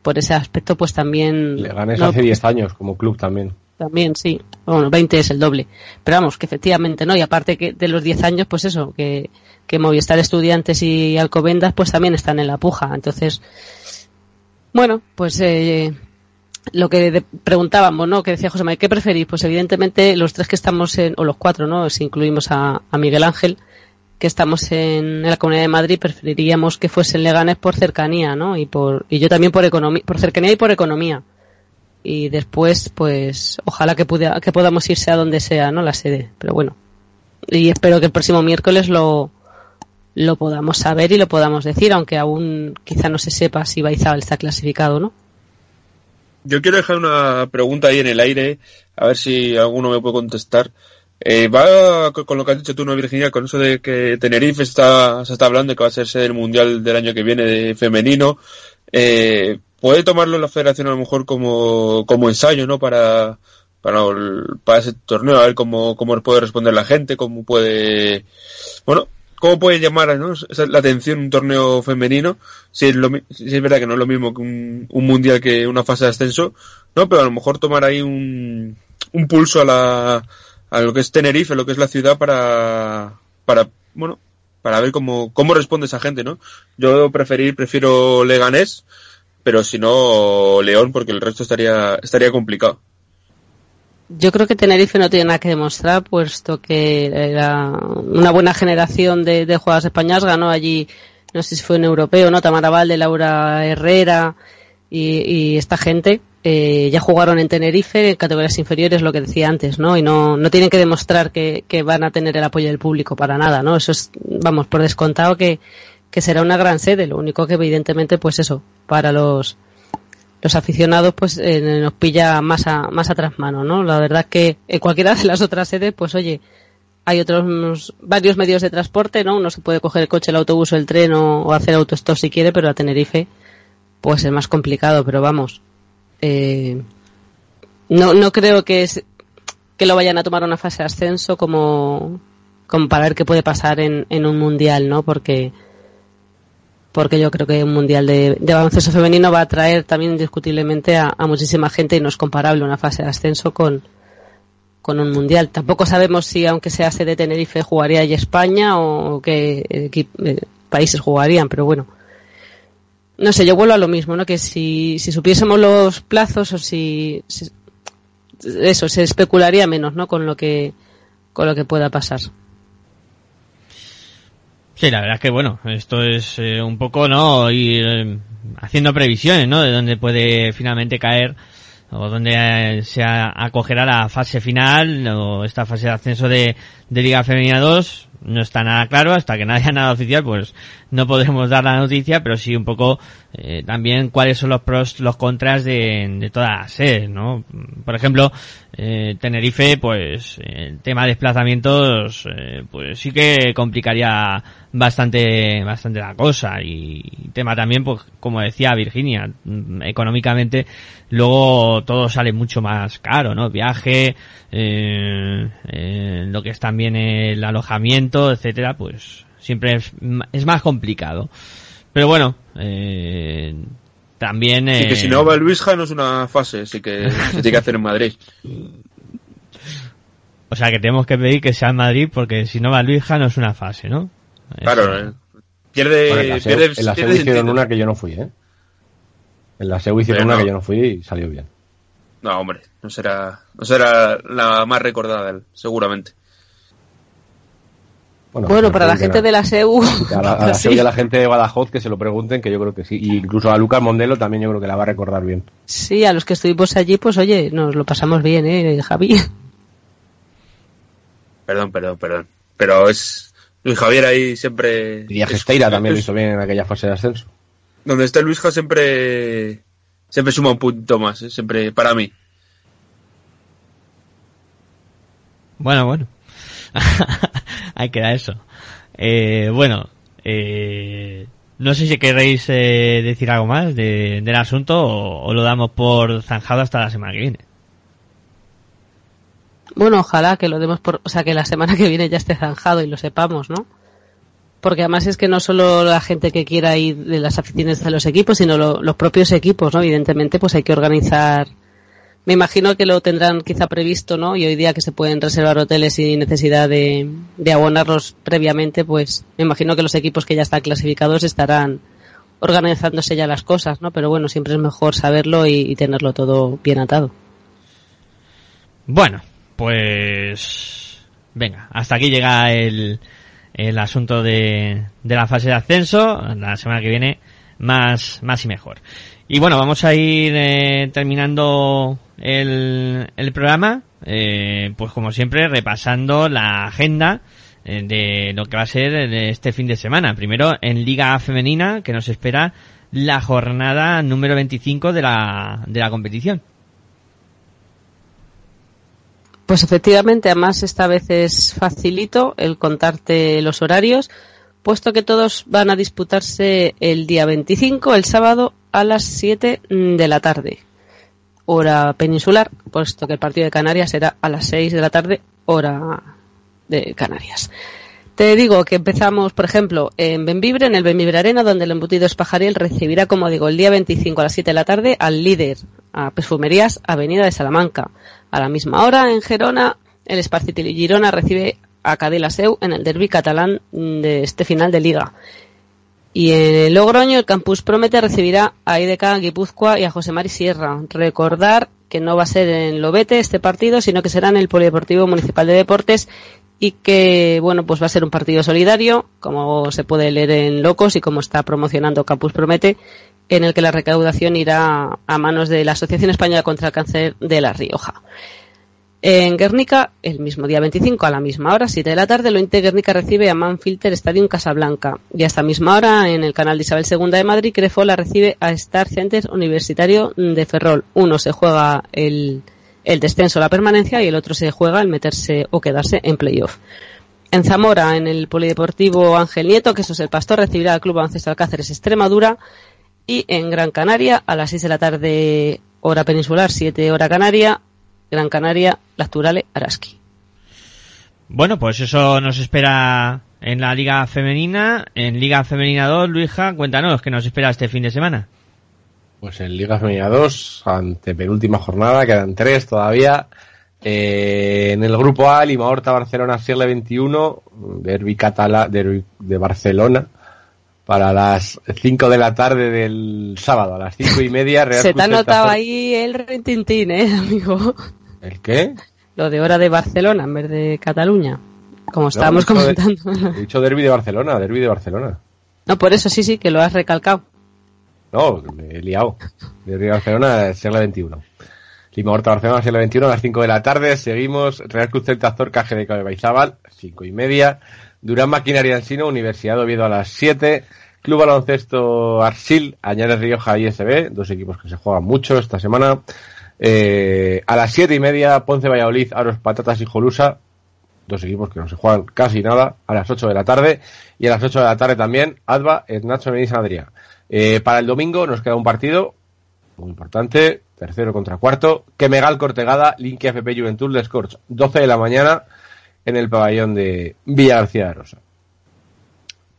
por ese aspecto, pues también...
Leganés no, hace 10 años como club también
también, sí. Bueno, 20 es el doble. Pero vamos, que efectivamente, ¿no? Y aparte que de los 10 años, pues eso, que, que Movistar Estudiantes y Alcobendas, pues también están en la puja. Entonces, bueno, pues eh, lo que preguntábamos, ¿no? Que decía José María, ¿qué preferís? Pues evidentemente los tres que estamos en, o los cuatro, ¿no? Si incluimos a, a Miguel Ángel, que estamos en, en, la Comunidad de Madrid, preferiríamos que fuesen Leganes por cercanía, ¿no? Y por, y yo también por economía, por cercanía y por economía y después pues ojalá que, pueda, que podamos irse a donde sea no la sede pero bueno y espero que el próximo miércoles lo lo podamos saber y lo podamos decir aunque aún quizá no se sepa si Baizabal está clasificado no
yo quiero dejar una pregunta ahí en el aire a ver si alguno me puede contestar eh, va con lo que has dicho tú, ¿no, Virginia? Con eso de que Tenerife está, se está hablando de que va a ser sede del Mundial del año que viene de femenino. Eh, puede tomarlo la federación a lo mejor como, como ensayo, ¿no? Para, para, para ese torneo, a ver cómo, cómo puede responder la gente, cómo puede, bueno, cómo puede llamar ¿no? la atención un torneo femenino, si es, lo, si es verdad que no es lo mismo que un, un mundial que una fase de ascenso, ¿no? Pero a lo mejor tomar ahí un, un pulso a la, a lo que es Tenerife, lo que es la ciudad para, para, bueno, para ver cómo, cómo responde esa gente, ¿no? Yo preferir, prefiero Leganés, pero si no León porque el resto estaría estaría complicado.
Yo creo que Tenerife no tiene nada que demostrar, puesto que era una buena generación de, de jugadoras españolas, ganó allí, no sé si fue un europeo, ¿no? Tamara Valde, Laura Herrera y, y esta gente, eh, ya jugaron en Tenerife, en categorías inferiores, lo que decía antes, ¿no? Y no, no tienen que demostrar que, que van a tener el apoyo del público para nada, ¿no? Eso es, vamos, por descontado que, que será una gran sede. Lo único que evidentemente, pues eso, para los aficionados pues eh, nos pilla más a, más atrás mano, ¿no? La verdad que en cualquiera de las otras sedes, pues oye, hay otros varios medios de transporte, ¿no? Uno se puede coger el coche, el autobús el tren o, o hacer autostop si quiere, pero a Tenerife pues es más complicado, pero vamos, eh, no, no creo que es, que lo vayan a tomar una fase de ascenso como, como para ver qué puede pasar en, en un mundial, ¿no? Porque porque yo creo que un mundial de, de baloncesto femenino va a atraer también indiscutiblemente a, muchísima gente y no es comparable una fase de ascenso con, con un mundial. Tampoco sabemos si, aunque sea sede de Tenerife, jugaría allí España o qué equi- eh, países jugarían, pero bueno. No sé, yo vuelvo a lo mismo, ¿no? Que si, si supiésemos los plazos o si, si- eso, se especularía menos, ¿no? Con lo que, con lo que pueda pasar.
Sí, la verdad que bueno, esto es eh, un poco, ¿no? Ir eh, haciendo previsiones, ¿no? De dónde puede finalmente caer o dónde eh, se acogerá la fase final o esta fase de ascenso de, de Liga Femenina 2. No está nada claro, hasta que no haya nada oficial, pues no podremos dar la noticia, pero sí un poco eh, también cuáles son los pros, los contras de, de todas las sedes, ¿no? Por ejemplo, eh, Tenerife, pues el tema de desplazamientos, eh, pues sí que complicaría bastante, bastante la cosa y tema también, pues como decía Virginia, mm, económicamente luego todo sale mucho más caro, ¿no? Viaje, eh, eh, lo que es también el alojamiento, etcétera, pues siempre es, es más complicado. Pero bueno, eh, también...
Sí, que
eh,
si no va el Luisja no es una fase, así que <laughs> se tiene que hacer en Madrid.
O sea que tenemos que pedir que sea en Madrid porque si no va Luija no es una fase, ¿no?
Claro, eh, pierde,
Bueno, en la
pierde,
en la
pierde
hicieron una que yo no fui, ¿eh? En la SEU hicieron una
no.
que yo no fui y salió bien.
No, hombre, no será, no será la más recordada de él, seguramente.
Bueno, para la gente de la SEU,
A <laughs> la, <laughs> a la
sí.
SEU y a la gente de Badajoz que se lo pregunten, que yo creo que sí. Y incluso a Lucas Mondelo también yo creo que la va a recordar bien.
Sí, a los que estuvimos allí, pues oye, nos lo pasamos bien, ¿eh, Javi? <laughs>
Perdón, perdón, perdón. Pero es Luis Javier ahí siempre.
Y a
es-
Gesteira también lo hizo bien en aquella fase de ascenso.
Donde está Luisja siempre siempre suma un punto más, ¿eh? siempre para mí.
Bueno, bueno. Ahí queda eso. Eh, bueno, eh, no sé si queréis eh, decir algo más de- del asunto o, lo damos por zanjado hasta la semana que viene.
Bueno, ojalá que lo demos por, o sea, que la semana que viene ya esté zanjado y lo sepamos, ¿no? Porque además es que no solo la gente que quiera ir de las aficiones de los equipos, sino lo- los propios equipos, ¿no? Evidentemente, pues hay que organizar. Me imagino que lo tendrán quizá previsto, ¿no? Y hoy día que se pueden reservar hoteles sin necesidad de, de abonarlos previamente, pues me imagino que los equipos que ya están clasificados estarán organizándose ya las cosas, ¿no? Pero bueno, siempre es mejor saberlo y, tenerlo todo bien atado.
Bueno, pues venga, hasta aquí llega el, el asunto de, de la fase de ascenso. La semana que viene más, más y mejor. Y bueno, vamos a ir eh, terminando el, programa, eh, pues como siempre repasando la agenda eh, de lo que va a ser este fin de semana. Primero en Liga Femenina, que nos espera la jornada número 25 de la, de la competición.
Pues efectivamente, además esta vez es facilito el contarte los horarios, puesto que todos van a disputarse el día 25, el sábado, a las 7 de la tarde, hora peninsular, puesto que el partido de Canarias será a las 6 de la tarde, hora de Canarias. Te digo que empezamos, por ejemplo, en Benvibre, en el Benvibre Arena, donde el embutido Espajariel recibirá, como digo, el día 25 a las 7 de la tarde al líder, a Perfumerías Avenida de Salamanca. A la misma hora, en Gerona, el Esparcitil Girona recibe a Cadela Seu en el derby catalán de este final de liga. Y en Logroño, el Campus Promete recibirá a IDK Guipúzcoa y a José Mari Sierra. Recordar que no va a ser en Lobete este partido, sino que será en el Polideportivo Municipal de Deportes y que, bueno, pues va a ser un partido solidario, como se puede leer en Locos y como está promocionando Campus Promete, en el que la recaudación irá a manos de la Asociación Española contra el Cáncer de La Rioja. En Guernica, el mismo día 25, a la misma hora, 7 de la tarde, lo Inte Guernica recibe a Manfilter Stadium Casablanca. Y a esta misma hora, en el canal de Isabel II de Madrid, Crefola recibe a Star Center Universitario de Ferrol. Uno se juega el, el descenso, la permanencia, y el otro se juega el meterse o quedarse en playoff. En Zamora, en el Polideportivo Ángel Nieto, que eso es el Pastor, recibirá al Club Baloncesto Alcáceres Extremadura. Y en Gran Canaria, a las 6 de la tarde, hora peninsular, 7 hora canaria, Gran Canaria, Lacturale, Araski.
Bueno, pues eso nos espera en la Liga Femenina. En Liga Femenina 2, Luija, cuéntanos qué nos espera este fin de semana.
Pues en Liga Femenina 2, ante penúltima jornada, quedan tres todavía. Eh, en el grupo A, Lima Horta Barcelona Sierle 21, Derby Catala derbi de Barcelona, para las 5 de la tarde del sábado, a las 5 y media. Real
Se te ha notado ahí el retintín, ¿eh, amigo?
¿El qué?
Lo de hora de Barcelona en vez de Cataluña. Como estábamos
No, de-
comentando.
He dicho Derby de Barcelona, Derby de Barcelona.
No, por eso sí, sí, que lo has recalcado.
No, me he liado. Derby de Barcelona, Sierra 21. Lima Horta Barcelona, Sierra 21, a las 5 de la tarde. Seguimos Real Cruz Celta Zorca, GDK de Baizábal, 5 y media. Durán Maquinaria Ensino, Universidad de Oviedo a las 7. Club Baloncesto Arsil, Añares Rioja y ISB, dos equipos que se juegan mucho esta semana. Eh, a las 7 y media, Ponce Valladolid, Aros Patatas y Jolusa, dos equipos que no se juegan casi nada, a las 8 de la tarde. Y a las 8 de la tarde también, Adva, Nacho San Adrià. Eh, para el domingo nos queda un partido muy importante, tercero contra cuarto, Kemegal Cortegada, Linky FP Juventud de Scorch, 12 de la mañana en el pabellón de Villa García de Rosa.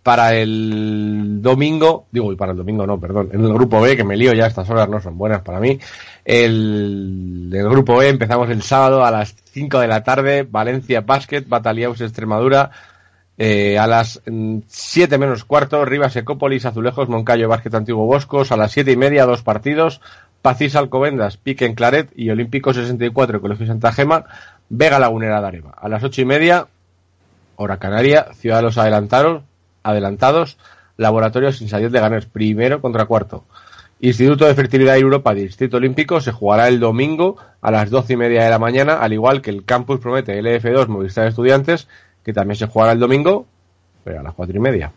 Para el domingo, digo, y para el domingo no, perdón, en el grupo B, que me lío ya, estas horas no son buenas para mí. El, el grupo B empezamos el sábado a las 5 de la tarde, Valencia Basket, Bataliaus Extremadura, eh, a las 7 menos cuarto, Rivas Ecópolis, Azulejos, Moncayo, Basket Antiguo Boscos. A las 7 y media, dos partidos. Pacís Alcobendas, Pique en Claret y Olímpico 64, Colegio Santa Gema, Vega Lagunera de Areva. A las 8 y media, hora canaria, Ciudad de los Adelantados, adelantados Laboratorios Insayet de Ganers, primero contra cuarto. Instituto de Fertilidad y Europa, Distrito Olímpico, se jugará el domingo a las 12 y media de la mañana, al igual que el Campus Promete LF2 Movistar Estudiantes, que también se jugará el domingo, pero a las cuatro y media.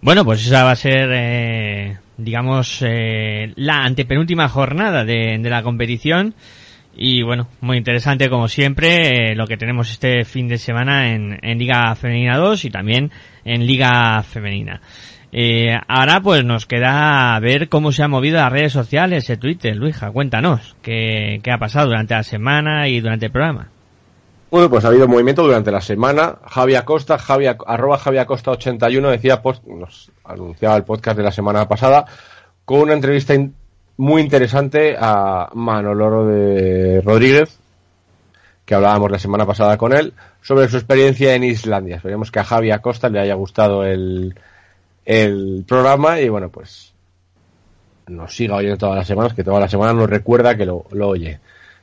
Bueno, pues esa va a ser, eh, digamos, eh, la antepenúltima jornada de, de la competición. Y bueno, muy interesante como siempre eh, lo que tenemos este fin de semana en, Liga Femenina 2 y también en Liga Femenina. Eh, ahora pues nos queda ver cómo se han movido las redes sociales, el Twitter. Luija, cuéntanos qué, qué ha pasado durante la semana y durante el programa.
Bueno, pues ha habido movimiento durante la semana. Javi Acosta, Javi, arroba Javi Acosta 81 decía, post, nos anunciaba el podcast de la semana pasada con una entrevista muy interesante a Manoloro de Rodríguez, que hablábamos la semana pasada con él, sobre su experiencia en Islandia. Esperemos que a Javi Acosta le haya gustado el, el programa y bueno, pues nos siga oyendo todas las semanas, que todas las semanas nos recuerda que lo, lo oye.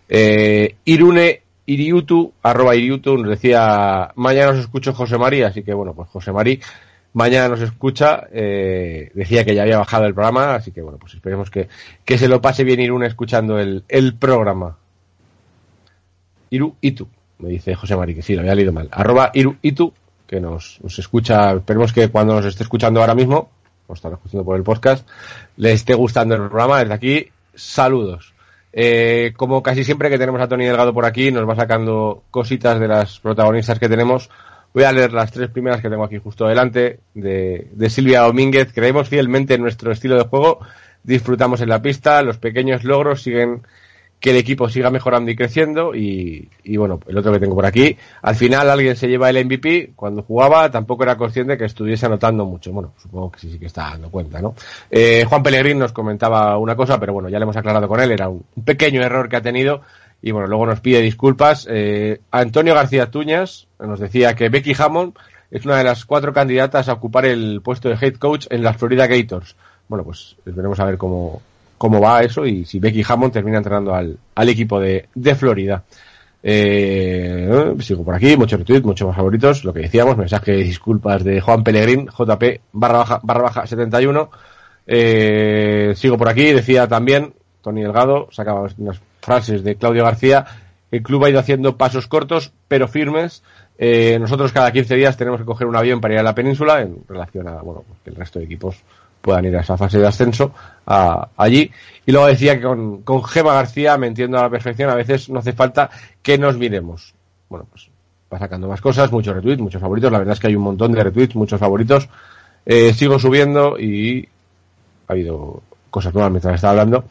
Eh, Irune Iriutu, arroba Iriutu, nos decía, mañana os escucho José María, así que bueno, pues José María mañana nos escucha, eh, decía que ya había bajado el programa, así que bueno, pues esperemos que, que se lo pase bien Irune escuchando el, el programa. Iru Itu, me dice José María, que sí, lo había leído mal. Arroba Iru Itu, que nos, nos escucha, esperemos que cuando nos esté escuchando ahora mismo, o estará escuchando por el podcast, le esté gustando el programa. Desde aquí, saludos. Eh, como casi siempre que tenemos a Tony Delgado por aquí, nos va sacando cositas de las protagonistas que tenemos. Voy a leer las tres primeras que tengo aquí justo delante de, de Silvia Domínguez. Creemos fielmente en nuestro estilo de juego, disfrutamos en la pista, los pequeños logros siguen que el equipo siga mejorando y creciendo y, y bueno, el otro que tengo por aquí, al final alguien se lleva el MVP, cuando jugaba tampoco era consciente que estuviese anotando mucho, bueno, supongo que sí, sí que está dando cuenta, ¿no? Eh, Juan Pellegrín nos comentaba una cosa, pero bueno, ya le hemos aclarado con él, era un, pequeño error que ha tenido y bueno, luego nos pide disculpas. Eh, Antonio García Tuñas nos decía que Becky Hammond es una de las cuatro candidatas a ocupar el puesto de head coach en las Florida Gators. Bueno, pues veremos a ver cómo, cómo va eso y si Becky Hammond termina entrenando al, al equipo de, de Florida. Eh, sigo por aquí, muchos retweets, muchos más favoritos, lo que decíamos, mensaje de disculpas de Juan Pellegrín, JP barra baja, barra baja 71. Eh, sigo por aquí, decía también Tony Delgado, sacaba unas frases de Claudio García, el club ha ido haciendo pasos cortos, pero firmes. Eh, nosotros cada 15 días tenemos que coger un avión para ir a la península en relación a, bueno, pues que el resto de equipos puedan ir a esa fase de ascenso a- allí. Y luego decía que con, con García me entiendo a la perfección, a veces no hace falta que nos miremos. Bueno, pues va sacando más cosas, muchos retweets, muchos favoritos. La verdad es que hay un montón de retweets, muchos favoritos. Eh, sigo subiendo y ha habido cosas nuevas mientras estaba hablando.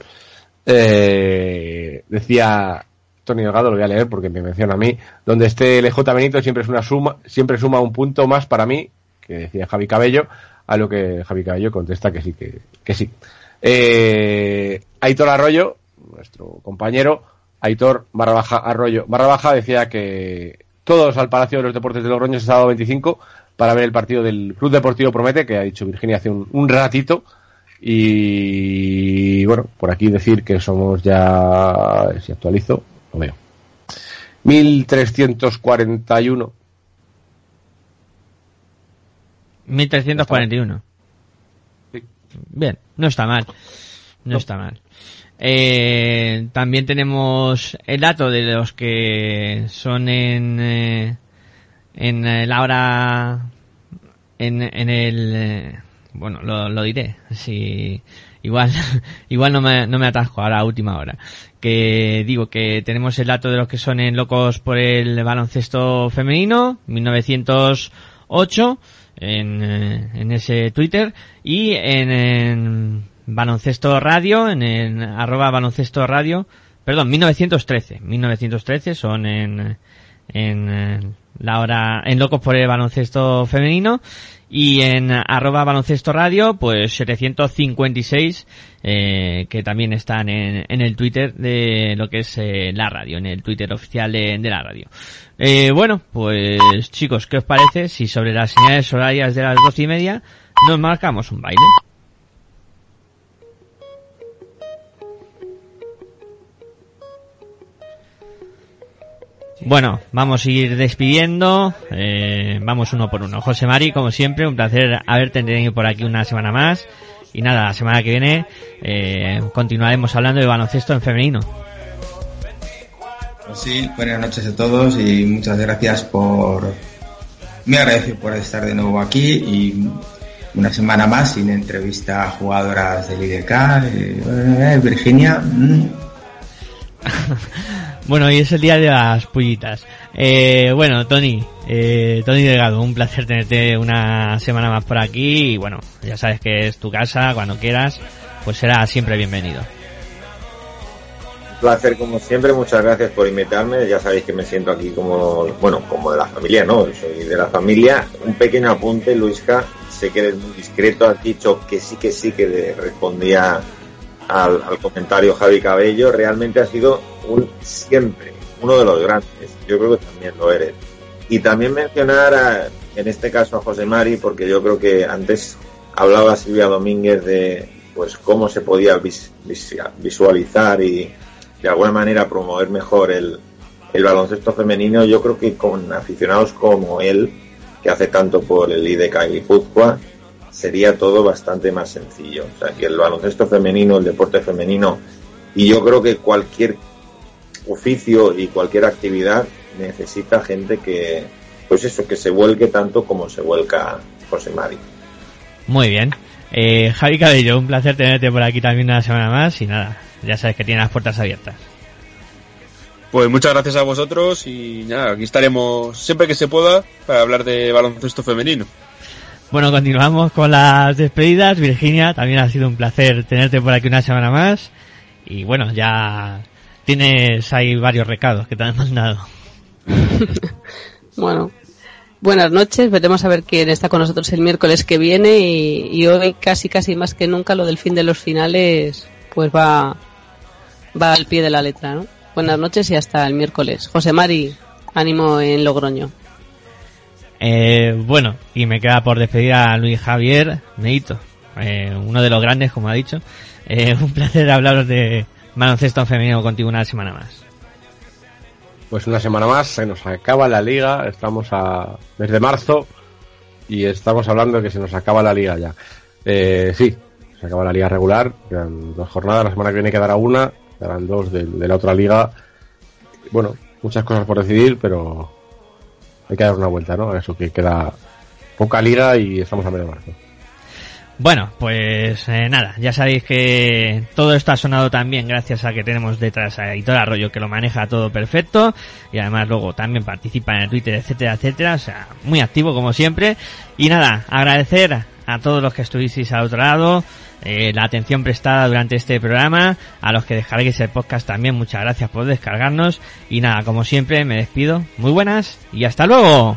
Eh, decía Tony Delgado, lo voy a leer porque me menciona a mí, donde esté LJ Benito siempre es una suma, siempre suma un punto más para mí, que decía Javi Cabello, a lo que Javi Cabello contesta que sí, que, sí. Eh, Aitor Arroyo, nuestro compañero, Aitor barra baja Arroyo barra baja, decía que todos al Palacio de los Deportes de Logroño ese sábado 25 para ver el partido del Club Deportivo Promete, que ha dicho Virginia hace un, un ratito. Y bueno, por aquí decir que somos ya, si actualizo, lo veo. 1341
1341. Bien, no está mal. No, está mal. Eh, también tenemos el dato de los que son en, eh, en eh, la hora, en, en el, eh, bueno, lo, lo diré, si, igual, <laughs> igual no me, no me atasco ahora a última hora. Que digo que tenemos el dato de los que son en locos por el baloncesto femenino, 1908, en, eh, en ese Twitter, y en, en baloncesto radio, en, el arroba baloncesto radio, perdón, 1913, 1913 son en, en eh, la hora, en locos por el baloncesto femenino, y en arroba baloncesto radio, pues 756, eh, que también están en, en el Twitter de lo que es eh, la radio, en el Twitter oficial de, de la radio. Eh, bueno, pues chicos, ¿qué os parece si sobre las señales horarias de las doce y media nos marcamos un baile? Bueno, vamos a ir despidiendo, eh, vamos uno por uno. José Mari, como siempre, un placer haberte tenido por aquí una semana más. Y nada, la semana que viene eh, continuaremos hablando de baloncesto en femenino.
Pues sí, buenas noches a todos y muchas gracias por... Me agradezco por estar de nuevo aquí y una semana más sin entrevista a jugadoras del IDK. eh, Virginia, mm, <laughs>
Bueno, hoy es el día de las pullitas. Eh, bueno, Tony, eh, Tony Delgado, un placer tenerte una semana más por aquí y bueno, ya sabes que es tu casa, cuando quieras, pues será siempre bienvenido.
Un placer como siempre, muchas gracias por invitarme. Ya sabéis que me siento aquí como, bueno, como de la familia, ¿no? Soy de la familia. Un pequeño apunte, Luisca, sé que eres muy discreto, has dicho que sí, que sí, que respondía al, al comentario Javi Cabello. Realmente ha sido un siempre, uno de los grandes. Yo creo que también lo eres. Y también mencionar, a- en este caso, a José Mari, porque yo creo que antes hablaba Silvia Domínguez de pues cómo se podía vis- vis- visualizar y de alguna manera promover mejor el, el baloncesto femenino. Yo creo que con aficionados como él, que hace tanto por el IDK Guipúzcoa, sería todo bastante más sencillo. O sea, que el baloncesto femenino, el deporte femenino, y yo creo que cualquier oficio y cualquier actividad necesita gente que, pues eso, que se vuelque tanto como se vuelca José Mari.
Muy bien. Eh, Javi Cabello, un placer tenerte por aquí también una semana más y nada, ya sabes que tienes las puertas abiertas.
Pues muchas gracias a vosotros y nada, aquí estaremos siempre que se pueda para hablar de baloncesto femenino.
Bueno, continuamos con las despedidas. Virginia, también ha sido un placer tenerte por aquí una semana más. Y bueno, ya tienes ahí varios recados que te han mandado. <laughs>
Bueno, buenas noches. Veremos a ver quién está con nosotros el miércoles que viene y, hoy casi casi más que nunca lo del fin de los finales pues va va al pie de la letra, ¿no? Buenas noches y hasta el miércoles. José Mari, ánimo en Logroño.
Eh, bueno, y me queda por despedir a Luis Javier Neito, eh, uno de los grandes, como ha dicho. Eh, <laughs> un placer hablaros de baloncesto femenino contigo una semana más.
Pues una semana más, se nos acaba la liga, estamos a desde marzo y estamos hablando de que se nos acaba la liga ya. Eh, sí, se acaba la liga regular, quedan dos jornadas, la semana que viene quedará una, quedarán dos de, de la otra liga. Bueno, muchas cosas por decidir, pero hay que dar una vuelta, ¿no? A eso que queda poca liga y estamos a medio marzo.
Bueno, pues eh, nada, ya sabéis que todo esto ha sonado también gracias a que tenemos detrás a Editor Arroyo que lo maneja todo perfecto y además luego también participa en el Twitter, etcétera, etcétera, o sea, muy activo como siempre. Y nada, agradecer a todos los que estuvisteis al otro lado, eh, la atención prestada durante este programa, a los que descarguéis el podcast también, muchas gracias por descargarnos y nada, como siempre me despido, muy buenas y hasta luego.